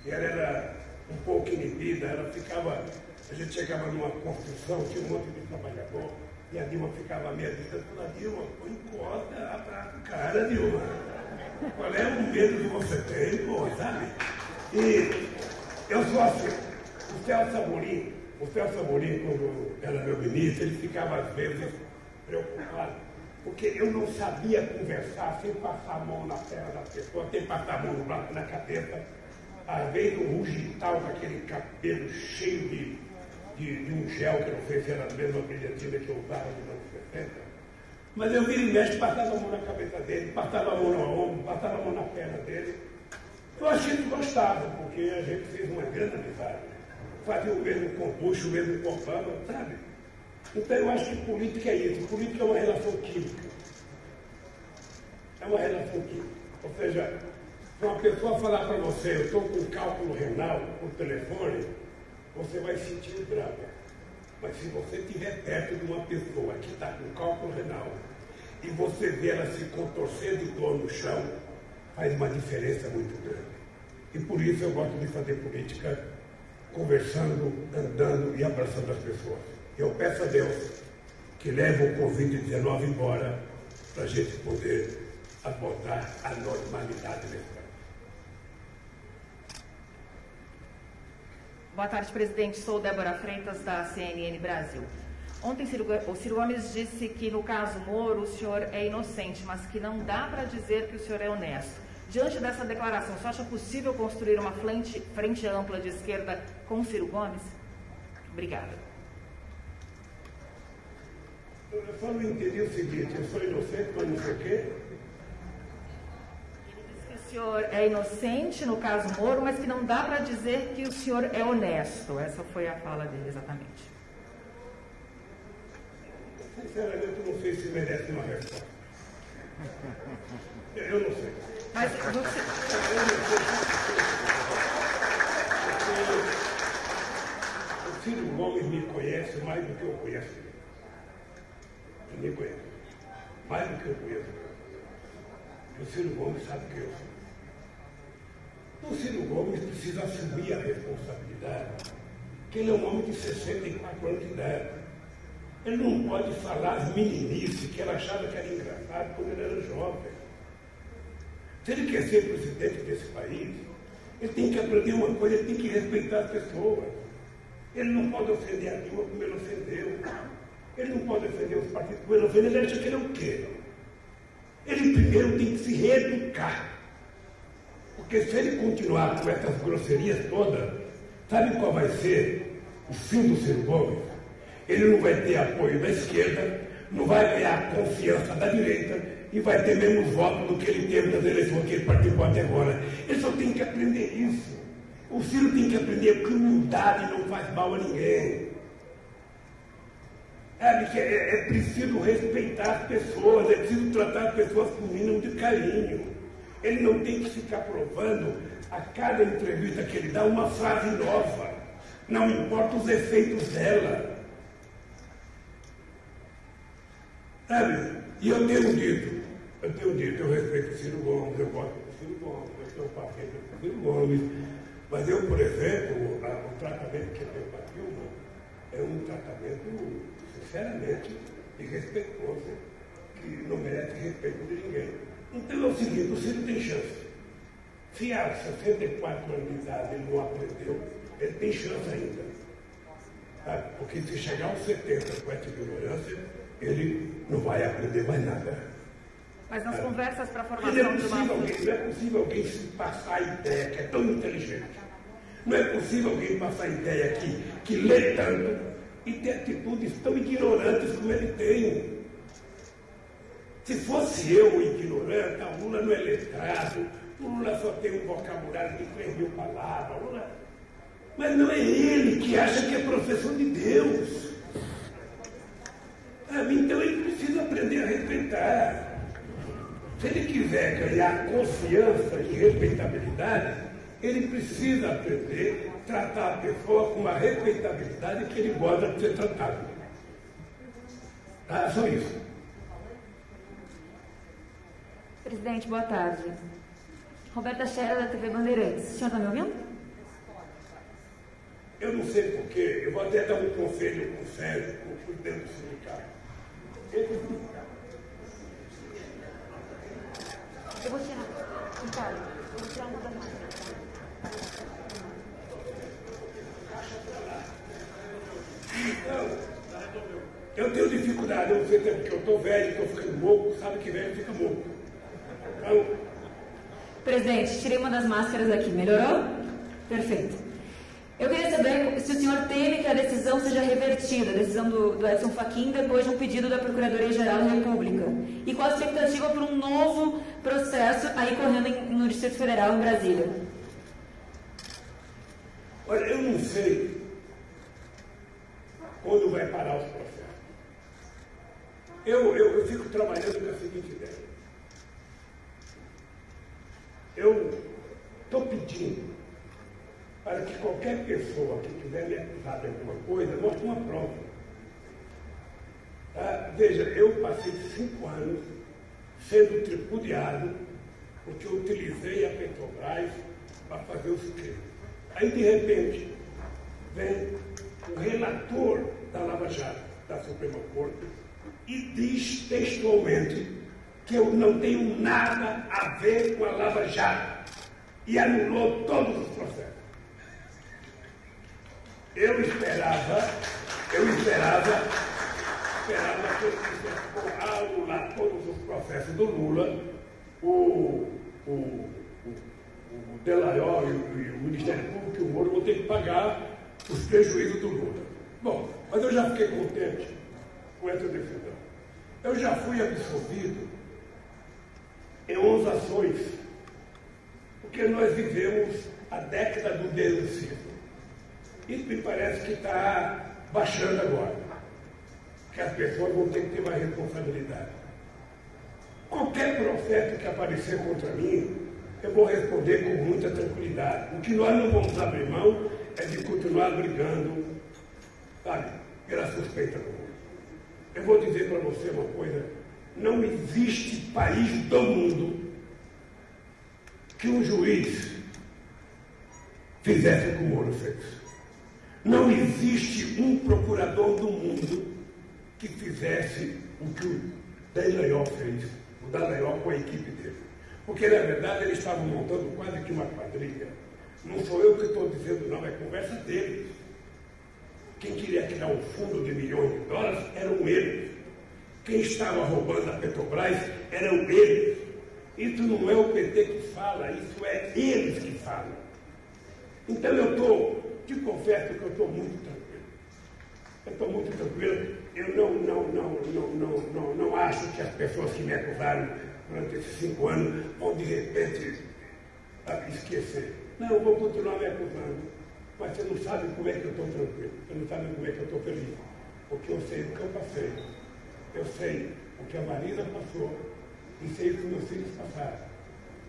e ela era um pouco inibida, ela ficava, a gente chegava numa construção, tinha um monte de trabalhador, e a Dilma ficava meio distante, falava, Dilma, corda atrás do cara, Dilma. Qual é o medo que você tem, pô, sabe? E eu sou assim, o Celso Amorim, o Celso Amorim, quando era meu ministro, ele ficava às vezes preocupado, porque eu não sabia conversar sem passar a mão na perna da pessoa, sem passar a mão no na cabeça. Às vezes um rugital com aquele cabelo cheio de, de, de um gel, que eu não sei se era a mesma brilhantina que eu usava nos anos 70. Mas eu vira e mexe, passava a mão na cabeça dele, passava a mão no ombro, passava a mão na perna dele. Eu achei que gostava, porque a gente fez uma grande amizade. Fazia o mesmo composto, o mesmo compava, sabe? Então eu acho que política é isso. Política é uma relação química. É uma relação química. Ou seja, se uma pessoa falar para você, eu estou com cálculo renal por telefone, você vai sentir brava. Mas se você estiver perto de uma pessoa que está com cálculo renal e você vê ela se contorcer de dor no chão, faz uma diferença muito grande. E por isso eu gosto de fazer política conversando, andando e abraçando as pessoas. Eu peço a Deus que leve o Covid-19 embora para a gente poder voltar à normalidade nesse país. Boa tarde, presidente. Sou Débora Freitas, da CNN Brasil. Ontem, o Ciro Gomes disse que, no caso Moro, o senhor é inocente, mas que não dá para dizer que o senhor é honesto. Diante dessa declaração, você acha possível construir uma frente, frente ampla de esquerda com Ciro Gomes? Obrigada. Eu só não entendi o seguinte, eu sou inocente, mas não sei o quê. que o senhor é inocente no caso Moro, mas que não dá para dizer que o senhor é honesto. Essa foi a fala dele, exatamente. Sinceramente, eu não sei se merece uma resposta. Eu não sei. Mas você... O Ciro Gomes me conhece mais do que eu conheço ele. Ele me conhece. Mais do que eu conheço. O Ciro Gomes sabe que eu sou. O Ciro Gomes precisa assumir a responsabilidade, que ele é um homem de 64 anos de idade. Ele não pode falar as meninices que ela achava que era engraçado quando ele era jovem. Se ele quer ser presidente desse país, ele tem que aprender uma coisa, ele tem que respeitar as pessoas. Ele não pode ofender a Dilma como ele ofendeu. Ele não pode ofender os partidos como ele ofendeu. Ele acha que ele é o quê? Ele primeiro tem que se reeducar. Porque se ele continuar com essas grosserias todas, sabe qual vai ser o fim do Ciro Gomes? Ele não vai ter apoio da esquerda, não vai ganhar confiança da direita e vai ter menos votos do que ele teve nas eleições que ele participou até agora. Ele só tem que aprender isso. O Ciro tem que aprender que humildade não faz mal a ninguém. Que é, é preciso respeitar as pessoas, é preciso tratar as pessoas com o mínimo de carinho. Ele não tem que ficar provando a cada entrevista que ele dá uma frase nova. Não importa os efeitos dela. Sabe? E eu tenho dito, eu tenho dito, eu respeito o Ciro Gomes, eu gosto do Ciro Gomes, eu sou paciente do Ciro Gomes, mas eu, por exemplo, a, o tratamento que eu tenho a Dilma é um tratamento, sinceramente, irrespeitoso, que não merece respeito de ninguém. Então é o seguinte, o Ciro tem chance. Se há 64 anos de idade ele não aprendeu, ele tem chance ainda. Sabe? Porque se chegar aos 70 com essa ignorância, ele não vai aprender mais nada. Mas nas conversas para a Não é, formação de possível uma... alguém, não é possível alguém se passar a ideia que é tão inteligente. Não é possível alguém passar a ideia que, que lê tanto e ter atitudes tão ignorantes como ele tem. Se fosse eu o ignorante, o Lula não é letrado, o Lula só tem um vocabulário de 3 mil palavras. Lula... Mas não é ele que acha que é professor de Deus. Então ele precisa aprender a respeitar. Se ele quiser ganhar confiança e respeitabilidade, ele precisa aprender a tratar a pessoa com uma respeitabilidade que ele gosta de ser tratado. Tá? Só isso. Presidente, boa tarde. Roberta Scherer, da TV Bandeirantes. O senhor está me ouvindo? Eu não sei porquê, eu vou até dar um conselho com o Sérgio, com o presidente do sindicato. Eu vou tirar. Ricardo, eu vou tirar uma das máscaras. Eu tenho dificuldade, eu não sei se porque eu estou velho, estou ficando louco, sabe que velho fica louco. Então, Presidente, tirei uma das máscaras aqui. Melhorou? Perfeito. Eu queria saber se o senhor teme que a decisão seja revertida, a decisão do, do Edson Fachin, depois de um pedido da Procuradoria-Geral da República. E qual a expectativa para um novo processo aí correndo em- no Distrito Federal, em Brasília? olha, eu não sei quando vai parar os processos. Eu, eu, eu fico trabalhando com a seguinte ideia. Eu estou pedindo para que qualquer pessoa que tiver me acusado de alguma coisa mostre uma prova. Tá? Veja, eu passei cinco anos sendo tripudiado porque eu utilizei a Petrobras para fazer os crimes. Aí, de repente, vem o relator da Lava Jato, da Suprema Corte, e diz textualmente que eu não tenho nada a ver com a Lava Jato e anulou todos os processos. Eu esperava, eu esperava, esperava que ele dissesse, "Bom, ao anular todos os processos do Lula, o, o o Delaiol e, e o Ministério Público e o Moro vão ter que pagar os prejuízos do Lula. Bom, mas eu já fiquei contente com essa decisão. Eu já fui absolvido em 11 ações, porque nós vivemos a década do denuncismo. Isso me parece que está baixando agora, que as pessoas vão ter que ter mais responsabilidade. Qualquer processo que aparecer contra mim, eu vou responder com muita tranquilidade. O que nós não vamos abrir mão é de continuar brigando, sabe, pela suspeita do mundo. Eu vou dizer para você uma coisa: não existe país do mundo que um juiz fizesse como o Moro fez. Não existe um procurador do mundo que fizesse o que o Dallagnol fez, o Dallagnol com a equipe dele. Porque, na verdade, eles estavam montando quase que uma quadrilha. Não sou eu que estou dizendo, não, é conversa deles. Quem queria criar um fundo de milhões de dólares eram eles. Quem estava roubando a Petrobras eram eles. Isso não é o PT que fala, isso é eles que falam. Então eu estou, te confesso que eu estou muito tranquilo. Eu estou muito tranquilo. Eu não, não, não, não, não, não, não acho que as pessoas que me acusaram durante esses cinco anos vão de repente esquecer. Não, vou continuar me acusando. Mas você não sabe como é que eu estou tranquilo. Você não sabe como é que eu estou feliz. Porque eu sei o que eu passei. Eu sei o que a Marisa passou. E sei o que meus filhos passaram.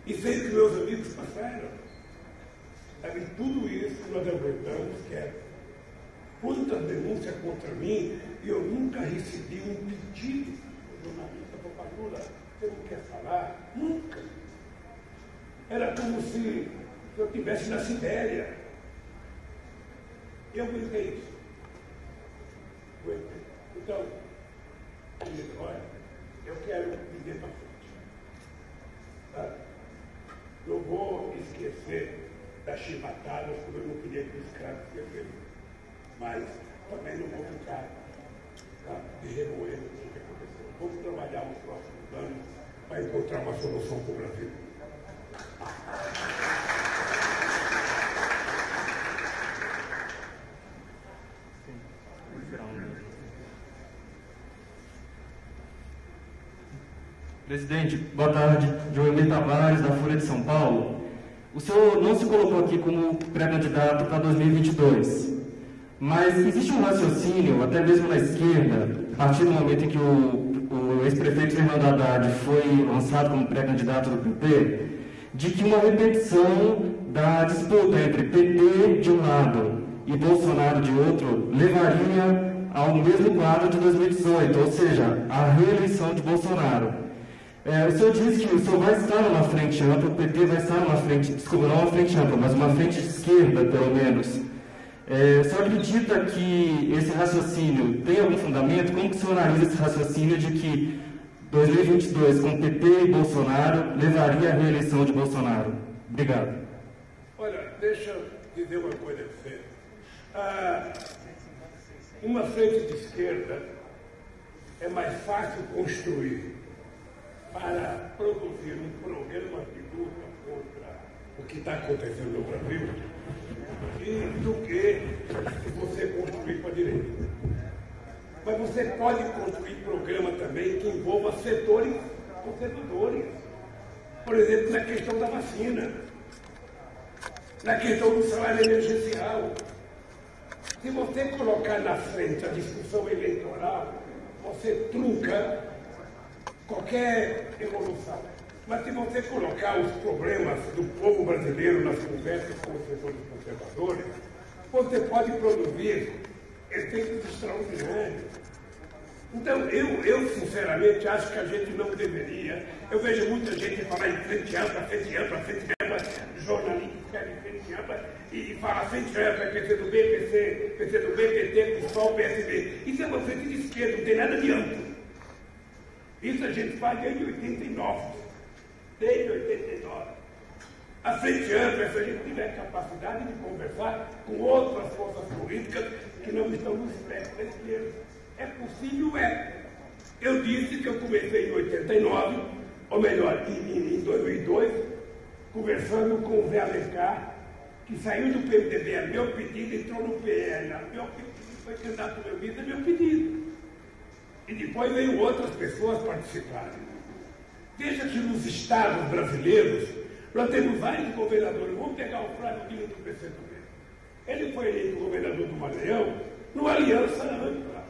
E sei o que meus amigos passaram. Sabe, tudo isso nós aguentamos, que é quantas denúncias contra mim, e eu nunca recebi um pedido do jornalista para Lula, você não quer falar? Nunca. Era como se eu estivesse na Sibéria. Eu aguentei isso. Aguentei. Então, olha, eu quero viver para frente. Tá? Não vou esquecer das chibatadas, como eu não queria que os escravos esquecessem. Mas também não vou ficar tá, de remoendo o que aconteceu. Vamos trabalhar nos próximos anos para encontrar uma solução para o Brasil. Presidente, boa tarde. Joemir Tavares, da Folha de São Paulo. O senhor não se colocou aqui como pré-candidato para 2022, mas existe um raciocínio, até mesmo na esquerda, a partir do momento em que o, o ex-prefeito Fernando Haddad foi lançado como pré-candidato do PT, de que uma repetição da disputa entre PT de um lado e Bolsonaro de outro levaria ao mesmo quadro de 2018, ou seja, a reeleição de Bolsonaro. É, o senhor disse que o senhor vai estar numa frente ampla, o PT vai estar numa frente, desculpa, não uma frente ampla, mas uma frente de esquerda, pelo menos. É, o senhor acredita que esse raciocínio tem algum fundamento? Como que o senhor analisa esse raciocínio de que 2022, com PT e Bolsonaro, levaria à reeleição de Bolsonaro? Obrigado. Olha, deixa eu dizer uma coisa para você. Ah, uma frente de esquerda é mais fácil construir para produzir um programa de luta contra o que está acontecendo no Brasil e do que você construir para a direita. Mas você pode construir programa também que envolva setores conservadores. Por exemplo, na questão da vacina, na questão do salário emergencial. Se você colocar na frente a discussão eleitoral, você trunca qualquer evolução. Mas se você colocar os problemas do povo brasileiro nas conversas com os setores conservadores, você pode produzir efeitos extraordinários. Então, eu, eu sinceramente acho que a gente não deveria. Eu vejo muita gente falar em frente ampla, frente ampla, frente ampla, jornalistas escrevem frente ampla e, e fala frente ampla, PC do B, PC, PC do B, PT, PSOL, PSB. Isso é uma frente de esquerda, não tem nada de amplo. Isso a gente faz desde 89. Desde 89. A frente ampla é se a gente tiver capacidade de conversar com outras forças políticas que não estão no espectro da esquerda. É possível, é. Eu disse que eu comecei em 89, ou melhor, em, em 2002, conversando com o Zé Alencar, que saiu do PMDB a meu pedido, entrou no PL, a meu pedido, foi candidato meu vida, a meu pedido. E depois veio outras pessoas participarem. Veja que nos estados brasileiros, nós temos vários governadores. Vamos pegar o Flávio Dino do PCdoB. Ele foi eleito governador do Maranhão numa aliança ampla,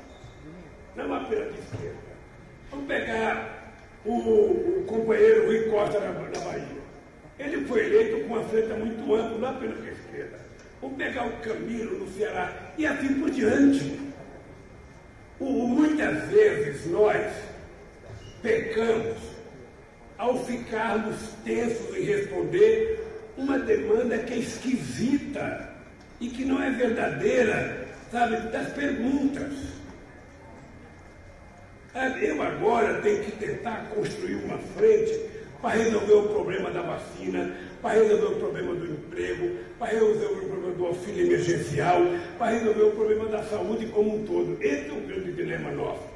não apenas de esquerda. Vamos pegar o, o companheiro Rui Costa na, na Bahia. Ele foi eleito com uma frente muito ampla, não apenas a esquerda. Vamos pegar o Camilo no Ceará e assim por diante. Muitas vezes nós pecamos ao ficarmos tensos em responder uma demanda que é esquisita e que não é verdadeira, sabe, das perguntas. Eu agora tenho que tentar construir uma frente para resolver o problema da vacina, para resolver o problema do emprego, para resolver o auxílio emergencial, para resolver o problema da saúde como um todo. Esse é o grande dilema nosso.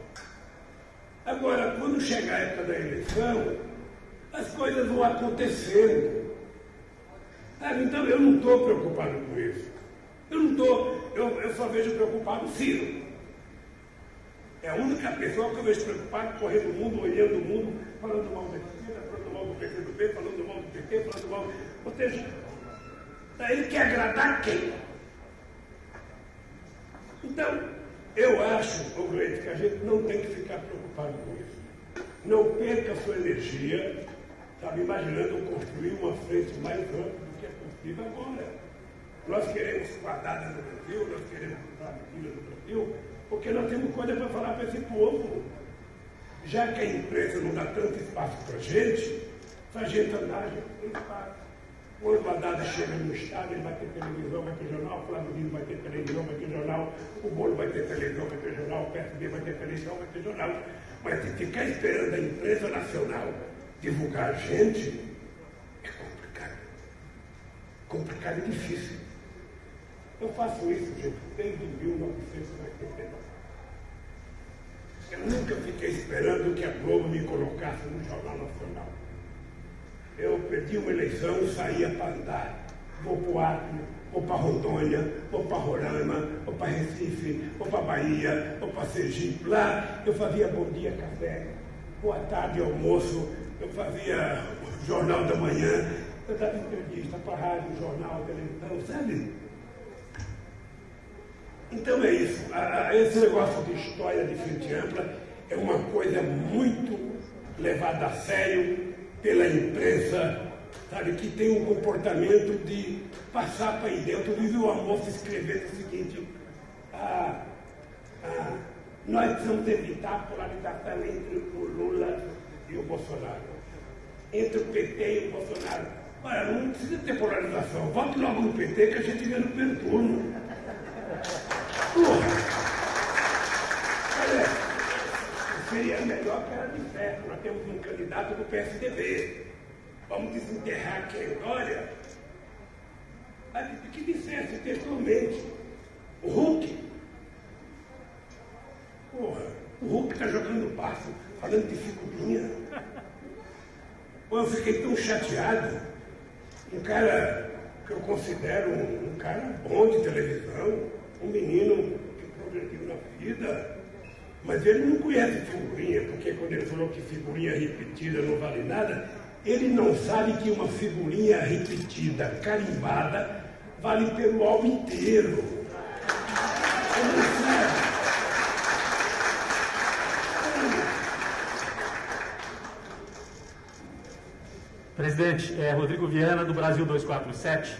Agora, quando chegar a época da eleição, as coisas vão acontecendo. Sabe? Então, eu não estou preocupado com isso. Eu não estou, eu, eu só vejo preocupado o Ciro. É a única pessoa que eu vejo preocupado, correndo o mundo, olhando o mundo, falando mal da esquerda, falando mal do PCdoB, falando mal do PT, falando mal. Ou seja, ele quer agradar quem? Então, eu acho, ô Gleide, que a gente não tem que ficar preocupado com isso. Não perca sua energia, sabe, imaginando construir uma frente mais ampla do que é possível agora. Nós queremos quadrada no Brasil, nós queremos família no Brasil, porque nós temos coisa para falar para esse povo. Já que a imprensa não dá tanto espaço para a gente, se a gente andar, a gente tem espaço. Quando a dada chega no estado, ele vai ter televisão, vai ter jornal, o Dino vai ter televisão, vai ter jornal, o Bolo vai ter televisão, vai ter jornal, o PSB vai ter televisão, vai ter jornal. Mas ficar esperando a imprensa nacional divulgar a gente, é complicado. Complicado e difícil. Eu faço isso, gente, desde 1989. Eu nunca fiquei esperando que a Globo me colocasse no Jornal Nacional. Eu perdi uma eleição, saía para andar. Vou para o Acre, vou para Rondônia, vou para Roraima, vou para Recife, vou para Bahia, vou para Sergipe. Lá eu fazia bom dia café, boa tarde almoço, eu fazia jornal da manhã, eu dava entrevista para rádio, jornal, televisão, sabe? Então é isso. Esse negócio de história de frente ampla é uma coisa muito levada a sério pela imprensa, sabe, que tem um comportamento de passar para aí dentro. Eu vi uma moça escrevendo o seguinte, ah, ah, nós precisamos evitar a polarização entre o Lula e o Bolsonaro. Entre o PT e o Bolsonaro. Olha, não precisa ter polarização. Vote logo no PT que a gente vê no primeiro turno. Porra! Olha, seria melhor que de Nós temos um candidato do PSDB. Vamos desenterrar quem? Olha, que dissesse textualmente. O Hulk. Porra, o Hulk está jogando passo, falando de figurinha. Pô, eu fiquei tão chateado. Um cara que eu considero um, um cara bom de televisão, um menino que progrediu na vida, mas ele não conhece figurinha, porque quando ele falou que figurinha repetida não vale nada, ele não sabe que uma figurinha repetida, carimbada, vale pelo álbum inteiro. Ele sabe. Presidente, é Rodrigo Viana, do Brasil 247.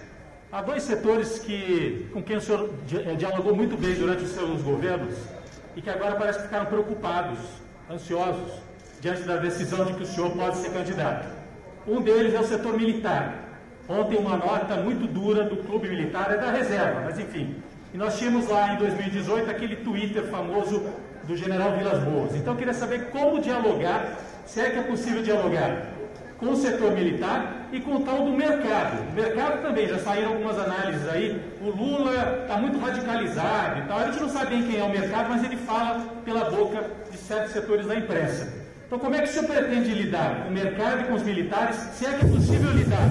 Há dois setores que, com quem o senhor eh, dialogou muito bem durante os seus governos e que agora parece que ficaram preocupados, ansiosos, diante da decisão de que o senhor pode ser candidato. Um deles é o setor militar. Ontem uma nota muito dura do clube militar, é da reserva, mas enfim. E nós tínhamos lá em 2018 aquele Twitter famoso do general Vilas Boas. Então eu queria saber como dialogar, se é que é possível dialogar com o setor militar e com o tal do mercado. O mercado também, já saíram algumas análises aí. O Lula está muito radicalizado e tal. A gente não sabe bem quem é o mercado, mas ele fala pela boca de certos setores da imprensa. Então, como é que o senhor pretende lidar com o mercado e com os militares, se é que é possível lidar?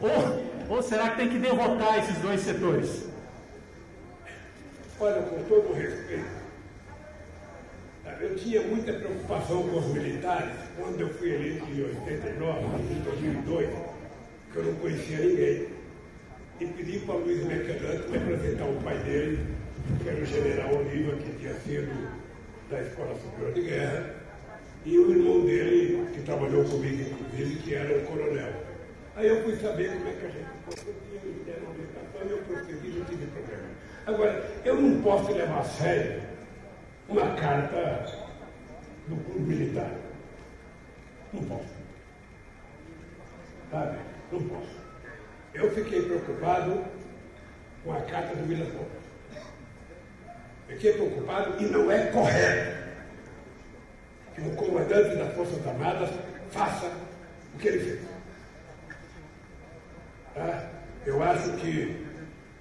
Ou, ou será que tem que derrotar esses dois setores? Olha, com todo respeito, eu tinha muita preocupação com os militares quando eu fui eleito em 89, em 2002, que eu não conhecia ninguém. E pedi para o Luiz Mercadante me apresentar o pai dele, que era o general Oliva, que tinha sido da Escola Superior de Guerra, e o irmão dele, que trabalhou comigo, inclusive, que era um coronel. Aí eu fui saber como é que a gente procedia, me deram orientação eu procedi, não tive problema. Agora, eu não posso levar a sério uma carta do clube militar. Não posso. Sabe? Não posso. Eu fiquei preocupado com a carta do Vilas Boas. Fiquei preocupado e não é correto que um comandante das Forças Armadas faça o que ele fez. Tá? Eu acho que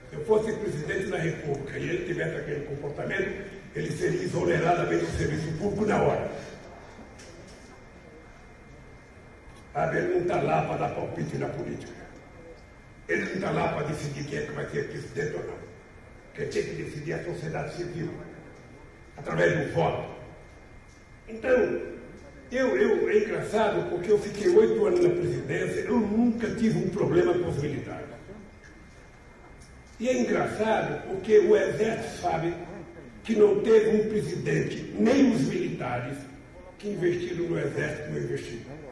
se eu fosse presidente da República e ele tivesse aquele comportamento, ele seria exoneradamente do serviço público na hora. Sabe, ele não está lá para dar palpite na política. Ele não está lá para decidir quem é que vai ser presidente ou não. Quem tem que decidir é a sociedade civil, através do voto. Então, eu, eu, é engraçado porque eu fiquei oito anos na presidência, eu nunca tive um problema com os militares. E é engraçado porque o Exército sabe que não teve um presidente, nem os militares, que investiram no Exército como investiram.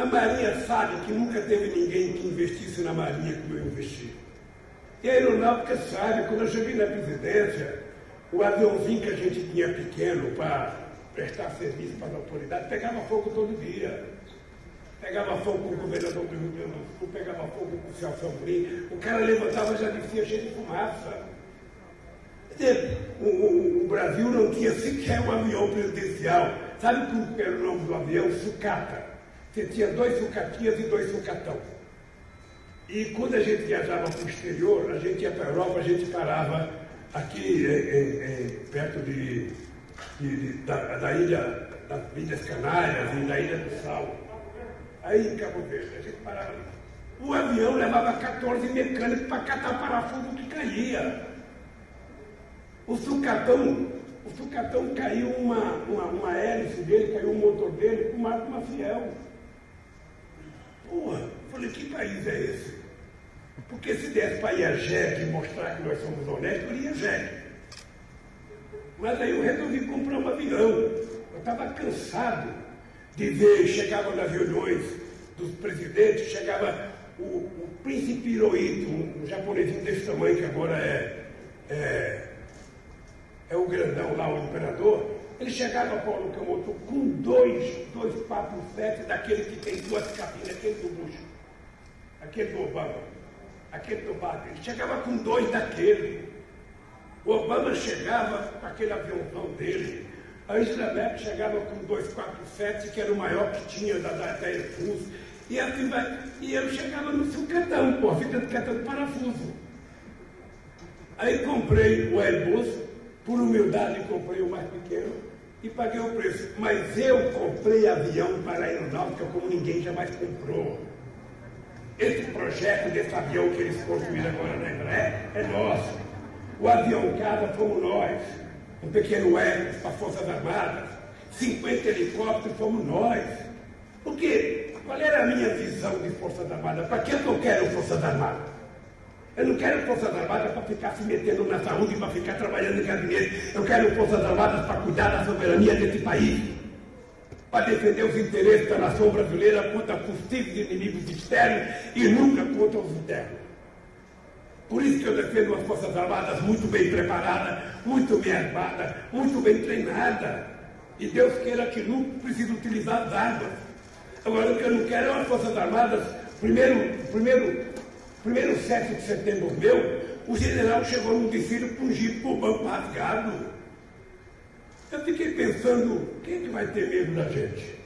A Marinha sabe que nunca teve ninguém que investisse na Marinha como eu investi. E a Aeronáutica sabe, quando eu cheguei na presidência, o aviãozinho que a gente tinha pequeno para prestar serviço para as autoridades pegava fogo todo dia. Pegava fogo com o governador do Rio pegava fogo com o Celso Amorim. O cara levantava já descia cheio de fumaça. O, o, o, Brasil não tinha sequer um avião presidencial. Sabe como era o nome do avião? Sucata. Você tinha dois sucatinhas e dois sucatão. E quando a gente viajava para o exterior, a gente ia para a Europa, a gente parava aqui perto de, de, da, da, ilha, das Ilhas Canárias e da Ilha do Sal. Aí em Cabo Verde, a gente parava ali. O avião levava 14 mecânicos para catar parafuso que caía. O sucatão, o sucatão caiu uma, uma, uma hélice dele, caiu o motor dele com uma, uma fiel. Porra, falei, que país é esse? Porque se desse para ir a mostrar que nós somos honestos, eu iria JEC. Mas aí eu resolvi comprar um avião. Eu estava cansado de ver, chegava nas reuniões dos presidentes, chegava o, o príncipe Hirohito, um, um japonesinho desse tamanho que agora é, é, é o grandão lá, o imperador, ele chegava, Paulo Camoto, com dois, dois papo sete daquele que tem duas cabines, aquele do Bush, aquele do Obama, aquele do Biden. Ele chegava com dois daquele. O Obama chegava com aquele aviãozão dele. A Angela Merkel chegava com 247, que era o maior que tinha da, da, Airbus. E, assim vai, e eu chegava no sucatão, pô, fica catando parafuso. Aí comprei o Airbus, por humildade comprei o mais pequeno, e paguei o preço. Mas eu comprei avião para a aeronáutica como ninguém jamais comprou. Esse projeto desse avião que eles construíram agora na Embraer é nosso. O avião casa fomos nós. Um pequeno Hermes para as Forças Armadas. 50 helicópteros fomos nós. Por quê? Qual era a minha visão de Forças Armadas? Para que eu quero Forças Armadas? Eu não quero Forças Armadas para ficar se metendo na saúde, para ficar trabalhando em gabinete. Eu quero Forças Armadas para cuidar da soberania desse país. Para defender os interesses da nação brasileira contra possíveis inimigos externos e nunca contra os internos. Por isso que eu defendo as Forças Armadas muito bem preparadas, muito bem armadas, muito bem treinadas. E Deus queira que nunca precise utilizar as armas. Agora, o que eu não quero é as Forças Armadas, primeiro, primeiro Primeiro 7 de setembro meu, o general chegou num desfile com um o banco rasgado. Eu fiquei pensando, quem é que vai ter medo da gente?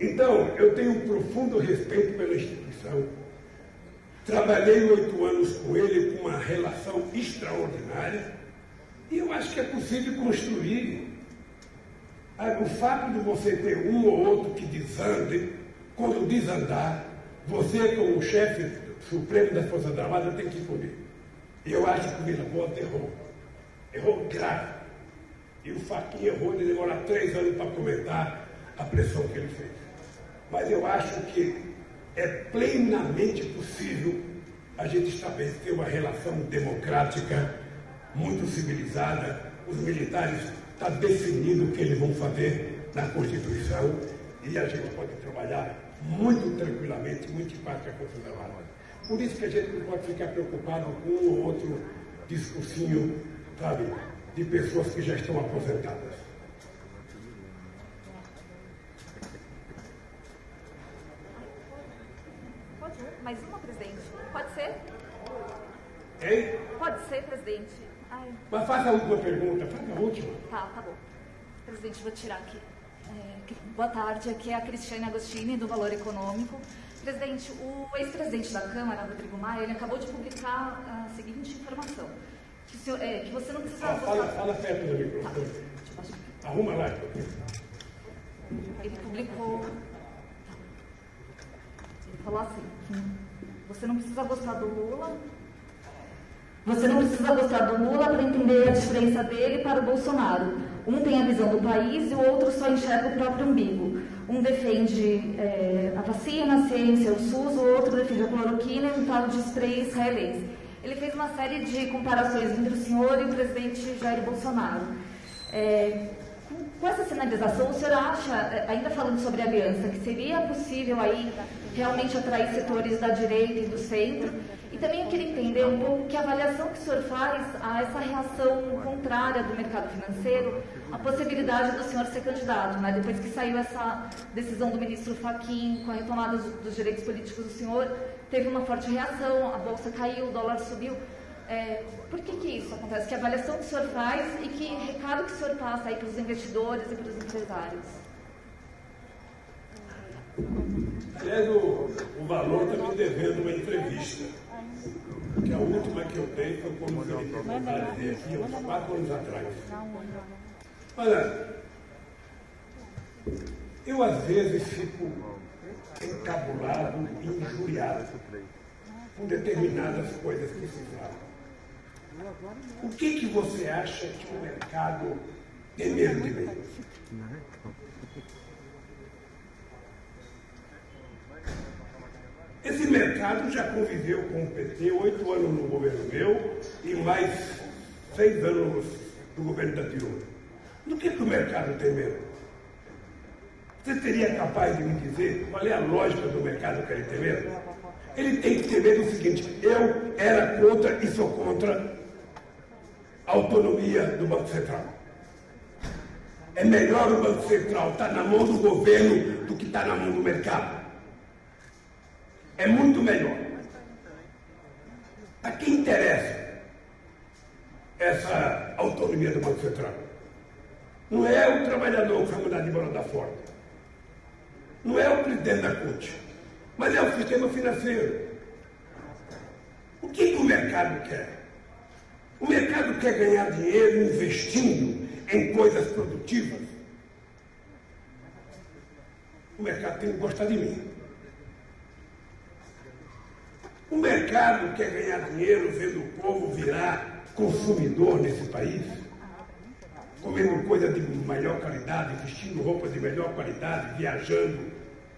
Então, eu tenho um profundo respeito pela instituição. Trabalhei oito anos com ele com uma relação extraordinária. E eu acho que é possível construir. O fato de você ter um ou outro que desande, quando desandar, Você, como chefe supremo das Forças Armadas, tem que escolher. Eu acho que o Vila errou. Errou grave. E o Faquinha errou de demorar três anos para comentar a pressão que ele fez. Mas eu acho que é plenamente possível a gente estabelecer uma relação democrática muito civilizada. Os militares está definido o que eles vão fazer na Constituição e a gente pode trabalhar muito tranquilamente, muito em paz com a Força Armadas. Por isso que a gente não pode ficar preocupado com um ou outro discursinho, sabe, de pessoas que já estão aposentadas. Pode mais uma, presidente? Pode ser? Hein? Pode ser, presidente. Ai. Mas faça a última pergunta, faça a última. Tá, tá bom. Presidente, vou tirar aqui. Boa tarde, aqui é a Cristiane Agostini, do Valor Econômico. Presidente, o ex-presidente da Câmara, Rodrigo Maia, ele acabou de publicar a seguinte informação. Que, é, que você não precisa... Ah, fala, fala perto do microfone. Tá. Arruma lá. Ele publicou... Ele falou assim, você não precisa gostar do Lula, você não precisa gostar do Lula para entender a diferença dele para o Bolsonaro. Um tem a visão do país e o outro só enxerga o próprio umbigo. Um defende é, a vacina, a ciência, o SUS, o outro defende a cloroquina e um tal de spray israelense. Ele fez uma série de comparações entre o senhor e o presidente Jair Bolsonaro. É, com essa sinalização, o senhor acha, ainda falando sobre aliança, que seria possível aí realmente atrair setores da direita e do centro? E também eu queria entender um pouco que avaliação que o senhor faz a essa reação contrária do mercado financeiro, a possibilidade do senhor ser candidato, né? Depois que saiu essa decisão do ministro Fachin com a retomada dos direitos políticos do senhor, teve uma forte reação, a bolsa caiu, o dólar subiu. É, por que, que isso acontece? Que avaliação que o senhor faz e que recado que o senhor passa aí para os investidores e para os empresários? Aliás, o, Valor está me devendo uma entrevista. Que a última que eu dei foi quando o Felipe aqui, uns quatro anos atrás. Olha, eu às vezes fico encabulado e injuriado com determinadas coisas que se falam. O que, que você acha que o mercado tem medo de mim? Esse mercado já conviveu com o PT oito anos no governo meu e mais seis anos no governo da Dilma. Do que, que o mercado tem medo? Você seria capaz de me dizer qual é a lógica do mercado que ele tem medo? Ele tem que ter medo do seguinte: eu era contra e sou contra a autonomia do Banco Central. É melhor o Banco Central estar na mão do governo do que estar na mão do mercado. É muito melhor. A quem interessa essa autonomia do Banco Central? Não é o trabalhador que foi mandado embora da Ford. Não é o presidente da CUT. Mas é o sistema financeiro. O que o mercado quer? O mercado quer ganhar dinheiro investindo em coisas produtivas. O mercado tem que gostar de mim. O mercado quer ganhar dinheiro vendo o povo virar consumidor nesse país, comendo coisa de melhor qualidade, vestindo roupa de melhor qualidade, viajando.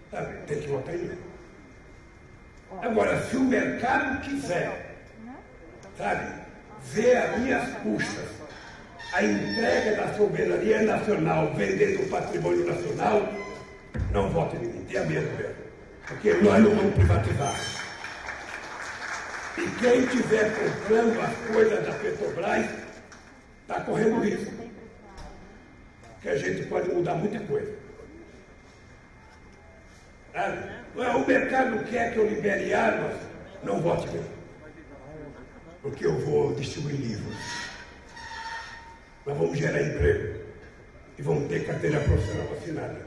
Sabe? Tem que votar em mim. Agora, se o mercado quiser, sabe, ver a minhas custas a entrega da soberania nacional vendendo o patrimônio nacional, não vote em mim, tenha medo mesmo. Porque nós não vamos privatizar. E quem estiver comprando as coisas da Petrobras está correndo risco. Que a gente pode mudar muita coisa. O mercado quer que eu libere armas, não vote mim. Porque eu vou distribuir livros. Nós vamos gerar emprego. E vamos ter carteira profissional vacinada.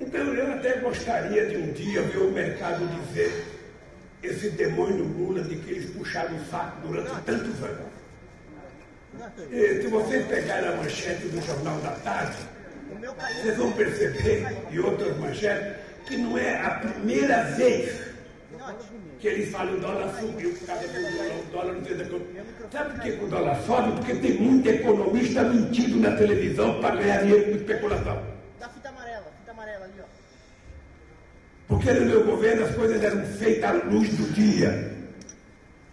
Então eu até gostaria de um dia ver o mercado dizer esse demônio Lula de que eles puxaram o saco durante tantos anos. E, se vocês pegarem a manchete do Jornal da Tarde, vocês vão perceber, e outras manchetes, que não é a primeira vez que eles falam o dólar subiu por causa do dólar, o dólar não tem da Sabe por que o dólar sobe? Porque tem muito economista mentindo na televisão para ganhar dinheiro com especulação. Dá fita amarela, fita amarela ali, ó. Porque no meu governo as coisas eram feitas à luz do dia.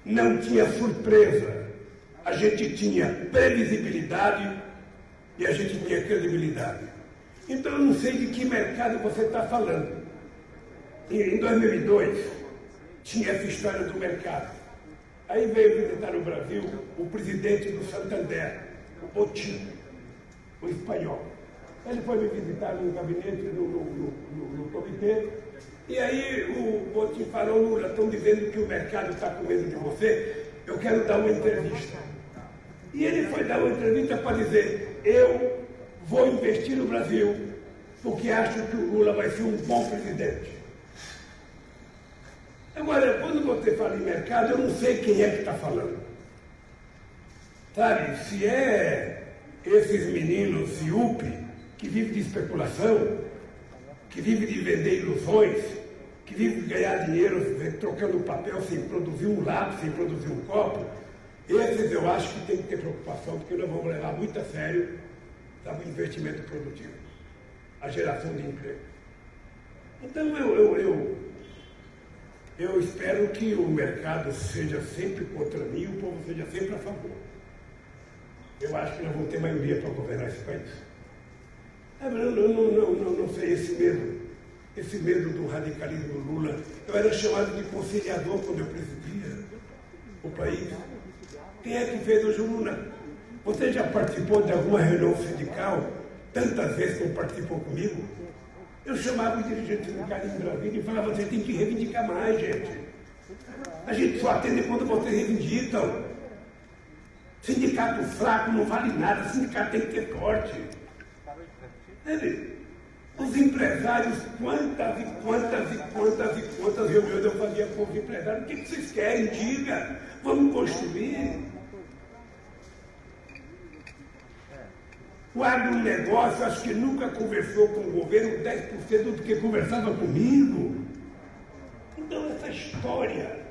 Não tinha surpresa. A gente tinha previsibilidade e a gente tinha credibilidade. Então eu não sei de que mercado você está falando. Em 2002, tinha essa história do mercado. Aí veio visitar no Brasil o presidente do Santander, o Botim, o espanhol. Ele foi me visitar no gabinete, no, no, no, no comitê, e aí o Botim falou, Lula, estão dizendo que o mercado está com medo de você, eu quero dar uma entrevista. E ele foi dar uma entrevista para dizer, eu vou investir no Brasil, porque acho que o Lula vai ser um bom presidente. Agora, quando você fala em mercado, eu não sei quem é que está falando. Sabe, se é esses meninos IUP que vivem de especulação, que vivem de vender ilusões, que vivem de ganhar dinheiro trocando papel sem produzir um lápis, sem produzir um copo, esses eu acho que tem que ter preocupação, porque nós vamos levar muito a sério sabe, o investimento produtivo, a geração de emprego. Então eu, eu, eu eu espero que o mercado seja sempre contra mim e o povo seja sempre a favor. Eu acho que nós vamos ter maioria para governar esse país. É, não, não, não, não, não sei esse medo, esse medo do radicalismo Lula. Eu era chamado de conciliador quando eu presidia o país. Quem é que fez hoje o Lula? Você já participou de alguma reunião sindical tantas vezes como participou comigo? Eu chamava o dirigente sindical em Brasília e falava, você tem que reivindicar mais, gente. A gente só atende quando vocês reivindicam. Sindicato fraco não vale nada, sindicato tem que ter forte. Ele, os empresários, quantas e quantas e quantas e quantas reuniões eu fazia com os empresários, o que vocês querem? Diga, vamos construir. O agronegócio acho que nunca conversou com o governo 10% do que conversava comigo. Então essa história,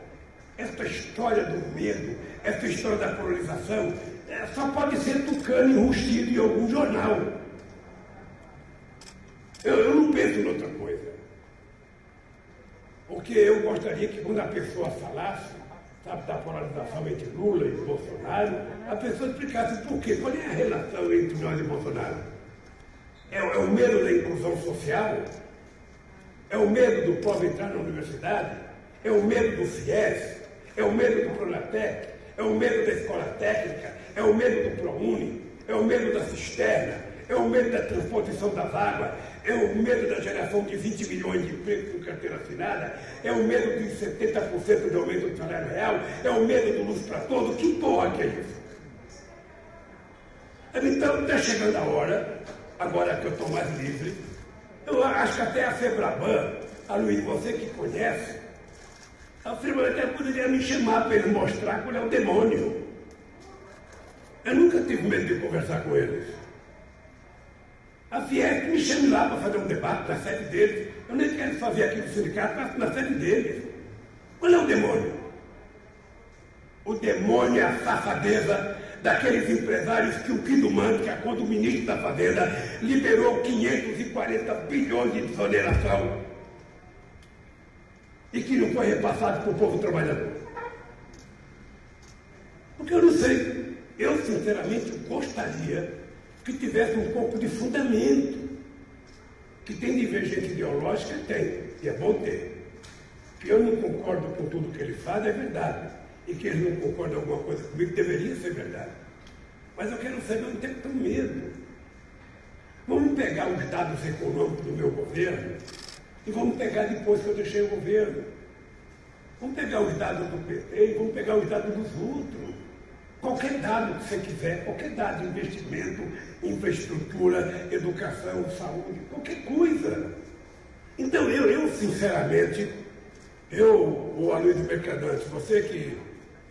essa história do medo, essa história da polarização, é, só pode ser tucano enrustido em algum jornal. Eu, eu não penso em outra coisa. Porque eu gostaria que quando a pessoa falasse, da polarização entre Lula e Bolsonaro, a pessoa explicasse por quê, qual é a relação entre nós e Bolsonaro. É, é o medo da inclusão social? É o medo do povo entrar na universidade? É o medo do FIES? É o medo do Pronatec? É o medo da escola técnica? É o medo do ProUni? É o medo da cisterna? É o medo da transposição das águas? É o medo da geração de 20 milhões de empregos com carteira assinada, é o medo de 70% de aumento do salário real, é o medo do luz para todos. Que porra que é isso? Então, está chegando a hora, agora que eu estou mais livre, eu acho que até a Febraban, a Luiz, você que conhece, a Febraban até poderia me chamar para ele mostrar qual é o demônio. Eu nunca tive medo de conversar com eles. A Fiesp me chame lá para fazer um debate na sede deles. Eu nem quero fazer aqui no sindicato, mas na sede deles. Qual é o demônio? O demônio é a safadeza daqueles empresários que o Guido Mantica, quando o ministro da Fazenda, liberou 540 bilhões de desoneração e que não foi repassado para o povo trabalhador. Porque eu não sei, eu sinceramente gostaria que tivesse um pouco de fundamento. Que tem divergência ideológica, tem, e é bom ter. Que eu não concordo com tudo que ele faz, é verdade. E que ele não concorda alguma coisa comigo, deveria ser verdade. Mas eu quero saber onde tem que medo. Vamos pegar os dados econômicos do meu governo e vamos pegar depois que eu deixei o governo. Vamos pegar os dados do PT e vamos pegar os dados dos outros. Qualquer dado que você quiser, qualquer dado investimento, infraestrutura, educação, saúde, qualquer coisa. Então, eu, eu sinceramente, eu, o Aloysio Mercadante, você que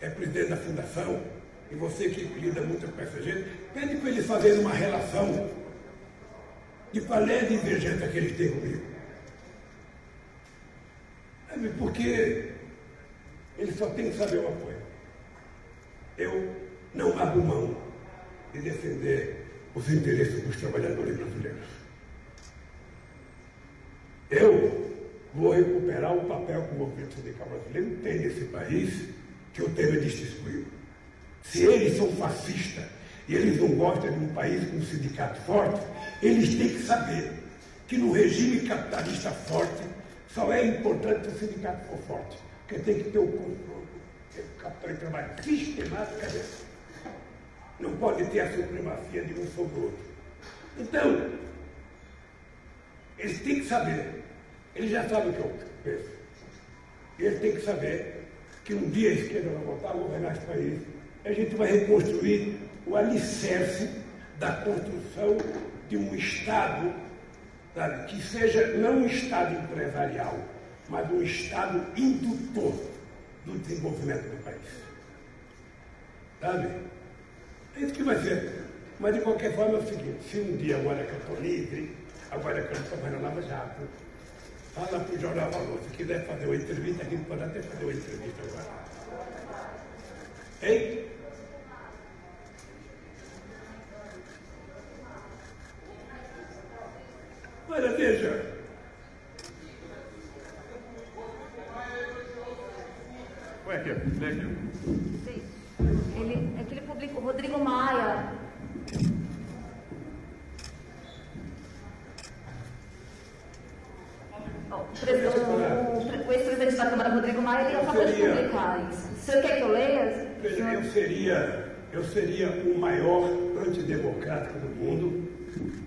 é presidente da fundação, e você que lida muito com essa gente, pede para eles fazerem uma relação de qual é a divergência que eles têm comigo. Porque ele só tem que saber uma coisa. Eu não abro mão de defender os interesses dos trabalhadores brasileiros. Eu vou recuperar o papel que o movimento sindical brasileiro tem nesse país, que o Temer destituiu. Se eles são fascistas e eles não gostam de um país com um sindicato forte, eles têm que saber que no regime capitalista forte só é importante o sindicato for forte, porque tem que ter o controle, o capital de trabalho sistemático. Não pode ter a supremacia de um sobre o outro. Então, eles têm que saber, eles já sabem o que eu penso. Eles têm que saber que um dia a esquerda vai voltar a governar esse país, a gente vai reconstruir o alicerce da construção de um Estado sabe, que seja não um Estado empresarial, mas um Estado indutor do desenvolvimento do país. Sabe? É isso que vai ser. Mas de qualquer forma é o seguinte, se um dia agora que eu estou livre, agora que eu não estou mais Lava Jato, fala para o Jornal Valor, se quiser fazer uma entrevista, aqui pode até fazer uma entrevista agora. Hein? Olha, veja. Ué, aqui, lê aqui. Sim. Ele, é que ele publicou, Rodrigo Maia. Ó, O, pres- o- o ex-presidente da Câmara, Rodrigo Maia, ele acabou de seria- publicar isso. O senhor quer que eu leia? Veja, eu seria, eu seria o maior antidemocrático do mundo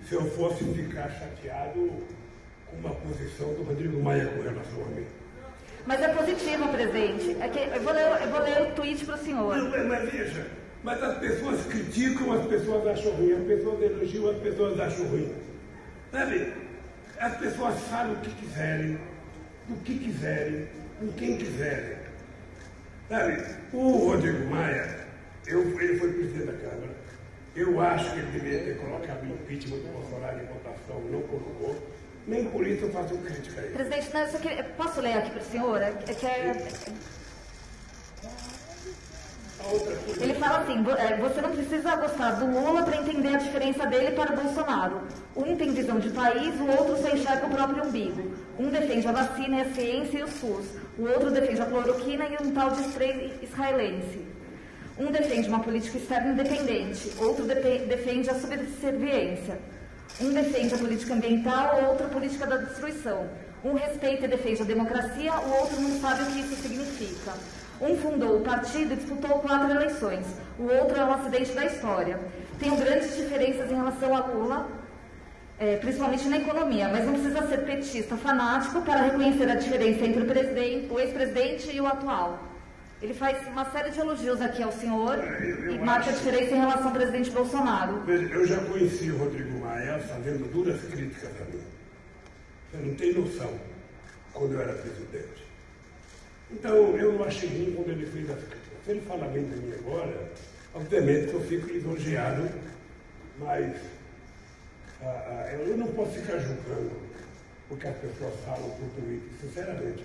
se eu fosse ficar chateado com uma posição do Rodrigo Maia com relação a mim. Mas é positivo, presidente. É que eu, vou ler, eu vou ler o tweet para o senhor. Não, mas, veja, mas as pessoas criticam, as pessoas acham ruim, as pessoas elogiam, as pessoas acham ruim. Sabe? As pessoas falam o que quiserem, do que quiserem, com quem quiserem. Sabe? O Rodrigo Maia, eu, ele foi presidente da Câmara. Eu acho que ele deveria ter colocado o impeachment do Bolsonaro em votação, não colocou. Nem por isso eu faço crítica a ele. Presidente, não, eu só queria- posso ler aqui para o senhor? É, que é- Ele fala assim: é, você não precisa gostar do Lula para entender a diferença dele para o Bolsonaro. Um tem visão de país, o outro só enxerga o próprio umbigo. Um defende a vacina e a ciência e o SUS. O outro defende a cloroquina e um tal de spray israelense. Um defende uma política externa independente, outro defende a subserviência. Um defende a política ambiental, outro a política da destruição. Um respeita e defende a democracia, o outro não sabe o que isso significa. Um fundou o partido e disputou quatro eleições. O outro é um acidente da história. Tenho grandes diferenças em relação a Lula, eh, principalmente na economia, mas não precisa ser petista fanático para reconhecer a diferença entre o, o ex-presidente e o atual. Ele faz uma série de elogios aqui ao senhor e marca a diferença em relação ao presidente Bolsonaro. Eu já conheci o Rodrigo Maia fazendo duras críticas a mim. Você não tem noção quando eu era presidente. Então, eu não achei ruim quando ele fez as críticas. Se ele fala bem de mim agora, obviamente que eu fico lisonjeado, mas ah, ah, eu não posso ficar julgando o que as pessoas falam por Twitter, sinceramente.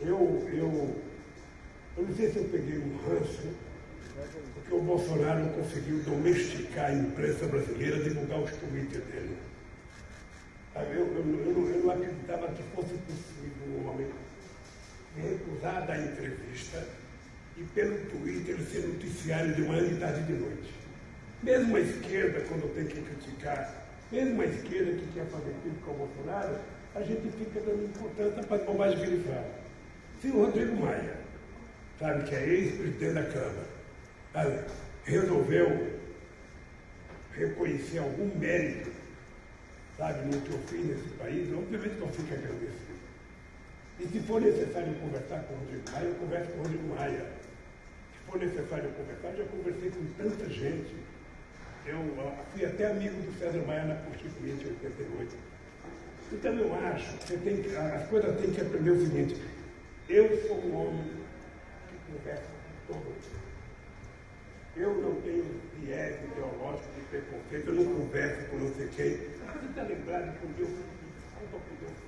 Eu, eu, eu não sei se eu peguei um ranço, porque o Bolsonaro não conseguiu domesticar a imprensa brasileira, divulgar os tweets dele. Eu, eu, eu, não- eu não acreditava que fosse possível um homem recusar da entrevista e pelo Twitter ser noticiário de manhã, de tarde e de noite. Mesmo a esquerda, quando tem que criticar, mesmo a esquerda que quer fazer crítica ao Bolsonaro, a gente fica dando importância para as bobagens que. Se o Rodrigo Maia, sabe, que é ex-presidente da Câmara, sabe, resolveu reconhecer algum mérito, sabe, no que eu fiz nesse país, obviamente que eu fico agradecido. E se for necessário conversar com o Rodrigo Maia, eu converso com o Rodrigo Maia. Se for necessário conversar, eu já conversei com tanta gente. Eu ah, fui até amigo do César Maia na Constituinte em 88. Então eu acho que tem as coisas têm que aprender o seguinte, eu sou um homem com todo. Eu não tenho viés ideológico de preconceito, eu não converso com não sei quem. Você está lembrado eu fui desculpa por Deus.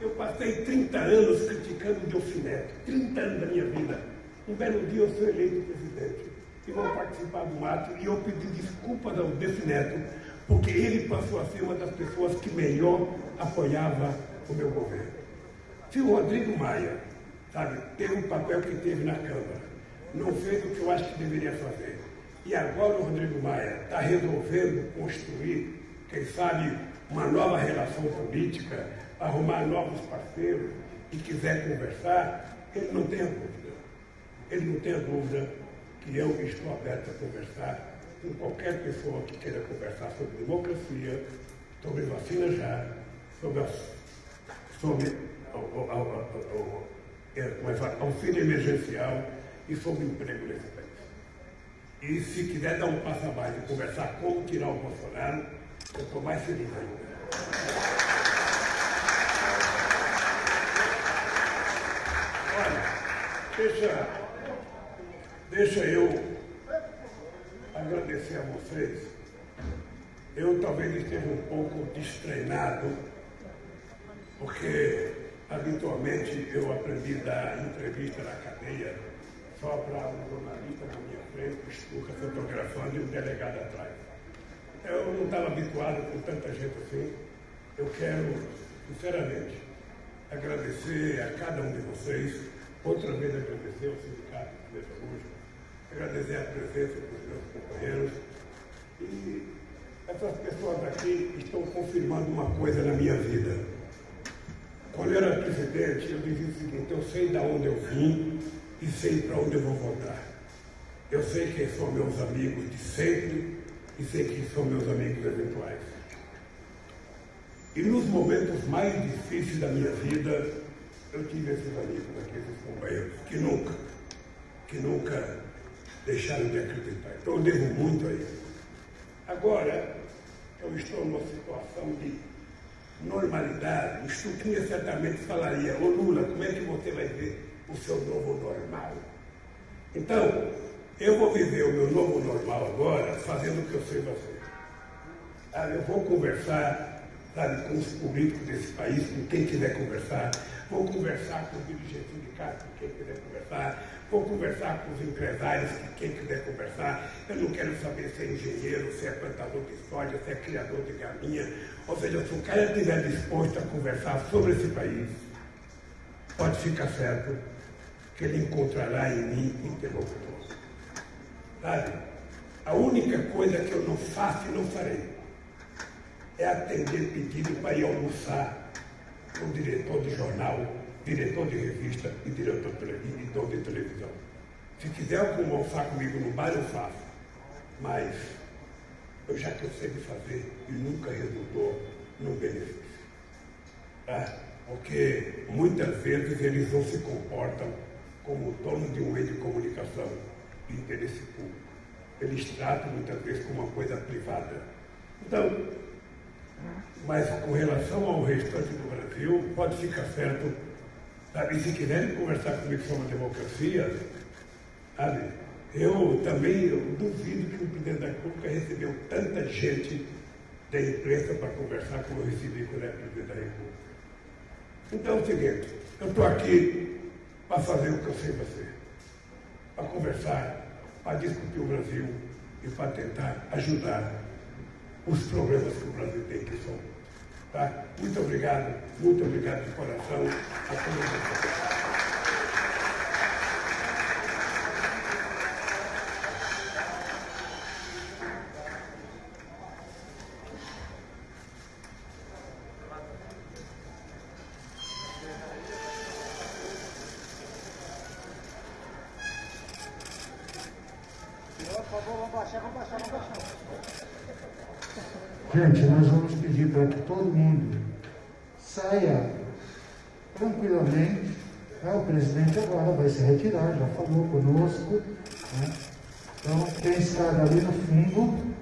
Eu passei 30 anos criticando o Delfinete, 30 anos da minha vida. Um belo dia eu sou eleito presidente e vou participar do ato e eu pedi desculpas ao Delfineto, porque ele passou a ser uma das pessoas que melhor apoiava o meu governo. Se o Rodrigo Maia, sabe, teve o papel que teve na Câmara, não fez o que eu acho que deveria fazer, e agora o Rodrigo Maia está resolvendo construir, quem sabe, uma nova relação política, arrumar novos parceiros e quiser conversar, ele não tem a dúvida. Ele não tem a dúvida que eu estou aberto a conversar com qualquer pessoa que queira conversar sobre democracia, sobre vacina já, sobre, a, sobre o, o, o, auxílio emergencial e sobre emprego nesse país. E se quiser dar um passo abaixo e conversar como tirar o Bolsonaro, eu estou mais feliz ainda. Olha, deixa, deixa eu agradecer a vocês. Eu talvez esteja um pouco destreinado, porque habitualmente eu aprendi a dar entrevista na cadeia só para um jornalista na minha frente, estuca fotografando e um delegado atrás. Eu não estava habituado com tanta gente assim. Eu quero, sinceramente, agradecer a cada um de vocês, outra vez agradecer ao Sindicato de Metalúrgica, agradecer a presença dos meus companheiros. E essas pessoas aqui estão confirmando uma coisa na minha vida. Quando eu era presidente, eu dizia o seguinte, eu sei de onde eu vim e sei para onde eu vou voltar. Eu sei quem são meus amigos de sempre e sei quem são meus amigos eventuais. E nos momentos mais difíceis da minha vida, eu tive esses amigos aqui, esses companheiros, que nunca, que nunca deixaram de acreditar. Então eu devo muito a eles. Agora, eu estou numa situação de normalidade. O Chuquinha certamente falaria, ô Lula, como é que você vai ver o seu novo normal? Então, eu vou viver o meu novo normal agora fazendo o que eu sei fazer. Ah, eu vou conversar sabe, com os políticos desse país, com quem quiser conversar, vou conversar com os dirigentes sindicais, com quem quiser conversar, vou conversar com os empresários, com quem quiser conversar. Eu não quero saber se é engenheiro, se é plantador de soja, se é criador de galinha. Ou seja, se o cara estiver disposto a conversar sobre esse país, pode ficar certo que ele encontrará em mim interlocutor. Sabe? A única coisa que eu não faço e não farei é atender pedido para ir almoçar com o diretor de jornal, diretor de revista e diretor de televisão. Se quiser almoçar comigo no bar, eu faço. Mas eu já cansei de fazer e nunca resultou no benefício. Tá? Porque muitas vezes eles não se comportam como dono de um meio de comunicação de interesse público. Eles tratam muitas vezes como uma coisa privada. Então, mas com relação ao restante do Brasil, pode ficar certo, sabe? E se quiserem conversar comigo sobre a democracia, sabe? Eu também eu duvido que o presidente da República recebeu tanta gente da imprensa para conversar como eu recebi quando era presidente da República. Então é o seguinte, eu estou aqui para fazer o que eu sei fazer, para conversar, para discutir o Brasil e para tentar ajudar os problemas que o Brasil tem que são. Tá? Muito obrigado, muito obrigado de coração a todos vocês. Saia tranquilamente. É, o presidente agora vai se retirar, já falou conosco. Né? Então, quem está ali no fundo,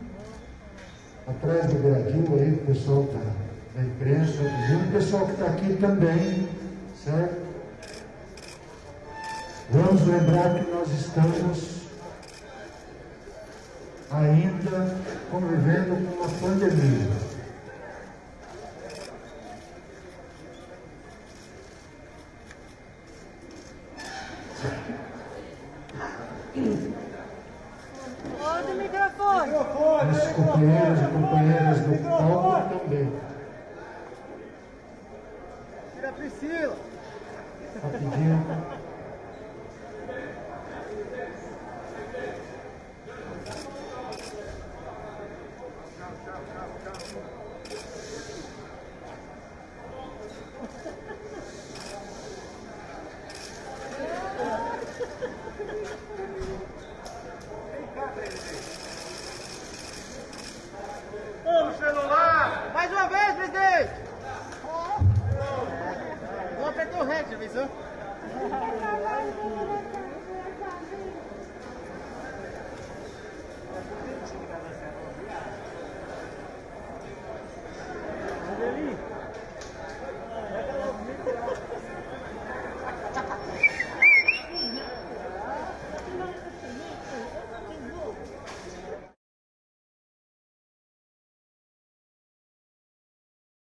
atrás do gradil aí, o pessoal da, da imprensa, e o pessoal que está aqui também, certo? Vamos lembrar que nós estamos ainda convivendo com uma pandemia. Olha o microfone. Os companheiros e companheiras do palco também. Tira a Priscila. Rapidinho.